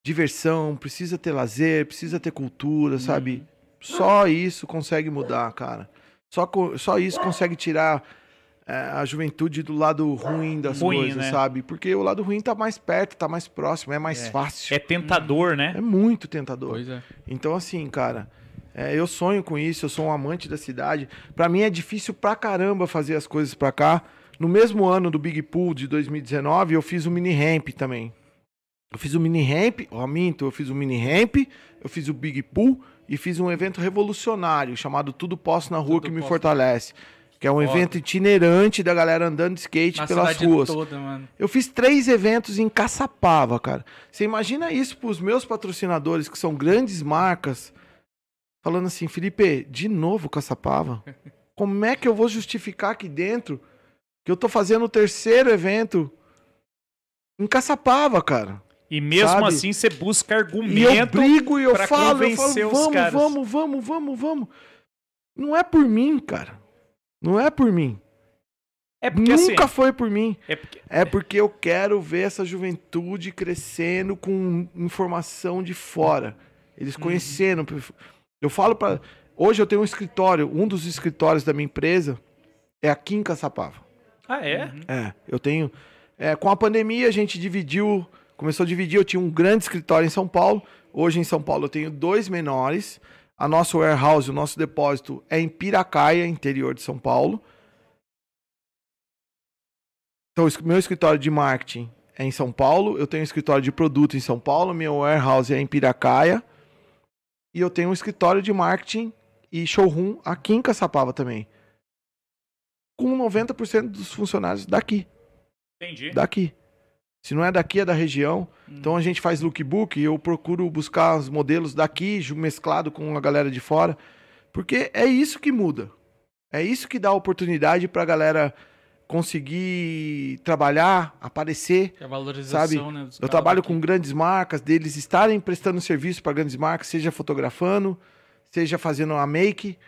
diversão, precisa ter lazer, precisa ter cultura, sabe? Só isso consegue mudar, cara. Só, só isso consegue tirar é, a juventude do lado ruim das Ruim, coisas, né? sabe? Porque o lado ruim tá mais perto, tá mais próximo, é mais fácil. É tentador, né? É muito tentador. Pois é. Então, assim, cara, é, eu sonho com isso, eu sou um amante da cidade. Pra mim é difícil pra caramba fazer as coisas pra cá. No mesmo ano do Big Pool de 2019, eu fiz o mini ramp também. Eu fiz o mini ramp, ó, minto, eu fiz o mini ramp, eu fiz o Big Pool e fiz um evento revolucionário chamado Tudo Posso na Rua Tudo que me Posso. fortalece. Que é um Foda. evento itinerante da galera andando de skate Na pelas ruas. toda. Eu fiz três eventos em Caçapava, cara. Você imagina isso pros meus patrocinadores, que são grandes marcas, falando assim, Felipe, de novo Caçapava? Como é que eu vou justificar aqui dentro que eu tô fazendo o terceiro evento em Caçapava, cara? E mesmo Sabe? assim você busca E eu argumento. brigo e eu falo, eu falo, os vamos, caras." vamos, vamos, vamos, vamos. Não é por mim, cara. Não é por mim. É porque Nunca assim. foi por mim. É porque, É porque eu quero ver essa juventude crescendo com informação de fora. Eles Uhum. conhecendo. Eu falo para Hoje eu tenho um escritório, um dos escritórios da minha empresa é aqui em Caçapava. ah, é? É, eu tenho. é, com a pandemia a gente dividiu, começou a dividir. Eu tinha um grande escritório em São Paulo. Hoje em São Paulo eu tenho dois menores. A nossa warehouse, o nosso depósito é em Piracaia, interior de São Paulo. Então, o meu escritório de marketing é em São Paulo. Eu tenho um escritório de produto em São Paulo. Meu warehouse é em Piracaia. E eu tenho um escritório de marketing e showroom aqui em Caçapava também. Com 90% dos funcionários daqui Entendi. daqui. Se não é daqui, é da região. Então a gente faz lookbook e eu procuro buscar os modelos daqui, mesclado com a galera de fora. Porque é isso que muda. É isso que dá oportunidade pra galera conseguir trabalhar, aparecer. Que é a valorização, Sabe, né? Eu trabalho aqui. com grandes marcas, deles estarem prestando serviço para grandes marcas, seja fotografando, seja fazendo a make,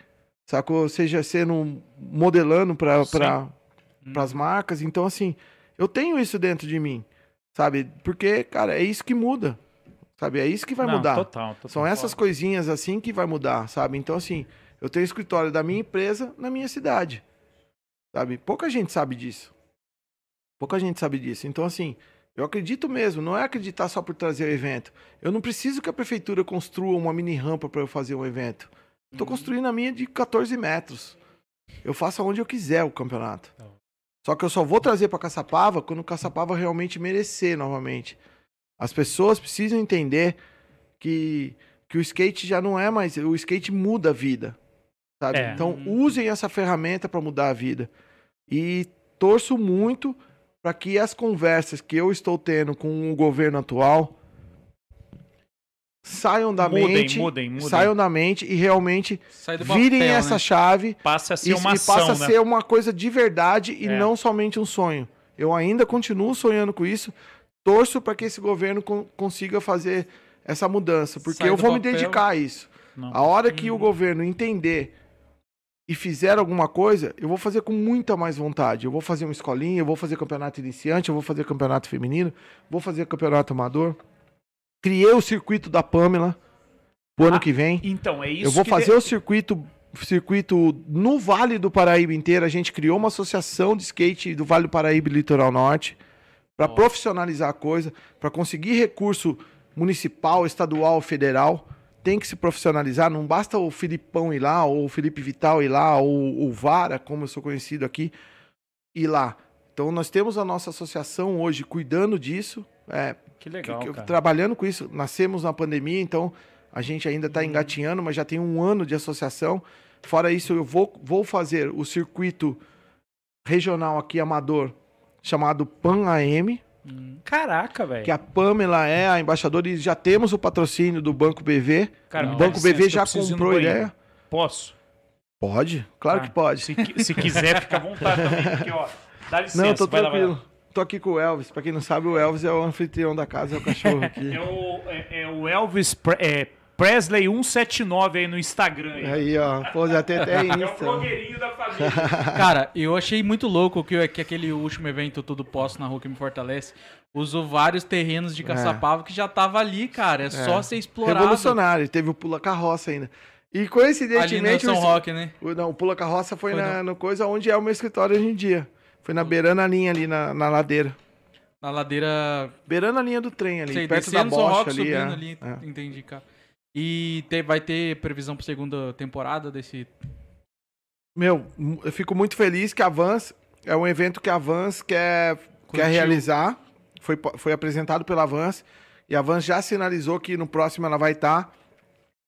sacou? Seja sendo modelando para Sim. as marcas. Então, assim, eu tenho isso dentro de mim, sabe? Porque, cara, é isso que muda, sabe? É isso que vai Não, mudar. Total, total. São essas coisinhas assim que vai mudar, sabe? Então, assim, eu tenho escritório da minha empresa na minha cidade, sabe? Pouca gente sabe disso. Pouca gente sabe disso. Então, assim, eu acredito mesmo, não é acreditar só por trazer o evento. Eu não preciso que a prefeitura construa uma mini rampa para eu fazer um evento. Eu tô construindo a minha de 14 metros. Eu faço aonde eu quiser o campeonato. Só que eu só vou trazer para Caçapava quando o Caçapava realmente merecer novamente. As pessoas precisam entender que, que o skate já não é mais. O skate muda a vida. Sabe? É. Então usem essa ferramenta para mudar a vida. E torço muito para que as conversas que eu estou tendo com o governo atual saiam da Mudem, mente, mudem, mudem. saiam da mente e realmente virem papel, essa né? chave Passe a ser e, uma e ação, passa a né? ser uma coisa de verdade e É. não somente um sonho. Eu ainda continuo sonhando com isso. Torço para que esse governo con- consiga fazer essa mudança, porque Sai eu vou me papel. dedicar a isso. Não. A hora que Uhum. o governo entender e fizer alguma coisa, eu vou fazer com muita mais vontade. Eu vou fazer uma escolinha, eu vou fazer campeonato iniciante, eu vou fazer campeonato feminino, vou fazer campeonato amador. Criei o circuito da Pamela pro ano Ah, que vem. Então, é isso Eu vou fazer de- o circuito, circuito no Vale do Paraíba inteiro. A gente criou uma associação de skate do Vale do Paraíba e Litoral Norte para profissionalizar a coisa, para conseguir recurso municipal, estadual, federal. Tem que se profissionalizar. Não basta o Filipão ir lá, ou o Felipe Vital ir lá, ou o Vara, como eu sou conhecido aqui, ir lá. Então nós temos a nossa associação hoje cuidando disso. É, Que legal, que- que- trabalhando com isso. Nascemos na pandemia, então a gente ainda Uhum. está engatinhando, mas já tem um ano de associação. Fora isso, eu vou, vou fazer o circuito regional aqui, amador, chamado PAN AM, Caraca, velho. que a Pamela é a embaixadora e já temos o patrocínio do Banco BV. Cara, o Banco licença, BV já comprou ideia. Posso? Pode? Claro Tá. que pode. Se, se quiser, fica à vontade também, porque, ó, dá licença. Não, tô vai lá, vai lá. Tô aqui com o Elvis. Pra quem não sabe, o Elvis é o anfitrião da casa, é o cachorro aqui. É o, é, é o Elvis Pre- é, Presley 179 aí no Instagram. Aí. Aí, ó. Pô, já tem até É o Insta. blogueirinho da família. Cara, eu achei muito louco que, que aquele último evento Tudo Posso na Rua que me fortalece usou vários terrenos de Caçapava que já tava ali, cara. É, só ser explorado. Revolucionário. Teve o Pula Carroça ainda. E Ali no coincidentemente. São o- Roque, né? o, não, o Pula Carroça foi, Foi na, no coisa onde é o meu escritório hoje em dia. Foi na beirando a linha ali, na, na ladeira. Na ladeira. Beirando a linha do trem ali, sei, perto da Bosch ali. subindo é. ali. É. Entendi, cara. E te- vai ter previsão pra segunda temporada desse. Meu, eu fico muito feliz que a Vans é um evento que a Vans quer, quer realizar. Foi, foi apresentado pela Vans. E a Vans já sinalizou que no próximo ela vai estar.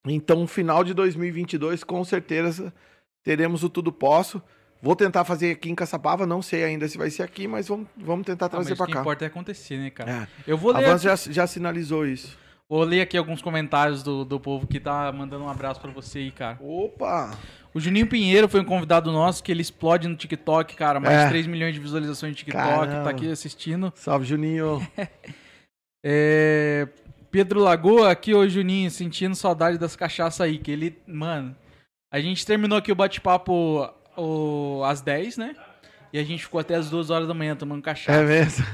Então, no final de 2022, com certeza, teremos o Tudo Posso. Vou tentar fazer aqui em Caçapava, não sei ainda se vai ser aqui, mas vamos, vamos tentar Ah, trazer mas o pra que cá. importa é acontecer, né, cara? É. Eu vou A ler, Vans aqui, já, já sinalizou isso. vou ler aqui alguns comentários do, do povo que tá mandando um abraço pra você aí, cara. Opa! O Juninho Pinheiro foi um convidado nosso que ele explode no TikTok, cara. Mais É. de 3 milhões de visualizações no TikTok, Caramba. tá aqui assistindo. Salve, Juninho. É, Pedro Lagoa, aqui, ô Juninho, sentindo saudade das cachaças aí, que ele, mano, a gente terminou aqui o bate-papo o- às 10, né? E a gente ficou até as 2 horas da manhã tomando cachaça. É mesmo?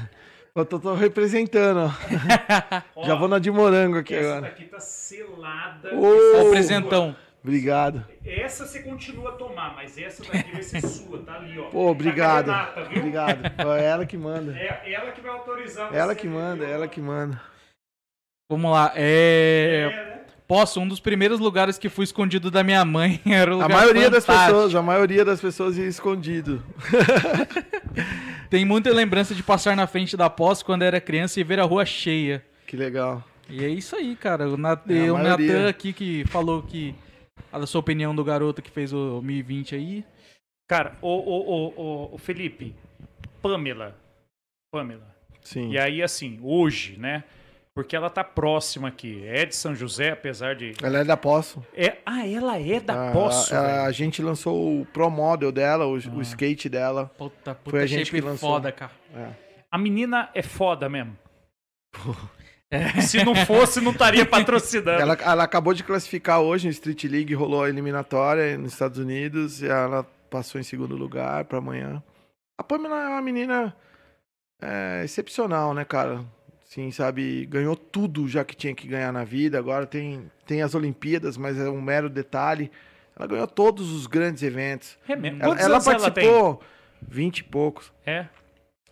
Eu tô, tô representando, ó. Já vou na de morango aqui Essa agora. daqui tá selada. Ô! Ó o presentão. Obrigado. Essa você continua a tomar, mas essa daqui vai ser sua, tá ali, ó. Pô, obrigado. Tá? Obrigado. É ela que manda. É ela que vai autorizar você. Ela que manda, ela que manda. Vamos lá, é... É? Posso, um dos primeiros lugares que fui escondido da minha mãe era o A lugar maioria das fantástico. pessoas, a maioria das pessoas ia escondido. Tem muita lembrança de passar na frente da pós quando era criança e ver a rua cheia. Que legal. E é isso aí, cara. O, Nat É, a o maioria. Natan aqui que falou que a sua opinião do garoto que fez o 1020 aí. Cara, o, o, o, o, o Felipe, Pamela. Pamela. Sim. E aí, assim, hoje, né? Porque ela tá próxima aqui. É de São José, apesar de. Ela é da Poço. É... Ah, ela é da a, Poço. a, a gente lançou o Pro Model dela, o, o skate dela. Puta, puta Foi a gente shape que lançou. foda, cara. É. A menina é foda mesmo. Se não fosse, não estaria patrocinando. Ela, ela acabou de classificar hoje no Street League, rolou a eliminatória nos Estados Unidos e ela passou em segundo lugar para amanhã. A Pamela é uma menina é, excepcional, né, cara? Sim, sabe, ganhou tudo já que tinha que ganhar na vida. Agora tem, tem as Olimpíadas, mas é um mero detalhe. Ela ganhou todos os grandes eventos. É mesmo. Ela, ela participou 20 e poucos. É.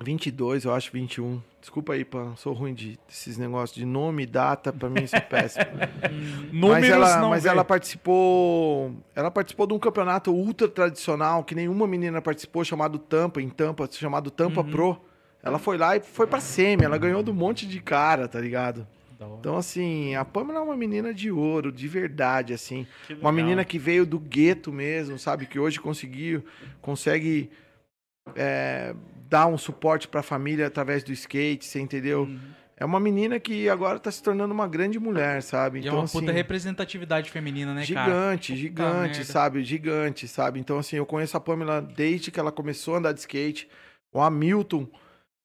22, eu acho, 21. Desculpa aí, Pan, sou ruim de desses negócios de nome, data, pra mim isso é péssimo. Mas ela, mas vê. ela participou, ela participou de um campeonato ultra tradicional que nenhuma menina participou, chamado Tampa, em Tampa, chamado Tampa Uhum. Pro. Ela foi lá e foi pra semi, ela ganhou de um monte de cara, tá ligado? Então, assim, a Pamela é uma menina de ouro, de verdade, assim. Uma menina que veio do gueto mesmo, sabe? Que hoje conseguiu, consegue é, dar um suporte pra família através do skate, você entendeu? Uhum. É uma menina que agora tá se tornando uma grande mulher, sabe? E é uma puta representatividade feminina, né, cara? Gigante, gigante, sabe? Gigante, sabe? Então, assim, eu conheço a Pamela desde que ela começou a andar de skate. O Hamilton,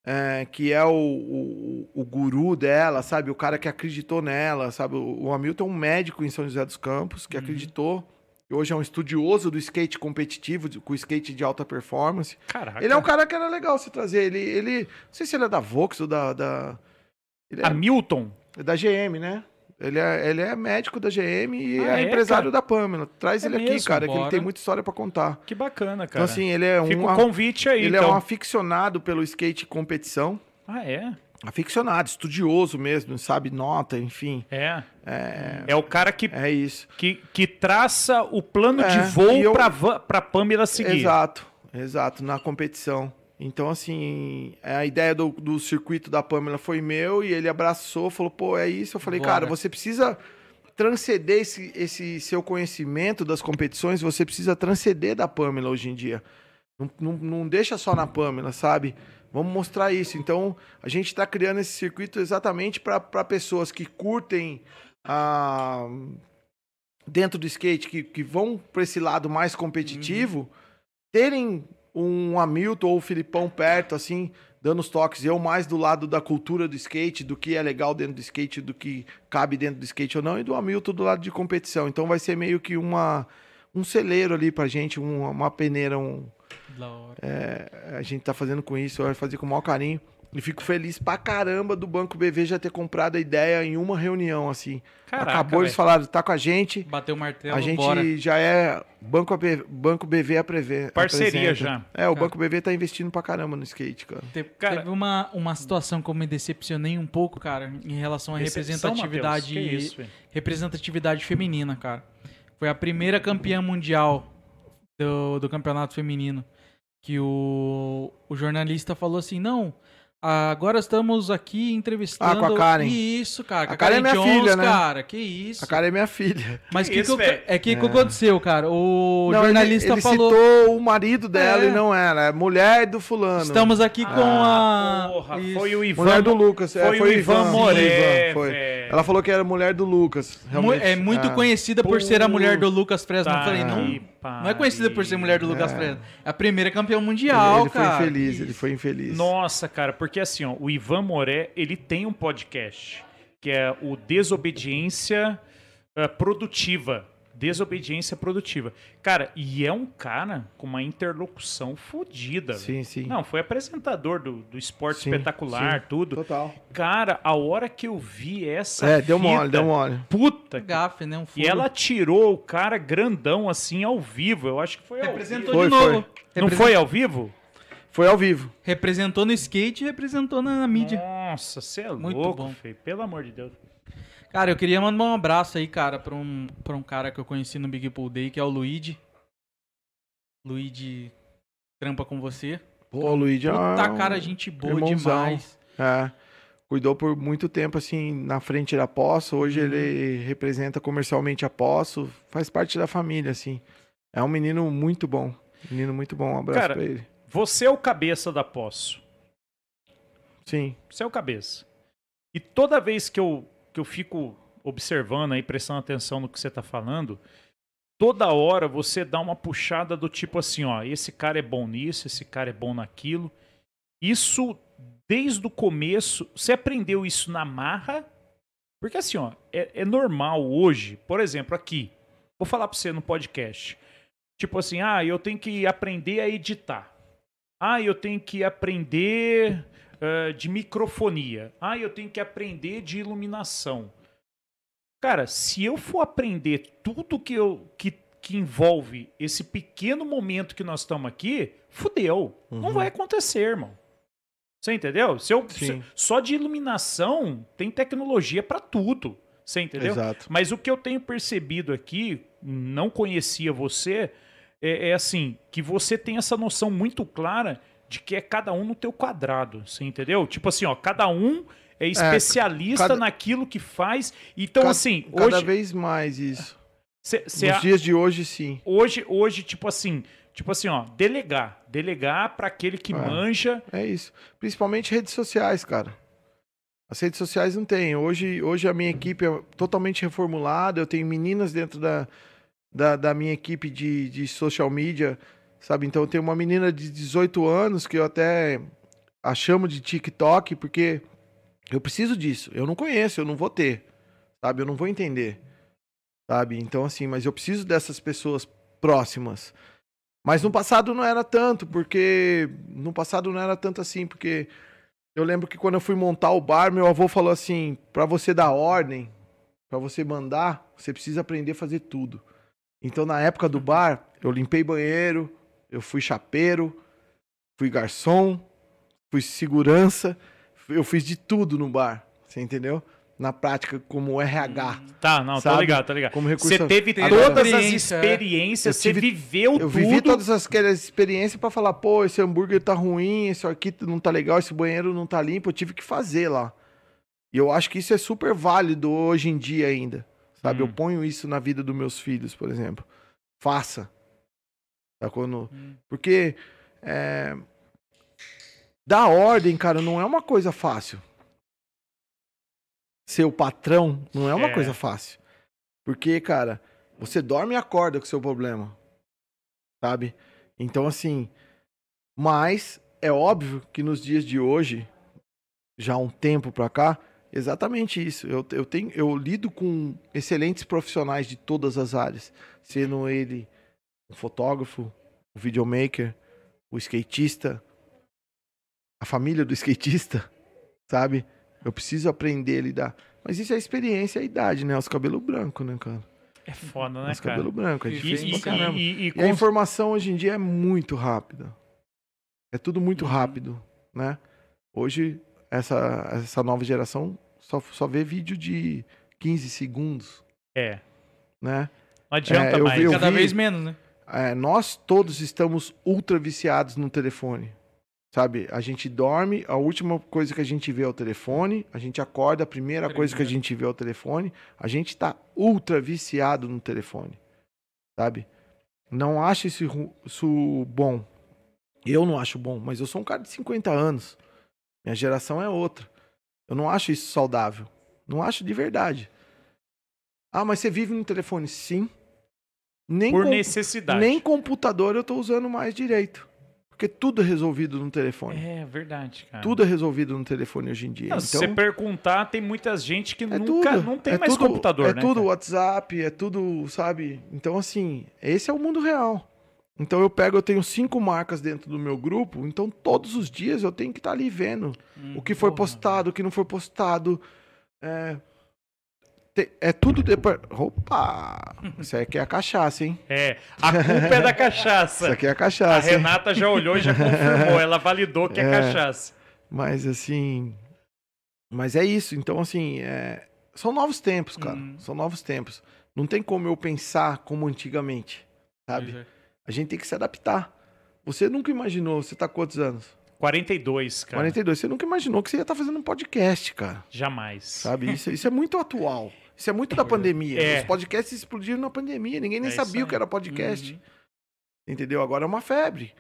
é, que é o, o, o guru dela, sabe? O cara que acreditou nela, sabe? O, o Hamilton é um médico em São José dos Campos que acreditou. E hoje é um estudioso do skate competitivo, com skate de alta performance. Caraca. Ele é um cara que era legal se trazer. Ele, ele não sei se ele é da Vox ou da. da ele é Hamilton. é da GM, né? Ele é, ele é médico da GM e Ah, é, é, empresário cara? da Pamela. Traz É ele aqui, mesmo? cara, que ele Bora. tem muita história pra contar. Que bacana, Então, cara. assim, ele é Fica um, o convite aí, ele então. é um aficionado pelo skate competição. Ah, é? Aficionado, estudioso mesmo, sabe nota, enfim. É. É, É o cara que, é isso. que, que traça o plano É, de voo eu- pra, van- pra Pamela seguir. Exato, exato, na competição. Então, assim, a ideia do, do circuito da Pamela foi meu e ele abraçou, falou, pô, é isso. Eu falei, Bora. cara, você precisa transcender esse, esse seu conhecimento das competições, você precisa transcender da Pamela hoje em dia. Não, não, não deixa só na Pamela, sabe? Vamos mostrar isso. Então, a gente está criando esse circuito exatamente para pessoas que curtem a dentro do skate, que, que vão para esse lado mais competitivo, terem um Hamilton ou o Filipão perto, assim, dando os toques. Eu mais do lado da cultura do skate, do que é legal dentro do skate, do que cabe dentro do skate ou não, e do Hamilton do lado de competição. Então vai ser meio que uma, um celeiro ali pra gente, um- uma peneira, um, é, a gente tá fazendo com isso, vai fazer com o maior carinho. E fico feliz pra caramba do Banco BV já ter comprado a ideia em uma reunião, assim. Caraca, Acabou, eles falaram, tá com a gente. Bateu o martelo, A gente bora. já é Banco, AP Banco BV a prever. Parceria já. É, o Cara. Banco BV tá investindo pra caramba no skate, cara. Te- Cara- Teve uma, uma situação que eu me decepcionei um pouco, cara, em relação à representatividade, isso, representatividade feminina, cara. Foi a primeira campeã mundial do, do campeonato feminino. Que o, o jornalista falou assim: não, Agora estamos aqui entrevistando. Ah, com a Karen. Isso, cara. com A Karen é minha Jones, filha, né? cara. Que isso. A cara é minha filha. Mas Que que isso, que, velho? é que que aconteceu, cara? O Não, ele- jornalista ele, falou. citou o marido dela É. e não ela. É mulher do fulano. Estamos aqui com Ah, a. porra, Isso. foi o Ivan. Mulher do Lucas. é, Foi o Ivan Moré, Ivan, foi. velho. Ela falou que era mulher do Lucas. Mu- realmente. É muito Ah. conhecida por ser a mulher do Lucas Fresno. Eu falei, não. Não é conhecida por ser mulher do Lucas É. Fresno. É a primeira campeã Ele, mundial, ele foi cara. infeliz, ele foi infeliz. Nossa, cara, porque assim, ó, o Ivan Moré, ele tem um podcast que é o Desobediência eh, Produtiva. Desobediência Produtiva. Cara, e é um cara com uma interlocução fodida. velho. Sim, sim. Não, foi apresentador do, do esporte Sim, espetacular, sim. tudo. Total. Cara, a hora que eu vi essa. É, deu mole, deu mole. Puta. que- Gafe, né? Um furo. E ela tirou o cara grandão assim ao vivo. Eu acho que foi ao representou vivo. Foi, de novo. foi. Não Represent- foi ao vivo? Foi ao vivo. Representou no skate e representou na, na mídia. Nossa, você é Muito louco, bom. feio. Pelo amor de Deus. Cara, eu queria mandar um abraço aí, cara, pra um, pra um cara que eu conheci no Big Pool Day, que é o Luigi. Luigi trampa com você. Pô, o Luigi é Puta um- cara, gente boa irmãozão. demais. É. Cuidou por muito tempo, assim, na frente da Poço. Hoje ele representa comercialmente a Poço. Faz parte da família, assim. É um menino muito bom. Menino muito bom. Um abraço Cara, pra ele. Você é o cabeça da Poço. Sim. Você é o cabeça. E toda vez que eu, que eu fico observando aí, prestando atenção no que você tá falando, toda hora você dá uma puxada do tipo assim, ó, esse cara é bom nisso, esse cara é bom naquilo. Isso, desde o começo, você aprendeu isso na marra? Porque assim, ó, é, é normal hoje, por exemplo, aqui, vou falar pra você no podcast. Tipo assim, ah, eu tenho que aprender a editar. Ah, eu tenho que aprender eh, de microfonia. Ah, eu tenho que aprender de iluminação. Cara, se eu for aprender tudo que, eu, que, que envolve esse pequeno momento que nós estamos aqui, fudeu. Não Uhum. vai acontecer, irmão. Você entendeu? Se eu, se- só de iluminação tem tecnologia para tudo. Você entendeu? Exato. Mas o que eu tenho percebido aqui, não conhecia você, é, é assim, que você tem essa noção muito clara de que é cada um no teu quadrado, você entendeu? Tipo assim, ó, cada um é especialista cada- naquilo que faz. Então, assim, Cada hoje, vez mais isso. cê- cê Nos a- dias de hoje, sim. hoje, hoje, tipo assim, tipo assim, ó, delegar, delegar para aquele que É. manja. É isso. Principalmente redes sociais, cara. As redes sociais não tem. Hoje, hoje a minha equipe é totalmente reformulada. Eu tenho meninas dentro da, da, da minha equipe de, de social media, sabe? Então tenho uma menina de 18 anos que eu até a chamo de TikTok, porque eu preciso disso. Eu não conheço, eu não vou ter, sabe? Eu não vou entender, sabe? Então, assim, mas eu preciso dessas pessoas próximas. Mas no passado não era tanto, porque. No passado não era tanto assim, porque. Eu lembro que quando eu fui montar o bar, meu avô falou assim: pra você dar ordem, pra você mandar, você precisa aprender a fazer tudo. Então, na época do bar, eu limpei banheiro, eu fui chapeiro, fui garçom, fui segurança, eu fiz de tudo no bar, você entendeu? Na prática, como RH, Tá, não, Sabe? ligado, tô ligado. como recurso. Você teve todas as é. experiências, Eu você tive- viveu Eu tudo. vivi todas aquelas experiências pra falar, pô, esse hambúrguer tá ruim, esse aqui não tá legal, esse banheiro não tá limpo, eu tive que fazer lá. E eu acho que isso é super válido hoje em dia ainda, sabe? Hum. Eu ponho isso na vida dos meus filhos, por exemplo. Faça. Tá quando... Hum. Porque é... dar ordem, cara, não é uma coisa fácil. Ser o patrão não é uma É. coisa fácil. Porque, cara, você dorme e acorda com o seu problema. Sabe? Então, assim. Mas é óbvio que nos dias de hoje, já há um tempo pra cá, exatamente isso. Eu, eu, tenho, eu lido com excelentes profissionais de todas as áreas. Sendo ele um fotógrafo, um videomaker, o skatista, a família do skatista, sabe? Eu preciso aprender a lidar. Mas isso é a experiência e a idade, né? Os cabelos brancos, né, cara? É foda, né, Os cara? cabelos brancos. É difícil e, pra caramba. e, e, e E a informação hoje em dia é muito rápida. É tudo muito Uhum. rápido, né? Hoje, essa, essa nova geração só, só vê vídeo de 15 segundos, É. né? Não adianta É, eu mais. vi- Cada vi- vez menos, né? É, nós todos estamos ultra viciados no telefone. Sabe? A gente dorme, a última coisa que a gente vê é o telefone, a gente acorda, a primeira coisa que a gente vê é o telefone. A gente tá ultra viciado no telefone. Sabe? Não acho isso, isso bom. Eu não acho bom, mas eu sou um cara de 50 anos. Minha geração é outra. Eu não acho isso saudável. Não acho de verdade. Ah, mas você vive no telefone? Sim. Nem, Por necessidade. nem computador eu tô usando mais direito. Porque tudo é resolvido no telefone. É verdade, cara. Tudo é resolvido no telefone hoje em dia. Não, se você então, perguntar, tem muita gente que é nunca tudo. não tem é mais tudo, computador, É né? tudo cara? WhatsApp, é tudo, sabe? Então, assim, esse é o mundo real. Então eu pego, eu tenho cinco marcas dentro do meu grupo, então todos os dias eu tenho que estar ali vendo o que foi porra, postado, o que não foi postado. É, é tudo depois. Opa! Isso aqui é a cachaça, hein? É, a culpa é da Isso cachaça. aqui é a A cachaça. hein? Renata já olhou e já confirmou, ela validou que é, É. cachaça. Mas assim. Mas é isso. Então, assim, é, são novos tempos, cara. Uhum. São novos tempos. Não tem como eu pensar como antigamente, sabe? É. A gente tem que se adaptar. Você nunca imaginou, você tá quantos anos? 42, cara. 42. Você nunca imaginou que você ia estar fazendo um podcast, cara. Jamais. Sabe? Isso, isso é muito atual. Isso é muito da pandemia. É. Os podcasts explodiram na pandemia. Ninguém nem É sabia o que era podcast. Uhum. Entendeu? Agora é uma febre.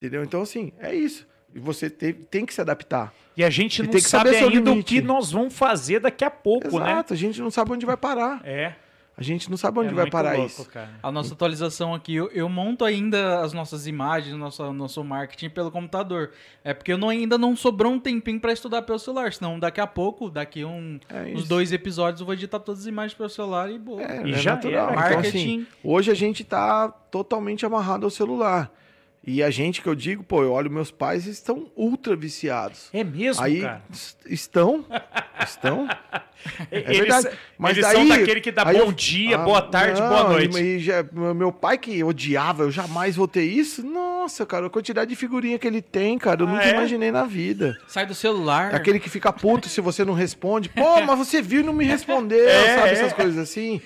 Entendeu? Então, assim, é isso. E você te- tem que se adaptar. E a gente E não tem que sabe ainda o que nós vamos fazer daqui a pouco, né? Exato. A gente não sabe onde vai parar. É. A gente não sabe onde é vai parar louco, isso. Cara. A nossa atualização aqui, eu, eu monto ainda as nossas imagens, o nosso, nosso marketing pelo computador. É porque eu não, ainda não sobrou um tempinho pra estudar pelo celular. Senão daqui a pouco, daqui um, É uns dois episódios, eu vou editar todas as imagens pelo celular e boa. É, E é já natural. era. Então, Marketing. assim, hoje a gente tá totalmente amarrado ao celular. E a gente que eu digo, pô, eu olho meus pais estão ultra viciados. É mesmo, Aí cara? estão, estão. É eles verdade. Mas eles daí, são daquele que dá aí bom eu- dia, Ah, boa tarde, não, boa e- noite. e já- meu pai que odiava, eu jamais vou ter isso. Nossa, cara, a quantidade de figurinha que ele tem, cara, eu Ah, nunca é? imaginei na vida. Sai do celular. É Aquele que fica puto se você não responde. Pô, mas você viu e não me respondeu, É, sabe? é. Essas coisas assim.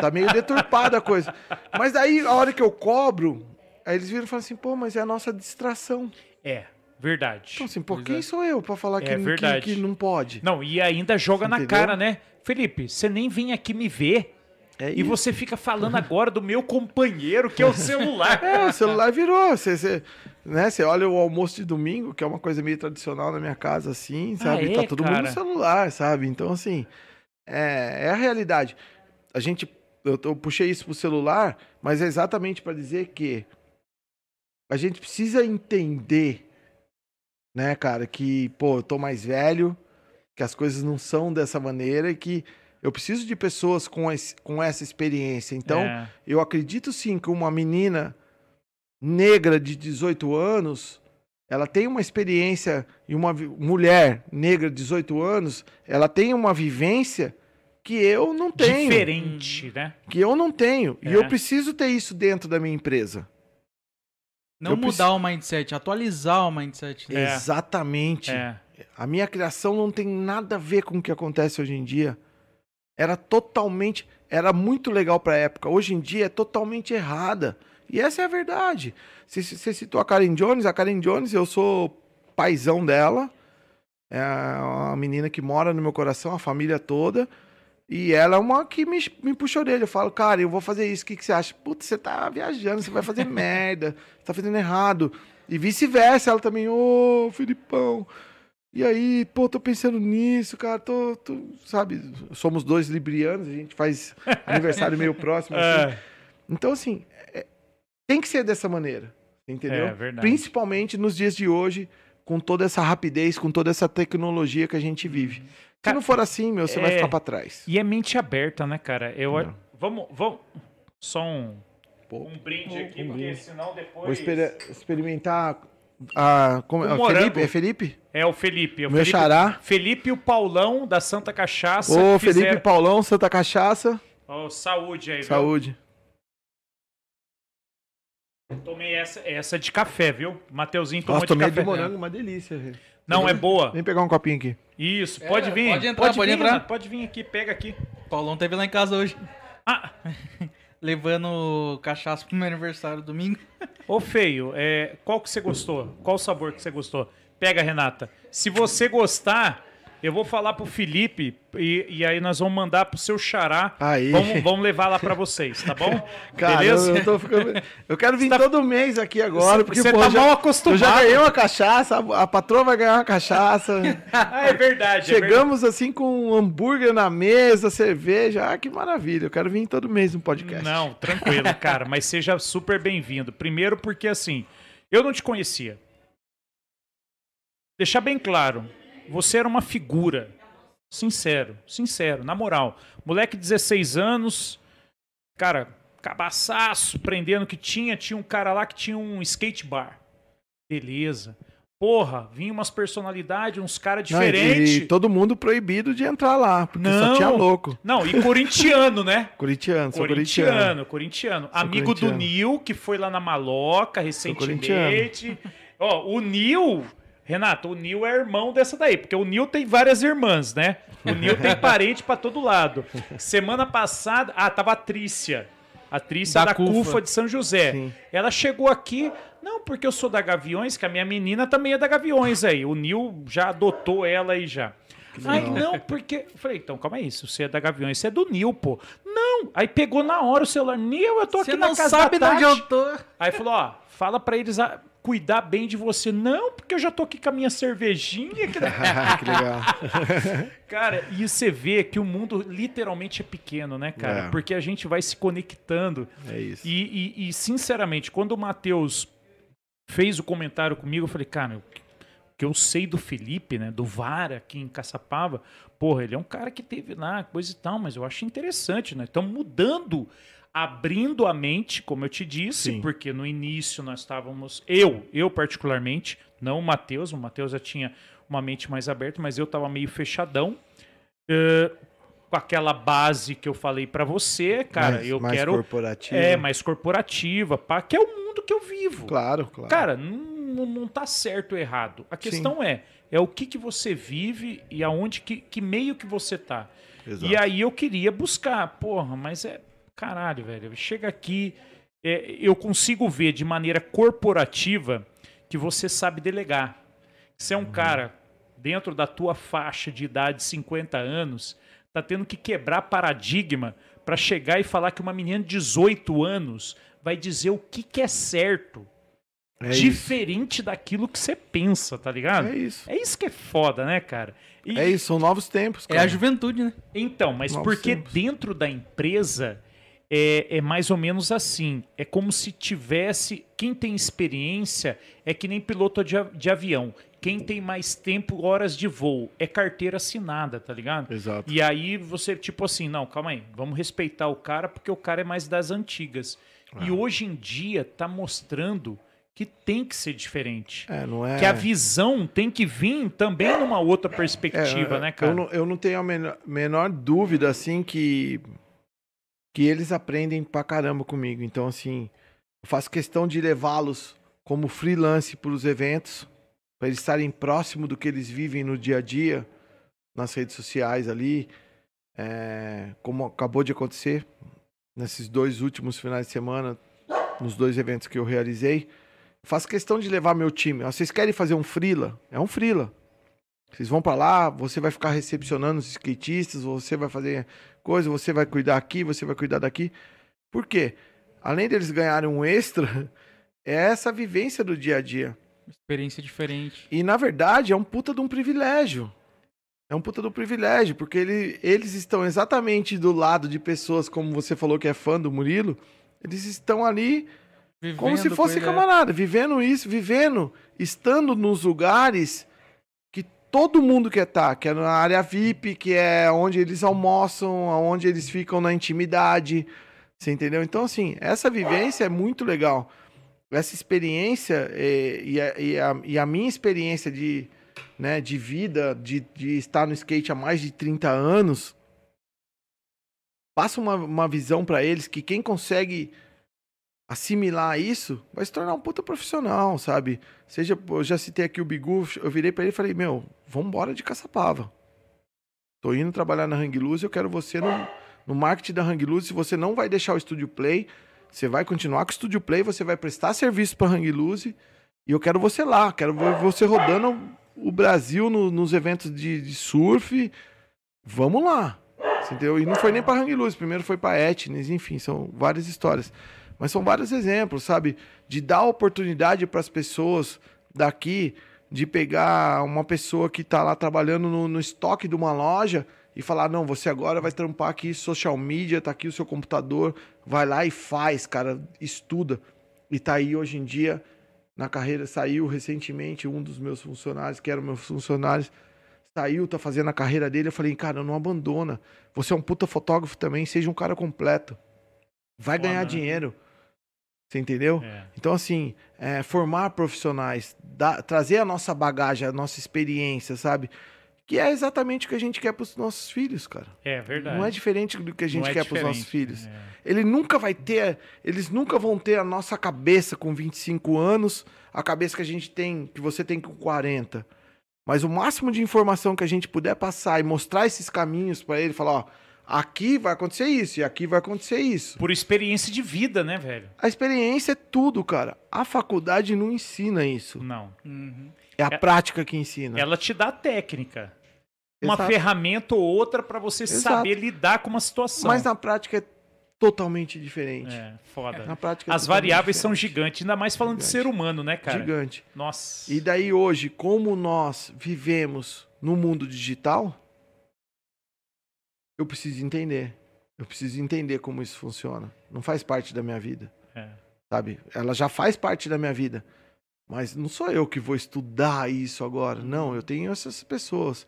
Tá meio deturpada a coisa. Mas daí, a hora que eu cobro, aí eles viram e falam assim, pô, mas é a nossa distração. É, verdade. Então, assim, pô, Pois quem é. sou eu pra falar É que, que, que não pode? Não, e ainda joga na Entendeu? cara, né? Felipe, você nem vem aqui me ver. É E isso. você fica falando agora do meu companheiro, que é o celular. É, o celular virou. Você, você, né, você olha o almoço de domingo, que é uma coisa meio tradicional na minha casa, assim, sabe? é, tá todo mundo cara? no celular, sabe? Então, assim, é, é a realidade. A gente. Eu, eu puxei isso pro celular, mas é exatamente para dizer que a gente precisa entender, né, cara, que, pô, eu tô mais velho, que as coisas não são dessa maneira e que eu preciso de pessoas com, esse, com essa experiência. Então, É. eu acredito sim que uma menina negra de 18 anos, ela tem uma experiência e uma mulher negra de 18 anos, ela tem uma vivência que eu não tenho, diferente, né? que eu não tenho, e É. eu preciso ter isso dentro da minha empresa. Não eu mudar o mindset, atualizar o mindset. É. Exatamente. É. A minha criação não tem nada a ver com o que acontece hoje em dia. Era totalmente, era muito legal pra época. Hoje em dia é totalmente errada. E essa é a verdade. Você, você citou a Karen Jones, a Karen Jones, eu sou paizão dela. É uma menina que mora no meu coração, a família toda. E ela é uma que me, me puxou dele. Eu falo, cara, eu vou fazer isso. O que, que você acha? Putz, você tá viajando, você vai fazer merda, você tá fazendo errado. E vice-versa, ela também, ô, Filipão. E aí, pô, tô pensando nisso, cara, tô, tô- sabe, somos dois librianos, a gente faz aniversário meio próximo, assim. É. Então, assim, é- tem que ser dessa maneira, entendeu? É, verdade. Principalmente nos dias de hoje, com toda essa rapidez, com toda essa tecnologia que a gente vive. Se Ca- não for assim, meu, você vai é- ficar pra trás. E é mente aberta, né, cara? Eu, Não. vamos, vamos. Só um, Pô, um brinde aqui, um porque brinde. senão depois. Vou experi- experimentar a... Como, O morango. Felipe? É Felipe? É o Felipe. O Meu Felipe, xará. Felipe e o Paulão da Santa Cachaça. Ô, fizeram- Felipe Paulão, Santa Cachaça. Ó, saúde aí, Saúde. viu? Tomei essa, essa de café, viu? Mateuzinho tomou Nossa, de tomei café. de morango, uma delícia. velho. Não, é boa. Vem pegar um copinho aqui. Isso, pode É, vir. pode entrar, pode vir, entrar. Pode vir aqui, pega aqui. Paulão teve lá em casa hoje, Ah, levando cachaça pro meu aniversário domingo. Ô, feio, é, qual que você gostou? Qual o sabor que você gostou? Pega, Renata. Se você gostar, eu vou falar pro Felipe e, e aí nós vamos mandar pro seu xará. Aí. Vamos, vamos levar lá pra vocês, tá bom? Cara, Beleza? eu, eu tô ficando- eu quero vir tá- todo mês aqui agora, porque você pô, tá já, mal acostumado. Eu já ganhei uma cachaça, a, a patroa vai ganhar uma cachaça. Ah, é verdade. é verdade. Chegamos assim com um hambúrguer na mesa, cerveja. Ah, que maravilha. Eu quero vir todo mês no podcast. Não, tranquilo, cara, mas seja super bem-vindo. Primeiro porque assim, eu não te conhecia. Deixar bem claro, você era uma figura. Sincero, sincero, na moral. Moleque de 16 anos, cara, cabaçaço, prendendo que tinha, tinha um cara lá que tinha um skate bar. Beleza. Porra, vinha umas personalidades, uns caras Não, e- diferentes. E todo mundo proibido de entrar lá, porque Não. só tinha louco. Não, e corintiano, né? Corintiano, sou corintiano. Corintiano, corintiano. Amigo do corintiano. Nil, que foi lá na Maloca recentemente. Ó, o Nil, Renato, o Nil é irmão dessa daí, porque o Nil tem várias irmãs, né? O Nil tem parente pra todo lado. Semana passada, ah, tava a Trícia. A Trícia Da da, Cufa. Cufa. de São José. Sim. Ela chegou aqui, não, porque eu sou da Gaviões, que a minha menina também é da Gaviões aí. O Nil já adotou ela aí já. Ai, não, porque. Falei, então, calma aí. Se você é da Gaviões, você é do Nil, pô. Não! Aí pegou na hora o celular. Nil, eu tô aqui Você na não casa sabe de da onde Tati. eu tô. Aí falou, ó, fala pra eles cuidar bem de você. Não, porque eu já tô aqui com a minha cervejinha. que- legal. Cara, e você vê que o mundo literalmente é pequeno, né, cara? É. Porque a gente vai se conectando. É isso. E, e- e, sinceramente, quando o Matheus fez o comentário comigo, eu falei, cara, o que eu sei do Felipe, né, do Vara aqui em Caçapava, porra, ele é um cara que teve lá, coisa e tal, mas eu acho interessante, né? Estamos mudando, abrindo a mente, como eu te disse, Sim. porque no início nós estávamos, eu, eu particularmente, não o Matheus, o Matheus já tinha uma mente mais aberta, mas eu estava meio fechadão. eh, com aquela base que eu falei pra você, cara, mais, eu mais quero corporativo. é, mais corporativa, pá, que é o mundo que eu vivo. Claro, claro. Cara, não, não tá certo ou errado. A questão é, é o que, que você vive e aonde que, que meio que você tá. Exato. E aí eu queria buscar, porra, mas é caralho, velho. Chega aqui, é, eu consigo ver de maneira corporativa que você sabe delegar. Você é Uhum. um cara dentro da tua faixa de idade, 50 anos, tá tendo que quebrar paradigma para chegar e falar que uma menina de 18 anos vai dizer o que, que é certo. É isso. diferente daquilo que você pensa, tá ligado? É isso. É isso que é foda, né, cara? E- É isso, são novos tempos, É cara. a juventude, né? então, mas Novos porque tempos. dentro da empresa é, é mais ou menos assim. É como se tivesse. Quem tem experiência é que nem piloto de, de avião. Quem tem mais tempo, horas de voo, é carteira assinada, tá ligado? Exato. E aí você, tipo assim, não, calma aí, vamos respeitar o cara porque o cara é mais das antigas. Ah. E hoje em dia tá mostrando que tem que ser diferente. É, não é... Que a visão tem que vir também numa outra perspectiva, É, né, cara? Eu não, eu não tenho a menor, menor dúvida, assim, que, que eles aprendem pra caramba comigo. Então, assim, eu faço questão de levá-los como freelance para os eventos, para eles estarem próximo do que eles vivem no dia a dia, nas redes sociais ali, é, como acabou de acontecer nesses dois últimos finais de semana, nos dois eventos que eu realizei. Faço questão de levar meu time. Ó, Vocês querem fazer um freela? É um freela. Vocês vão pra lá, você vai ficar recepcionando os skatistas, você vai fazer coisa, você vai cuidar aqui, você vai cuidar daqui. Por quê? Além deles ganharem um extra, é essa vivência do dia a dia. Experiência diferente. E na verdade é um puta de um privilégio. É um puta de um privilégio, porque ele, eles estão exatamente do lado de pessoas, como você falou que é fã do Murilo, eles estão ali como se Vivendo fosse é. camarada, vivendo isso, vivendo, estando nos lugares todo mundo quer estar, que é na área VIP, que é onde eles almoçam, onde eles ficam na intimidade, você entendeu? Então, assim, essa vivência é muito legal. Essa experiência eh, e, a, e, a, e a minha experiência de, né, de vida, de, de estar no skate há mais de 30 anos, passa uma, uma visão pra eles que quem consegue assimilar isso, vai se tornar um puta profissional, sabe? Seja, eu já citei aqui o Bigu, eu virei pra ele e falei, meu, vambora de Caçapava. Tô indo trabalhar na Hang Loose, eu quero você no, no marketing da Hang Loose, se você não vai deixar o Estúdio Play, Você vai continuar com o Studio Play, você vai prestar serviço pra Hang Loose. E eu quero você lá. Quero você rodando o Brasil no- nos eventos de, de surf. Vamos lá. Entendeu? E não foi nem pra Hang Loose. Primeiro foi pra Etnis. Enfim, são várias histórias. Mas são vários exemplos, sabe? De dar oportunidade para as pessoas daqui de pegar uma pessoa que tá lá trabalhando no, no estoque de uma loja e falar: não, você agora vai trampar aqui social media, tá aqui o seu computador, vai lá e faz, cara, estuda. E tá aí hoje em dia na carreira, saiu recentemente um dos meus funcionários, que eram meus funcionários, saiu, tá fazendo a carreira dele. Eu falei: cara, não abandona. Você é um puta fotógrafo também, seja um cara completo. Vai Foda, ganhar né? dinheiro. Você entendeu? É. Então, assim, é, formar profissionais, dar- trazer a nossa bagagem, a nossa experiência, sabe? Que é exatamente o que a gente quer para os nossos filhos, cara. É verdade. Não é diferente do que a gente é quer para os nossos filhos. é. Ele nunca vai ter, eles nunca vão ter a nossa cabeça com 25 anos, a cabeça que a gente tem, que você tem com 40. Mas o máximo de informação que a gente puder passar e mostrar esses caminhos para ele, falar, ó, aqui vai acontecer isso e aqui vai acontecer isso. Por experiência de vida, né, velho? A experiência é tudo, cara. A faculdade não ensina isso. Não. Uhum. É a É- prática que ensina. Ela te dá técnica. Uma Exato. ferramenta ou outra pra você Exato. saber lidar com uma situação. Mas na prática é totalmente diferente. É, foda. Na prática é As variáveis são diferente. gigantes, ainda mais falando de Gigante. ser humano, né, cara? Gigante. Nossa. E daí hoje, como nós vivemos no mundo digital, eu preciso entender. Eu preciso entender como isso funciona. Não faz parte da minha vida, É. sabe? Ela já faz parte da minha vida. Mas não sou eu que vou estudar isso agora. Não, eu tenho essas pessoas.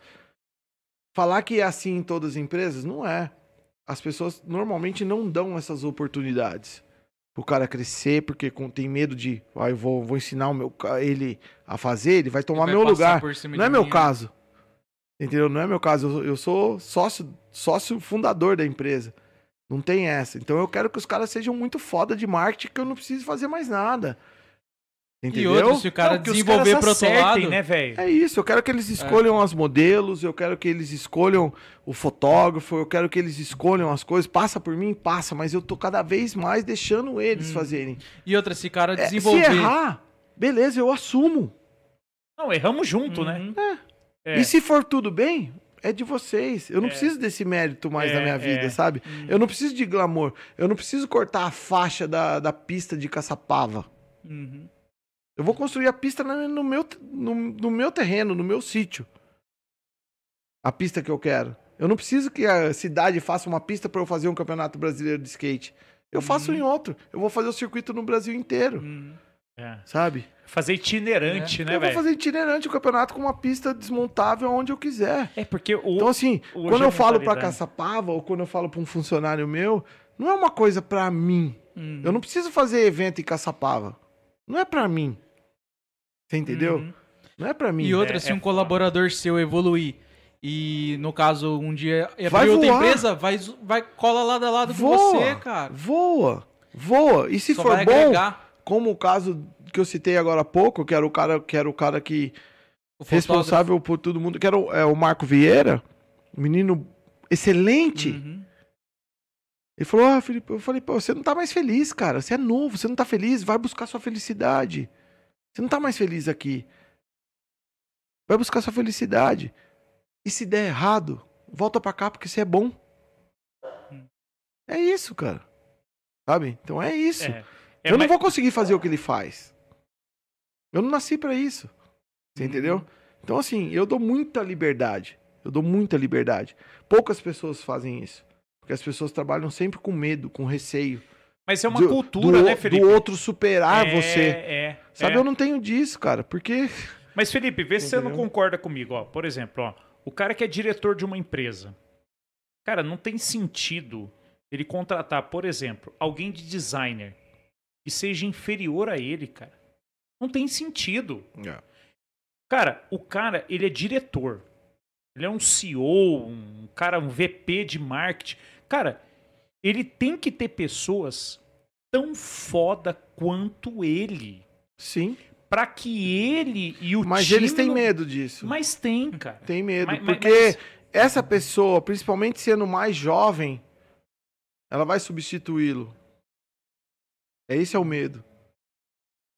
Falar que é assim em todas as empresas, não é. As pessoas normalmente não dão essas oportunidades pro cara crescer, porque tem medo de, ah, eu vou, vou ensinar o meu, ele a fazer, ele vai tomar Vai meu lugar. Não é meu mim, né? Entendeu? Não é meu caso. Eu, eu sou sócio, sócio fundador da empresa. Não tem essa. Então eu quero que os caras sejam muito foda de marketing, que eu não preciso fazer mais nada. E Entendeu? outro, se o cara Não, os desenvolver pro outro lado... né, velho? É isso, eu quero que eles escolham as modelos, eu quero que eles escolham o fotógrafo, eu quero que eles escolham as coisas. Passa por mim, passa, mas eu tô cada vez mais deixando eles fazerem. E outra, se o cara É, se desenvolver... errar, beleza, eu assumo. Não, erramos junto, né? Uhum. É. E se for tudo bem, é de vocês. Eu não É. preciso desse mérito mais É, na minha vida, é. sabe? Eu não preciso de glamour. Eu não preciso cortar a faixa da, da pista de Caçapava. Uhum. Eu vou construir a pista no meu, no, no meu terreno, no meu sítio. A pista que eu quero. Eu não preciso que a cidade faça uma pista para eu fazer um campeonato brasileiro de skate. Eu faço em outro. Eu vou fazer o circuito no Brasil inteiro, Uhum. É. sabe? Fazer itinerante, né, eu vou velho? fazer itinerante o campeonato com uma pista desmontável onde eu quiser. É porque o. Então, assim, quando eu falo pra Caçapava ou quando eu falo pra um funcionário meu, não é uma coisa pra mim. Uhum. Eu não preciso fazer evento em Caçapava. Não é pra mim. Você entendeu? Uhum. Não é pra mim. E outra, É- se é um foda. colaborador seu evoluir e, no caso, um dia Vai abrir outra empresa, vai, vai cola lado a lado com Voa, você, cara. Voa. Voa. E se Só for vai bom, agregar como o caso que eu citei agora há pouco, que era o cara, que era o cara que o fotógrafo. responsável por todo mundo, que era o, é, o Marco Vieira, um menino excelente. Uhum. Ele falou: Ah, Felipe, eu falei, pô, você não tá mais feliz, cara. Você é novo, você não tá feliz, vai buscar sua felicidade. Você não tá mais feliz aqui. Vai buscar sua felicidade. E se der errado, volta pra cá porque você é bom. É isso, cara. Sabe? Então é isso. É. É, eu não vou conseguir fazer o que ele faz. Eu não nasci pra isso. Você entendeu? Então, assim, eu dou muita liberdade. Eu dou muita liberdade. Poucas pessoas fazem isso. Porque as pessoas trabalham sempre com medo, com receio. Mas é uma do- cultura, do, né, Felipe? Do outro superar é, você. É, Sabe, é. eu não tenho disso, cara. Porque. Mas, Felipe, vê se você não Entendeu? concorda comigo. Ó. Por exemplo, ó, o cara que é diretor de uma empresa. Cara, não tem sentido ele contratar, por exemplo, alguém de designer que seja inferior a ele, cara. Não tem sentido. Cara, o cara, ele é diretor. Ele é um CEO, um cara, um VP de marketing. Cara, ele tem que ter pessoas tão foda quanto ele. Sim. Pra que ele e o Mas time eles têm não- medo disso. Mas tem, cara. Tem medo. Mas- mas- porque mas- essa pessoa, principalmente sendo mais jovem, ela vai substituí-lo. Esse é o medo.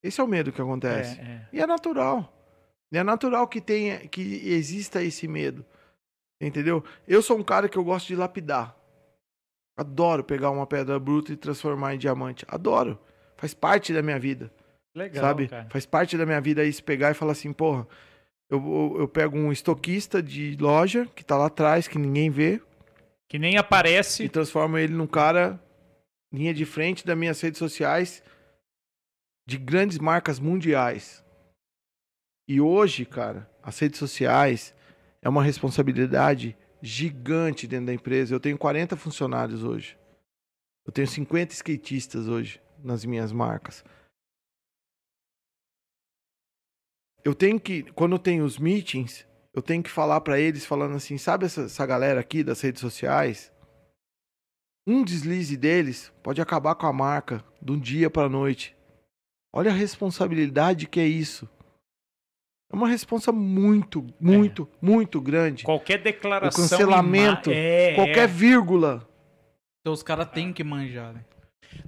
Esse é o medo que acontece. É, é. E é natural. E é natural que tenha, que exista esse medo. Entendeu? Eu sou um cara que eu gosto de lapidar. Adoro pegar uma pedra bruta e transformar em diamante. Adoro. Faz parte da minha vida. Legal, sabe? cara. Faz parte da minha vida isso pegar e falar assim, porra, eu, eu, eu pego um estoquista de loja que tá lá atrás, que ninguém vê, Que nem e aparece. transformo ele num cara linha de frente das minhas redes sociais de grandes marcas mundiais. E hoje, cara, as redes sociais é uma responsabilidade gigante dentro da empresa. Eu tenho 40 funcionários hoje. Eu tenho 50 skatistas hoje nas minhas marcas. Eu tenho que, quando eu tenho os meetings, eu tenho que falar pra eles falando assim, sabe essa, essa galera aqui das redes sociais? Um deslize deles pode acabar com a marca de um dia pra noite. Olha a responsabilidade que é isso. É uma responsa muito, muito, muito grande. Qualquer declaração. O cancelamento, ima- É, Qualquer é. vírgula. Então os caras têm que manjar, né?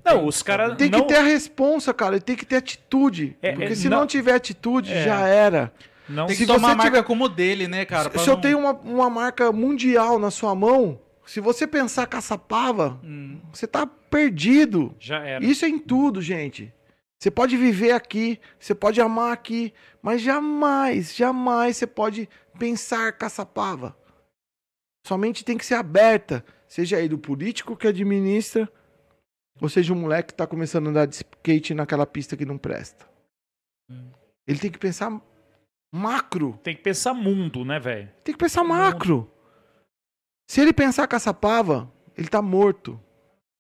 Não, os caras. Tem que não, ter a responsa, cara. Tem que ter atitude. É, porque é, se não- não, tiver atitude, É. já era. Não, Tem Se que tomar você a marca tiver- como dele, né, cara? se eu não- tenho uma, uma marca mundial na sua mão, se você pensar caçapava, Hum. você tá perdido. já era. Isso é em tudo, gente. Você pode viver aqui, você pode amar aqui, mas jamais, jamais você pode pensar caçapava. Sua mente tem que ser aberta, seja aí do político que administra, ou seja um moleque que tá começando a andar de skate naquela pista que não presta. Hum. Ele tem que pensar macro. Tem que pensar mundo, né, velho? Tem que pensar macro. Se ele pensar caçapava, ele tá morto.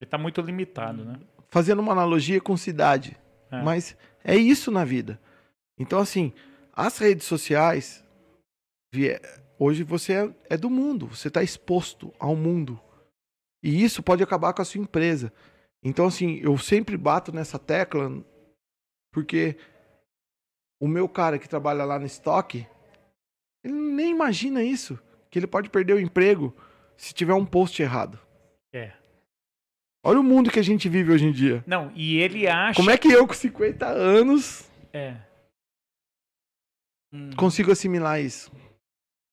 Ele tá muito limitado, né? Fazendo uma analogia com cidade. É. Mas é isso na vida. Então, assim, as redes sociais. Hoje você é, é do mundo. Você está exposto ao mundo. E isso pode acabar com a sua empresa. Então, assim, eu sempre bato nessa tecla. Porque o meu cara que trabalha lá no estoque. Ele nem imagina isso. Que ele pode perder o emprego se tiver um post errado. Olha o mundo que a gente vive hoje em dia. Não, e ele acha. Como é que eu, com 50 anos, É. Hum. consigo assimilar isso?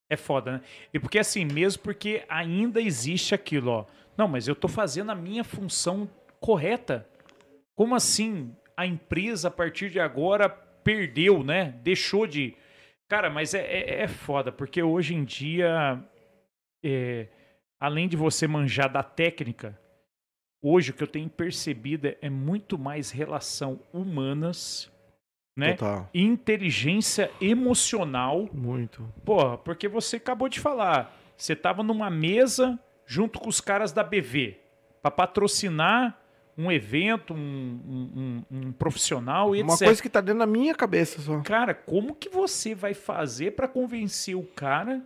É foda, né? E porque assim, mesmo porque ainda existe aquilo, ó. Não, mas eu tô fazendo a minha função correta. Como assim a empresa, a partir de agora, perdeu, né? Deixou de. Cara, mas é, é, é foda, porque hoje em dia, é, além de você manjar da técnica, hoje o que eu tenho percebido é, é muito mais relação humanas, né? Total. Inteligência emocional Muito. Porra, porque você acabou de falar. Você tava numa mesa junto com os caras da BV pra patrocinar um evento, um, um- um- profissional e Uma etc. coisa que tá dentro da minha cabeça só. Cara, como que você vai fazer pra convencer o cara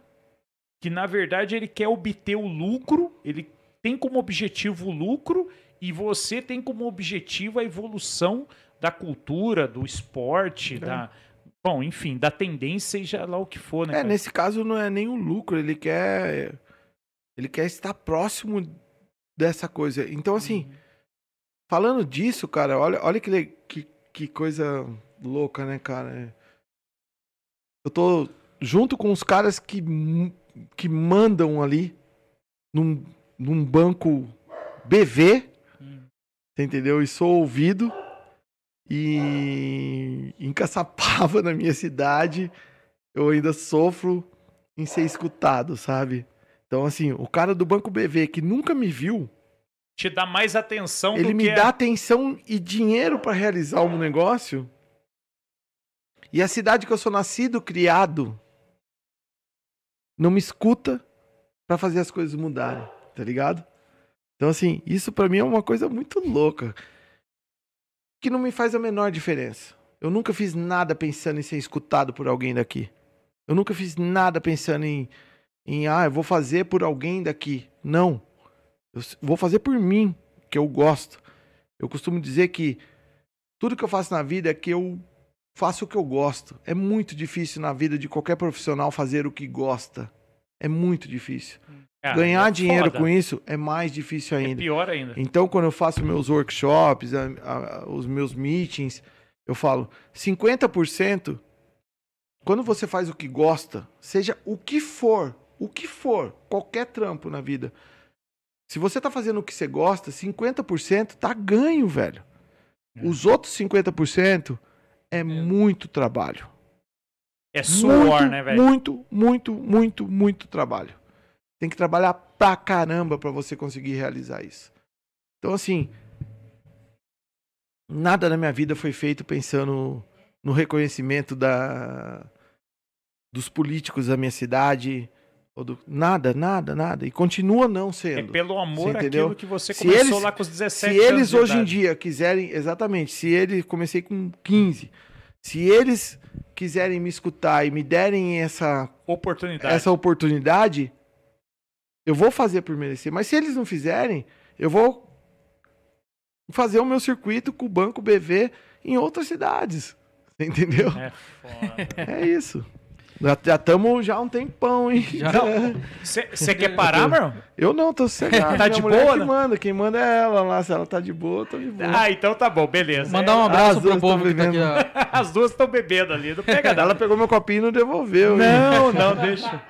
que na verdade ele quer obter o lucro, ele tem como objetivo o lucro e você tem como objetivo a evolução da cultura, do esporte, da bom, enfim, da tendência, seja lá o que for, né? É, cara? nesse caso não é nem o lucro, ele quer. Ele quer estar próximo dessa coisa. Então, assim, falando disso, cara, olha, olha que, que, que coisa louca, né, cara? Eu tô junto com os caras que, que mandam ali num, num banco BV, Hum. você entendeu? E sou ouvido. E em Caçapava, na minha cidade, eu ainda sofro em ser escutado, sabe? Então, assim, o cara do Banco BV que nunca me viu, te dá mais atenção ele me é dá atenção e dinheiro pra realizar um negócio. E a cidade que eu sou nascido, criado, não me escuta pra fazer as coisas mudarem, tá ligado? Então, assim, isso pra mim é uma coisa muito louca. Que não me faz a menor diferença. Eu nunca fiz nada pensando em ser escutado por alguém daqui. Eu nunca fiz nada pensando em, em ah, eu vou fazer por alguém daqui. Não. Eu vou fazer por mim, que eu gosto. Eu costumo dizer que tudo que eu faço na vida é que eu faço o que eu gosto. É muito difícil na vida de qualquer profissional fazer o que gosta. É muito difícil. Ah, Ganhar é dinheiro foda. com isso é mais difícil É ainda. pior ainda. Então, quando eu faço meus workshops, a- a- os meus meetings, eu falo 50%. Quando você faz o que gosta, seja o que for, o que for, qualquer trampo na vida. Se você tá fazendo o que você gosta, 50% tá ganho, velho. É. Os outros 50% é muito trabalho. É suor, muito, né, velho? Muito, muito, muito, muito trabalho. Tem que trabalhar pra caramba pra você conseguir realizar isso. Então, assim, nada na minha vida foi feito pensando no reconhecimento da dos políticos da minha cidade. Ou do, nada, nada, nada. E continua não É sendo. pelo amor aquilo que você Se começou eles- lá com os 17 Se eles hoje em idade. dia quiserem, exatamente, se eles, comecei com 15, se eles quiserem me escutar e me derem essa, Oportunidade. essa oportunidade, eu vou fazer por merecer. Mas se eles não fizerem, eu vou fazer o meu circuito com o Banco BV em outras cidades. Você Entendeu? É foda. É isso. Já estamos já há um tempão, hein? Você quer parar, meu? Eu não, tô sossegado. Tá de mulher boa, que né? manda. Quem manda é ela lá. Se ela tá de boa, eu tô de boa. Ah, então tá bom, beleza. Mandar um As abraço pro povo que tá aqui. As duas estão bebendo ali, não pega Ela pegou meu copinho e não devolveu. hein? Não, não, deixa.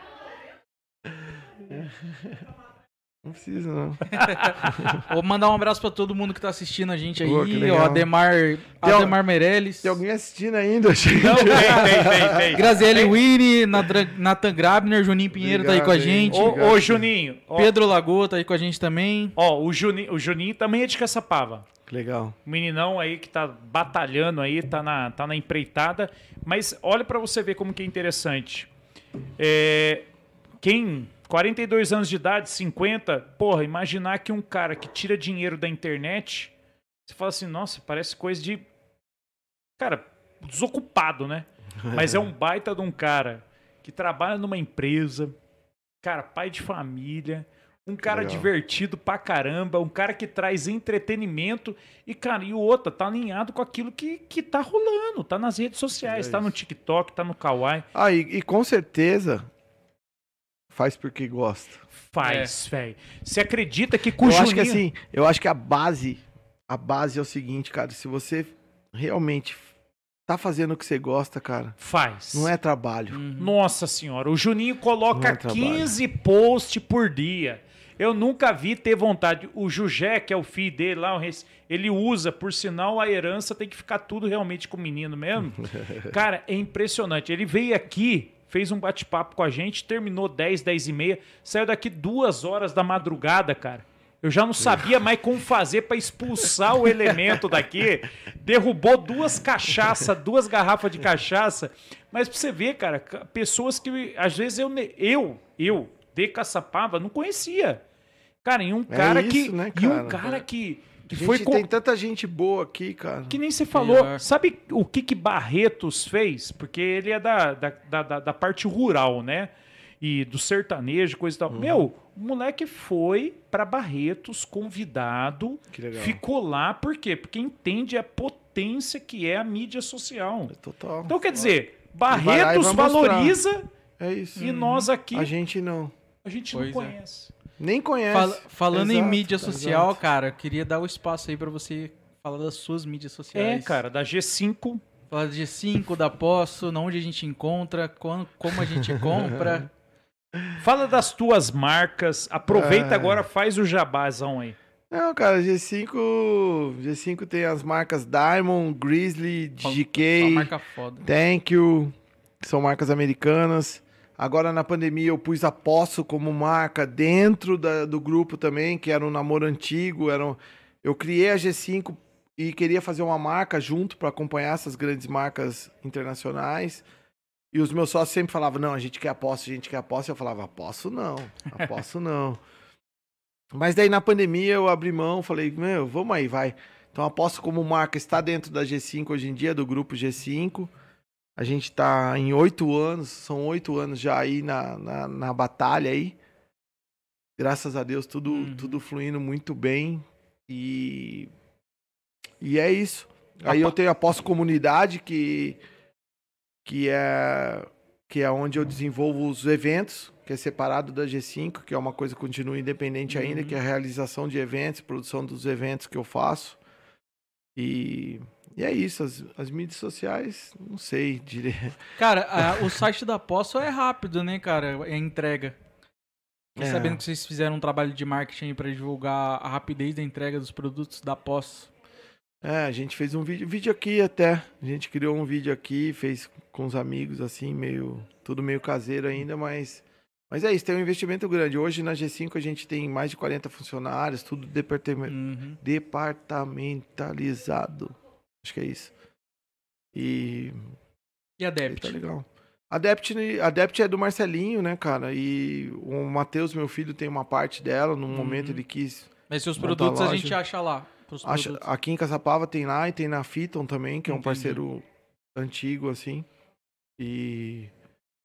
Não precisa, não. Vou mandar um abraço pra todo mundo que tá assistindo a gente aí. Pô, legal. Ademar, Ademar Meirelles. Tem alguém assistindo ainda? Achei. Não, tem, tem, tem, tem. Graziele Winnie, Nadra- Nathan Grabner, Juninho Pinheiro tá aí com a Obrigado, gente. Ô, ô, Juninho. Ó, Pedro Lagoa tá aí com a gente também. ó, o, Juninho, o Juninho também é de Caçapava. Legal. O meninão aí que tá batalhando aí, tá na, tá na empreitada. Mas olha pra você ver como que é interessante. É, quem, 42 anos de idade, 50, porra, imaginar que um cara que tira dinheiro da internet, você fala assim, nossa, parece coisa de. Cara, desocupado, né? Mas é um baita de um cara que trabalha numa empresa, cara, pai de família, um cara legal. divertido pra caramba, um cara que traz entretenimento e, cara, e o outro tá alinhado com aquilo que, que tá rolando, tá nas redes sociais, É tá no. TikTok, tá no Kawaii. Ah, e, e com certeza faz porque gosta. Faz, velho. Você acredita que com o eu acho que Juninho- assim, eu acho que a base, a base é o seguinte, cara, se você realmente tá fazendo o que você gosta, cara, Faz. não é trabalho. Nossa senhora, o Juninho coloca é trabalho. 15 posts por dia. Eu nunca vi ter vontade. O Jujé, que é o filho dele lá, ele usa, por sinal, a herança tem que ficar tudo realmente com o menino mesmo. Cara, é impressionante. Ele veio aqui, fez um bate-papo com a gente, terminou 10, 10 e meia, saiu daqui duas horas da madrugada, cara. Eu já não sabia mais como fazer pra expulsar o elemento daqui. Derrubou duas cachaças, duas garrafas de cachaça. Mas pra você ver, cara, ca- pessoas que às vezes eu, eu, eu, de Caçapava, não conhecia. Cara, e um É cara isso, que. né, E um cara? cara que, que gente foi com, tem tanta gente boa aqui, cara. que nem você falou. Melhor. Sabe o que que Barretos fez? Porque ele é da, da, da, da- parte rural, né? E do sertanejo, coisa e Uhum. tal. Meu, o moleque foi pra Barretos convidado, Que legal. ficou lá, por quê? Porque entende a potência que é a mídia social. Total. Então, quer dizer, Barretos valoriza É isso. e nós aqui, A gente não. a gente Pois não é. Nem conhece. Fala- falando em Exato, mídia exato. social, cara, eu queria dar o espaço aí pra você falar das suas mídias É, sociais. cara, da G5 Falar de 5 da Poço, onde a gente encontra, quan- como a gente compra. Fala das tuas marcas. Aproveita Ah. agora, faz o jabazão aí. Não, cara, G5. G5 tem as marcas Diamond, Grizzly, GK, marca foda. Thank You, que são marcas americanas. Agora na pandemia eu pus a Posso como marca dentro da- do grupo também, que era um namoro antigo. Era um- eu criei a G5 e queria fazer uma marca junto para acompanhar essas grandes marcas internacionais. E os meus sócios sempre falavam: não, a gente quer a Posso, a gente quer a Posso. Eu falava: Posso não, a Posso não. Mas daí na pandemia eu abri mão, falei: meu, vamos aí, vai. Então a Posso como marca está dentro da G5 hoje em dia, do grupo G5. A gente tá em oito anos, são oito anos já aí na, na, na batalha aí. Graças a Deus, tudo, Uhum. tudo fluindo muito bem. E, e é isso. Aí eu tenho a pós-comunidade, que, que, é, que é onde eu desenvolvo os eventos, que é separado da G5, que é uma coisa que continua independente ainda, Uhum. que é a realização de eventos, produção dos eventos que eu faço. E, e é isso, as, as mídias sociais, não sei, direito. Cara, a- o site da Posso é rápido, né, cara? É entrega. É. sabendo que vocês fizeram um trabalho de marketing pra divulgar a rapidez da entrega dos produtos da Posso. É, a gente fez um vídeo, vídeo aqui até. A gente criou um vídeo aqui, fez com os amigos, assim, meio. Tudo meio caseiro ainda, mas. Mas é isso, tem um investimento grande. Hoje na G5 a gente tem mais de 40 funcionários, tudo departame- Uhum. departamentalizado. Acho que é isso. E. E a Debt? Tá legal. A Dept, a Dept é do Marcelinho, né, cara? E o Matheus, meu filho, tem uma parte dela. No momento Uhum. ele quis Mas seus produtos a loja. gente acha lá. Acha- aqui em Caçapava tem lá e tem na Fiton também, que é um parceiro antigo, assim. E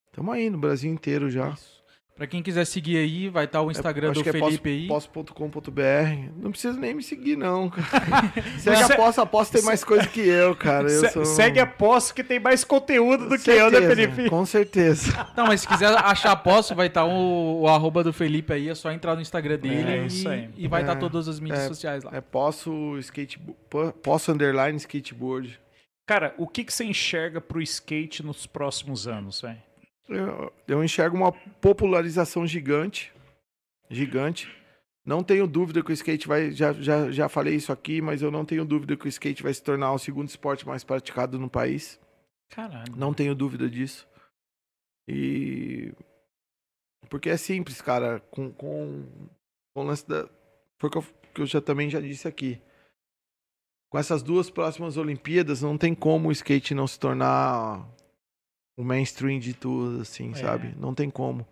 estamos aí no Brasil inteiro já. Isso. Pra quem quiser seguir aí, vai estar o Instagram Acho do que Felipe é aí. posso.com.br. Não precisa nem me seguir, não, cara. Segue Se- a posso, a posso tem mais coisa que eu, cara. Eu Se- sou... Segue a Posso que tem mais conteúdo do que eu, né, Felipe? Com certeza. Não, mas se quiser achar Posso, vai estar o, o arroba do Felipe aí. É só entrar no Instagram dele É e, isso aí. e vai estar É, todas as mídias é, sociais lá. É posso skateboard. Posso underline skateboard. Cara, o que, que você enxerga pro skate nos próximos anos, velho? Eu, eu enxergo uma popularização gigante. Gigante. Não tenho dúvida que o skate vai. Já, já, já falei isso aqui, mas eu não tenho dúvida que o skate vai se tornar o segundo esporte mais praticado no país. Caralho. Não tenho dúvida disso. E. Porque é simples, cara. Com, com, com o lance da. Foi o que eu, que eu já, também já disse aqui. Com essas duas próximas Olimpíadas, não tem como o skate não se tornar o mainstream de tudo, assim, É. sabe? Não tem como.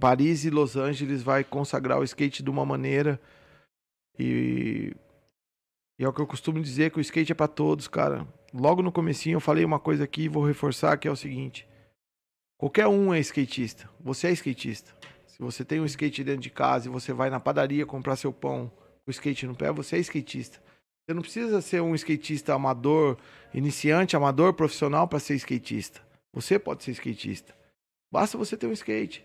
Paris e Los Angeles vai consagrar o skate de uma maneira. E. E é o que eu costumo dizer, que o skate é pra todos, cara. Logo no comecinho eu falei uma coisa aqui e vou reforçar, que é o seguinte. Qualquer um é skatista. Você é skatista. Se você tem um skate dentro de casa e você vai na padaria comprar seu pão com o skate no pé, você é skatista. Você não precisa ser um skatista amador, iniciante, amador, profissional para ser skatista. Você pode ser skatista. Basta você ter um skate,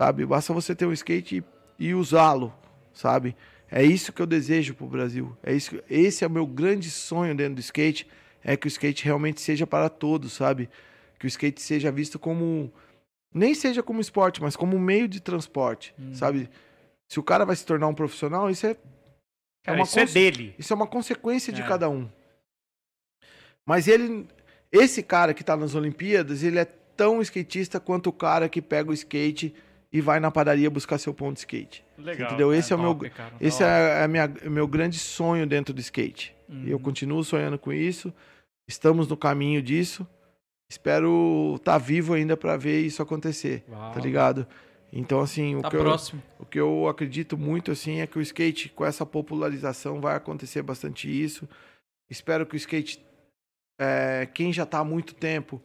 sabe? Basta você ter um skate e, e usá-lo, sabe? É isso que eu desejo pro Brasil. É isso, que- esse é o meu grande sonho dentro do skate, é que o skate realmente seja para todos, sabe? Que o skate seja visto como nem seja como esporte, mas como um meio de transporte, Hum. sabe? Se o cara vai se tornar um profissional, isso é Cara, uma isso é dele. isso é uma consequência de É. cada um. Mas ele, esse cara que tá nas Olimpíadas, ele é tão skatista quanto o cara que pega o skate e vai na padaria buscar seu pão de skate. Legal. Entendeu? Esse é o meu, cara. esse é, a minha, o meu grande sonho dentro do skate. Uhum. E eu continuo sonhando com isso. Estamos no caminho disso. Espero estar vivo ainda para ver isso acontecer, Uau. tá ligado? Então assim, o Tá que eu, próximo. o que eu acredito muito assim é que o skate com essa popularização vai acontecer bastante isso. Espero que o skate, é, quem já está há muito tempo,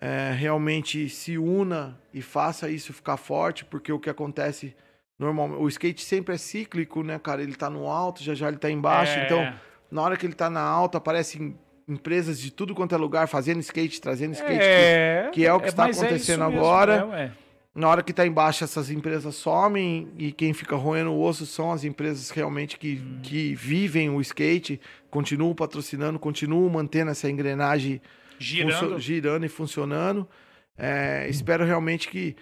é, realmente se una e faça isso ficar forte, porque o que acontece normalmente, o skate sempre é cíclico, né, cara? Ele tá no alto, já já ele tá embaixo, É, então na hora que ele tá na alta aparecem empresas de tudo quanto é lugar fazendo skate, trazendo skate. é, que é o que está mas é acontecendo mesmo, agora. é, ué. Na hora que tá embaixo, essas empresas somem e quem fica roendo o osso são as empresas realmente que, que vivem o skate, continuam patrocinando, continuam mantendo essa engrenagem girando. girando e funcionando. É, espero realmente que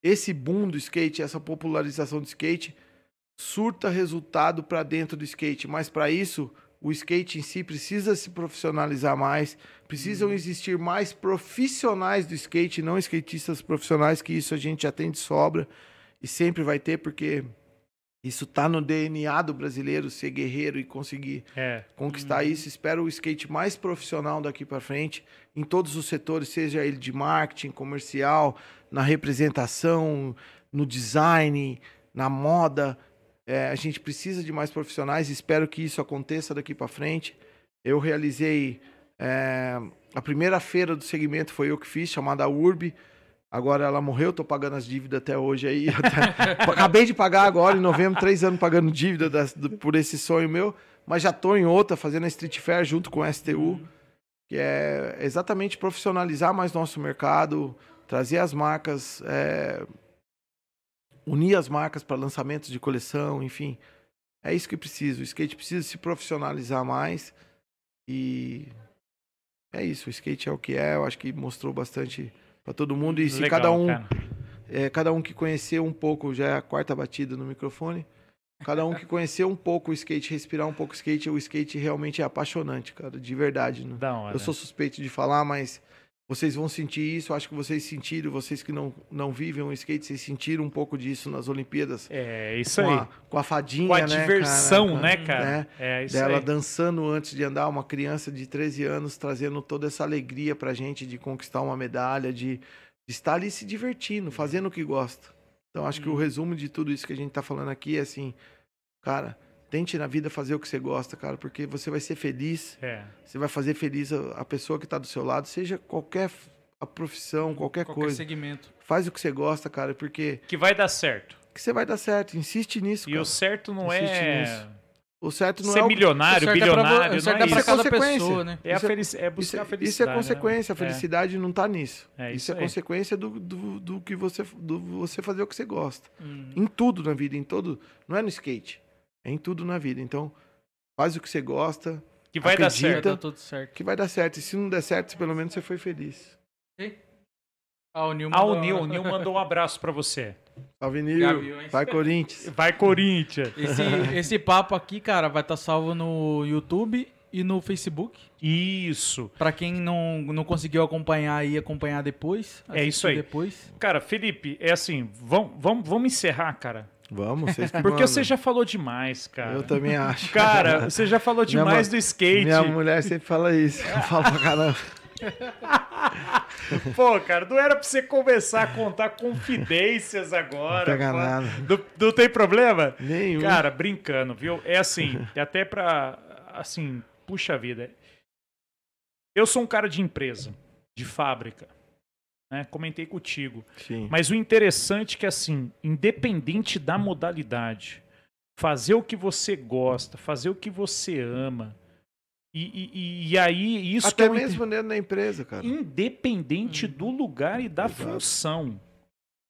esse boom do skate, essa popularização do skate, surta resultado para dentro do skate. Mas para isso, o skate em si precisa se profissionalizar mais. Precisam existir mais profissionais do skate, não skatistas profissionais, que isso a gente já tem de sobra e sempre vai ter, porque isso tá no DNA do brasileiro ser guerreiro e conseguir É. conquistar isso. Espero o skate mais profissional daqui para frente, em todos os setores, seja ele de marketing, comercial, na representação, no design, na moda. É, a gente precisa de mais profissionais. Espero que isso aconteça daqui para frente. Eu realizei é, a primeira feira do segmento foi eu que fiz, chamada URB. Agora ela morreu, tô pagando as dívidas até hoje aí. Até- Acabei de pagar agora, em novembro, três anos pagando dívida das- do- por esse sonho meu. Mas já tô em outra, fazendo a Street Fair junto com a STU, que é exatamente profissionalizar mais nosso mercado, trazer as marcas é, unir as marcas para lançamentos de coleção, enfim. É isso que precisa. O skate precisa se profissionalizar mais. E é isso. O skate é o que é. Eu acho que mostrou bastante para todo mundo. E se Legal, cada um, é, cada um que conheceu um pouco, já é a quarta batida no microfone. Cada um que conheceu um pouco o skate, respirar um pouco o skate, o skate realmente é apaixonante, cara, de verdade. Né? Da hora. Eu sou suspeito de falar, mas vocês vão sentir isso. Acho que vocês sentiram, vocês que não, não vivem o skate, vocês sentiram um pouco disso nas Olimpíadas. É, isso com, aí. a, com a fadinha, Com a né, diversão, cara? né, cara? né? É isso Dela aí. dançando antes de andar, uma criança de 13 anos trazendo toda essa alegria pra gente de conquistar uma medalha, de, de estar ali se divertindo, fazendo o que gosta. Então acho Uhum. que o resumo de tudo isso que a gente tá falando aqui é assim, cara, tente na vida fazer o que você gosta, cara, porque você vai ser feliz, É. você vai fazer feliz a, a pessoa que tá do seu lado, seja qualquer a profissão, qualquer, Qualquer coisa. segmento. Faz o que você gosta, cara, porque Que vai dar certo. que você vai dar certo. Insiste nisso, E cara. o certo não Insiste é nisso. O certo não ser é o milionário, O certo é pra vo- bilionário, o certo não é é pra cada consequência. pessoa, né? É, a Isso é- felici- é buscar Isso, a é- isso é felicidade. né? consequência, a É. felicidade não tá nisso. É, isso, isso é consequência do, do, do que você, do você fazer o que você gosta. Hum. Em tudo na vida, em todo. Não é no skate, é em tudo na vida. Então, faz o que você gosta, Que vai dar certo. Vai dar tudo certo. que vai dar certo. E se não der certo, pelo menos você foi feliz. Ah, o Nil Ah, o mandou- Nil, o Nil mandou um abraço pra você. Salve, Nil. Vai, Corinthians. Vai, Corinthians. Esse, esse papo aqui, cara, vai estar salvo no YouTube e no Facebook. Isso. Pra quem não, não conseguiu acompanhar aí, acompanhar depois. É isso aí. Depois. Cara, Felipe, é assim, vamos, vamos, vamos encerrar, cara. Vamos, vocês que Porque você já falou demais, cara. Eu também acho. Cara, você já falou Minha demais ma- do skate. Minha mulher sempre fala isso. Eu falo pra caramba. Pô, cara, não era pra você começar a contar confidências agora. Não pega pô. nada. Não, não tem problema? Nenhum. Cara, brincando, viu? É assim, é até pra. Assim, puxa vida. Eu sou um cara de empresa, de fábrica. Né? Comentei contigo. Sim. Mas o interessante é que, assim, independente da modalidade, fazer o que você gosta, fazer o que você ama. E, e- e- aí, isso que Até é mesmo dentro da empresa, cara. independente Uhum. do lugar e da Exato. função.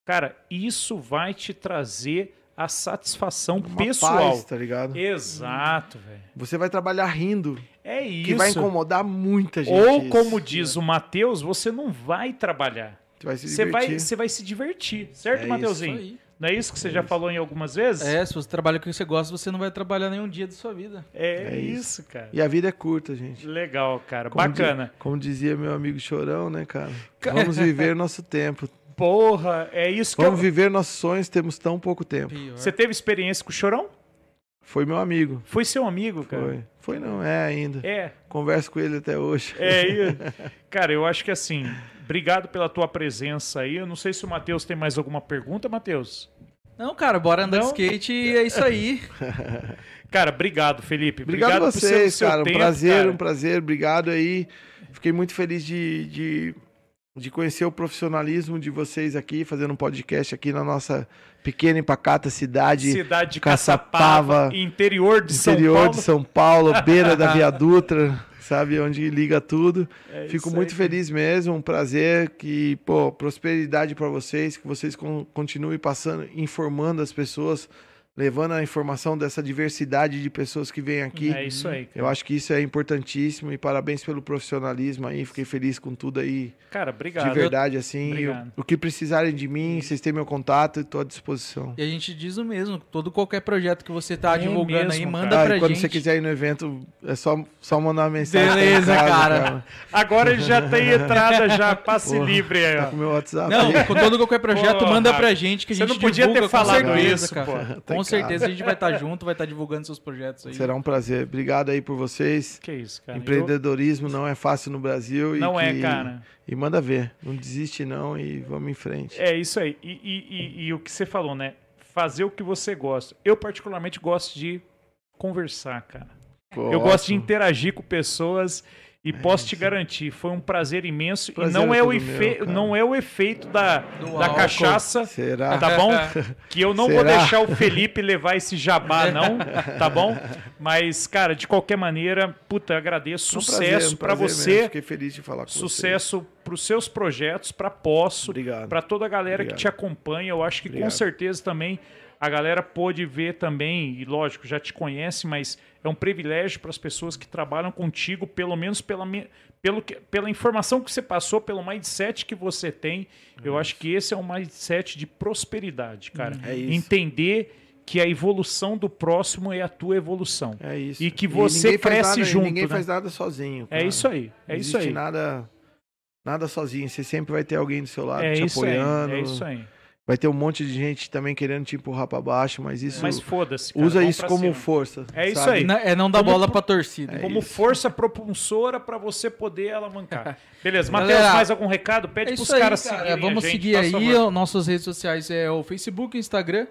Cara, isso vai te trazer a satisfação Uma pessoal. paz, tá ligado? Exato, velho. Você vai trabalhar rindo, É isso. que vai incomodar muita gente. Ou, isso. como diz o Matheus, você não vai trabalhar. Você vai se Você vai, divertir. você vai se divertir, certo, É Mateuzinho? Isso aí. Não é isso que você já falou em algumas vezes? É, se você trabalha com o que você gosta, você não vai trabalhar nenhum dia da sua vida. É, É isso, cara. E a vida é curta, gente. Legal, cara. Como Bacana. di- como dizia meu amigo Chorão, né, cara? Vamos viver nosso tempo. Porra, é isso que Vamos eu... viver nossos sonhos, temos tão pouco tempo. Pior. Você teve experiência com o Chorão? Foi meu amigo. Foi seu amigo, cara? Foi. Foi não, é ainda. É, Converso com ele até hoje. É, cara, eu acho que assim, obrigado pela tua presença aí. Eu não sei se o Matheus tem mais alguma pergunta, Matheus. Não, cara, bora andar Não? de skate e é isso aí. Cara, obrigado, Felipe. Obrigado, a por ser- vocês, seu cara. Um tempo, prazer, cara. um prazer. Obrigado aí. Fiquei muito feliz de, de, de conhecer o profissionalismo de vocês aqui, fazendo um podcast aqui na nossa pequena e pacata cidade. Cidade de Caçapava, Caçapava, interior de São interior Paulo. de São Paulo, beira da Via Dutra, sabe? Onde liga tudo. É Fico muito aí. feliz mesmo, um prazer que, pô, prosperidade para vocês, que vocês con- continuem passando, informando as pessoas, levando a informação dessa diversidade de pessoas que vêm aqui. É isso aí, cara. Eu acho que isso é importantíssimo e parabéns pelo profissionalismo aí. Fiquei feliz com tudo aí, Cara, obrigado. de verdade, assim. E o, Obrigado. o que precisarem de mim, vocês têm meu contato, estou à disposição. E a gente diz o mesmo, todo qualquer projeto que você tá É divulgando aí, mesmo, manda Ah, pra e quando gente. você quiser ir no evento, é só, só mandar uma mensagem. Beleza, tá casa, cara. Agora ele já tem entrada, já passe Porra, livre aí, Tá ó. com o meu WhatsApp. Não, aí. com todo qualquer projeto, Porra, manda pra gente que a você gente não podia ter divulga com falado certeza, isso, cara. pô. Tá Com certeza a gente vai estar junto, vai estar divulgando seus projetos aí. Será um prazer. Obrigado aí por vocês. Que isso, cara. Empreendedorismo não é fácil no Brasil. Eu- Não e é, que- cara. E manda ver. Não desiste não e vamos em frente. É isso aí. E, e- e- e o que você falou, né? Fazer o que você gosta. Eu, particularmente, gosto de conversar, cara. Pô, Eu gosto de interagir com pessoas E posso te garantir, foi um prazer imenso. Prazer e não é é, o efe... meu, não é o efeito da, Do da álcool. cachaça, Será? tá bom? Que eu não vou Será? deixar o Felipe levar esse jabá, não, tá bom? Mas, cara, de qualquer maneira, puta, eu agradeço. Um prazer, Sucesso um pra prazer você. mesmo. Fiquei feliz de falar com Sucesso para os seus projetos, para Obrigado. para toda a galera Obrigado. que te acompanha. Eu acho que com Obrigado. certeza também a galera pôde ver também, e lógico, já te conhece, mas é um privilégio para as pessoas que trabalham contigo, pelo menos pela, pelo pela informação que você passou, pelo mindset que você tem. Eu acho que esse é um mindset de prosperidade, cara. É isso. Entender que a evolução do próximo é a tua evolução. É isso. E que você faz cresce nada- junto, Ninguém né? faz nada sozinho. É cara. isso aí, é Não isso aí. nada, nada sozinho. Você sempre vai ter alguém do seu lado É te isso aí, apoiando. é isso aí. Vai ter um monte de gente também querendo te empurrar pra baixo, mas isso Mas foda-se. usa isso como cima. força. É isso sabe? aí. Não- É não dar Como bola pra torcida. como isso. força propulsora pra você poder alavancar. Beleza, Matheus, mais algum recado? Pede É pros isso aí, caras cara. seguirem Vamos a gente, seguir faz aí. favor. Nossas redes sociais é o Facebook, o Instagram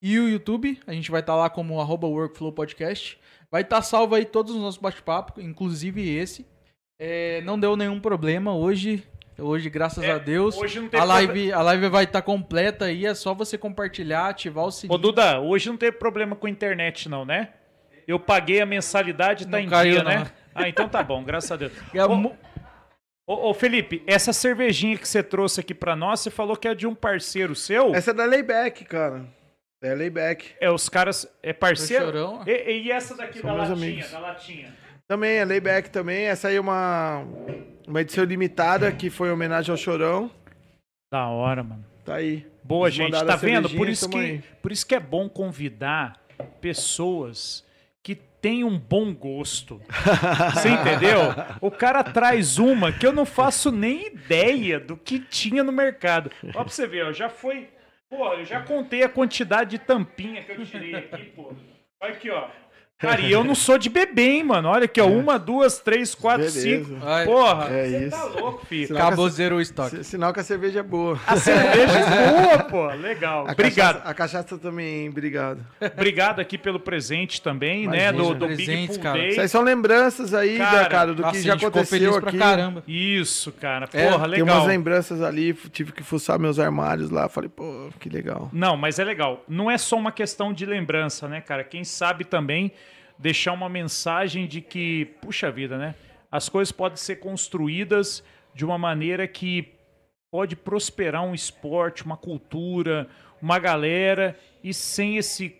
e o YouTube. A gente vai estar lá como arroba Workflow Podcast. Vai estar salvo aí todos os nossos bate-papos, inclusive esse. É, não deu nenhum problema hoje. Hoje, graças É, a Deus. hoje não teve a, live, a live vai estar completa aí. É só você compartilhar, ativar o sininho. Ô, Duda, hoje não teve problema com a internet, não, né? Eu paguei a mensalidade, tá Não em caiu, dia, não. né? Ah, então tá bom, graças a Deus. É, Ô, Ô, ô, Felipe, essa cervejinha que você trouxe aqui pra nós, você falou que é de um parceiro seu? Essa é da Layback, cara. É Layback. É, os caras. É parceiro? E, e essa daqui São da latinha, amigos. da latinha. Também é Layback também. Essa aí é uma, uma edição limitada que foi em homenagem ao Chorão. Da hora, mano. Tá aí. Boa, Eles gente. Tá a vendo? Por isso, que, aí. por isso que é bom convidar pessoas que têm um bom gosto. Você entendeu? O cara traz uma que eu não faço nem ideia do que tinha no mercado. Ó, pra você ver, ó, já foi. Pô, eu já contei a quantidade de tampinha que eu tirei aqui, pô. Olha aqui, ó. Cara, e eu não sou de beber, hein, mano. Olha aqui, ó. Uma, duas, três, quatro, Beleza. cinco. Vai. Porra, É você isso. tá louco, filho. Sinal Acabou, a- zerou o estoque. si- Sinal que a cerveja é boa. A cerveja é boa, pô. Legal. A Obrigado. Cachaça, a cachaça também, obrigado. Obrado aqui pelo presente também, né? Do, do Big Presentes, Full cara. Day. Isso aí são lembranças aí, Cara, da, cara, do Nossa, que já aconteceu aqui. pra caramba. Isso, cara. É, Porra, Tem legal. umas lembranças ali, tive que fuçar meus armários lá. Falei, pô, que legal. Não, mas é legal. Não é só uma questão de lembrança, né, cara? Quem sabe também deixar uma mensagem de que, puxa vida, né? As coisas podem ser construídas de uma maneira que pode prosperar um esporte, uma cultura, uma galera e sem esse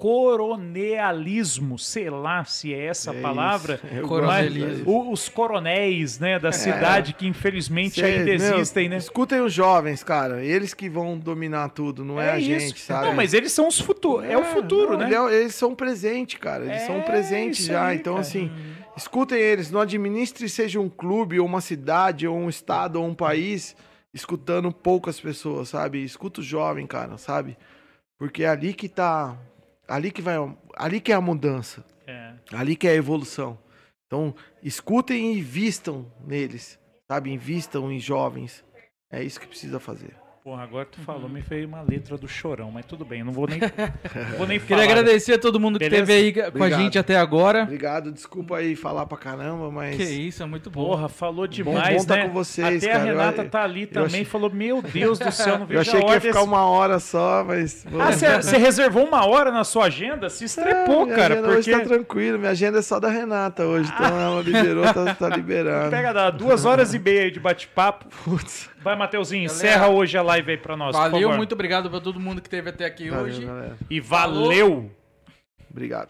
coronealismo, sei lá se é essa É palavra, Coronelismo. o- os coronéis, né, da cidade que infelizmente ainda meu, existem, né? Escutem os jovens, cara. Eles que vão dominar tudo, não é, a isso. gente, sabe? Não, mas eles são os futuros. É, o futuro, não, né? é- eles são presente, cara. Eles É, são presente já. aí, então, cara. assim, escutem eles. Não administre seja um clube, ou uma cidade, ou um estado, ou um país, escutando poucas pessoas, sabe? Escuta o jovem, cara, sabe? Porque é ali que tá. Ali que vai. Ali que é a mudança. É. Ali que é a evolução. Então, escutem e invistam neles, sabe? Invistam em jovens. É isso que precisa fazer. Porra, agora tu falou, me fez uma letra do chorão, mas tudo bem, eu não vou nem, não vou nem Queria falar. agradecer a todo mundo que Beleza? esteve aí com a gente até agora. Obrigado, desculpa aí falar pra caramba, mas. Que isso, é muito bom. Porra, falou demais, bom tá né? com vocês, Até cara. a Eu- Renata tá ali também, achei- falou, meu Deus do céu, não vejo Eu achei a que hora ia ficar uma hora só, mas. Ah, você reservou uma hora na sua agenda? Se estrepou, É, cara, porque... Hoje tá tranquilo, minha agenda é só da Renata hoje, então ela liberou, tá, tá liberando. Pega dá duas horas e meia aí de bate-papo. Putz. Vai, Mateuzinho, Galera, encerra hoje a live aí pra nós, por Valeu, favor. muito obrigado pra todo mundo que esteve até aqui Valeu, hoje. galera. E valeu! Obrigado.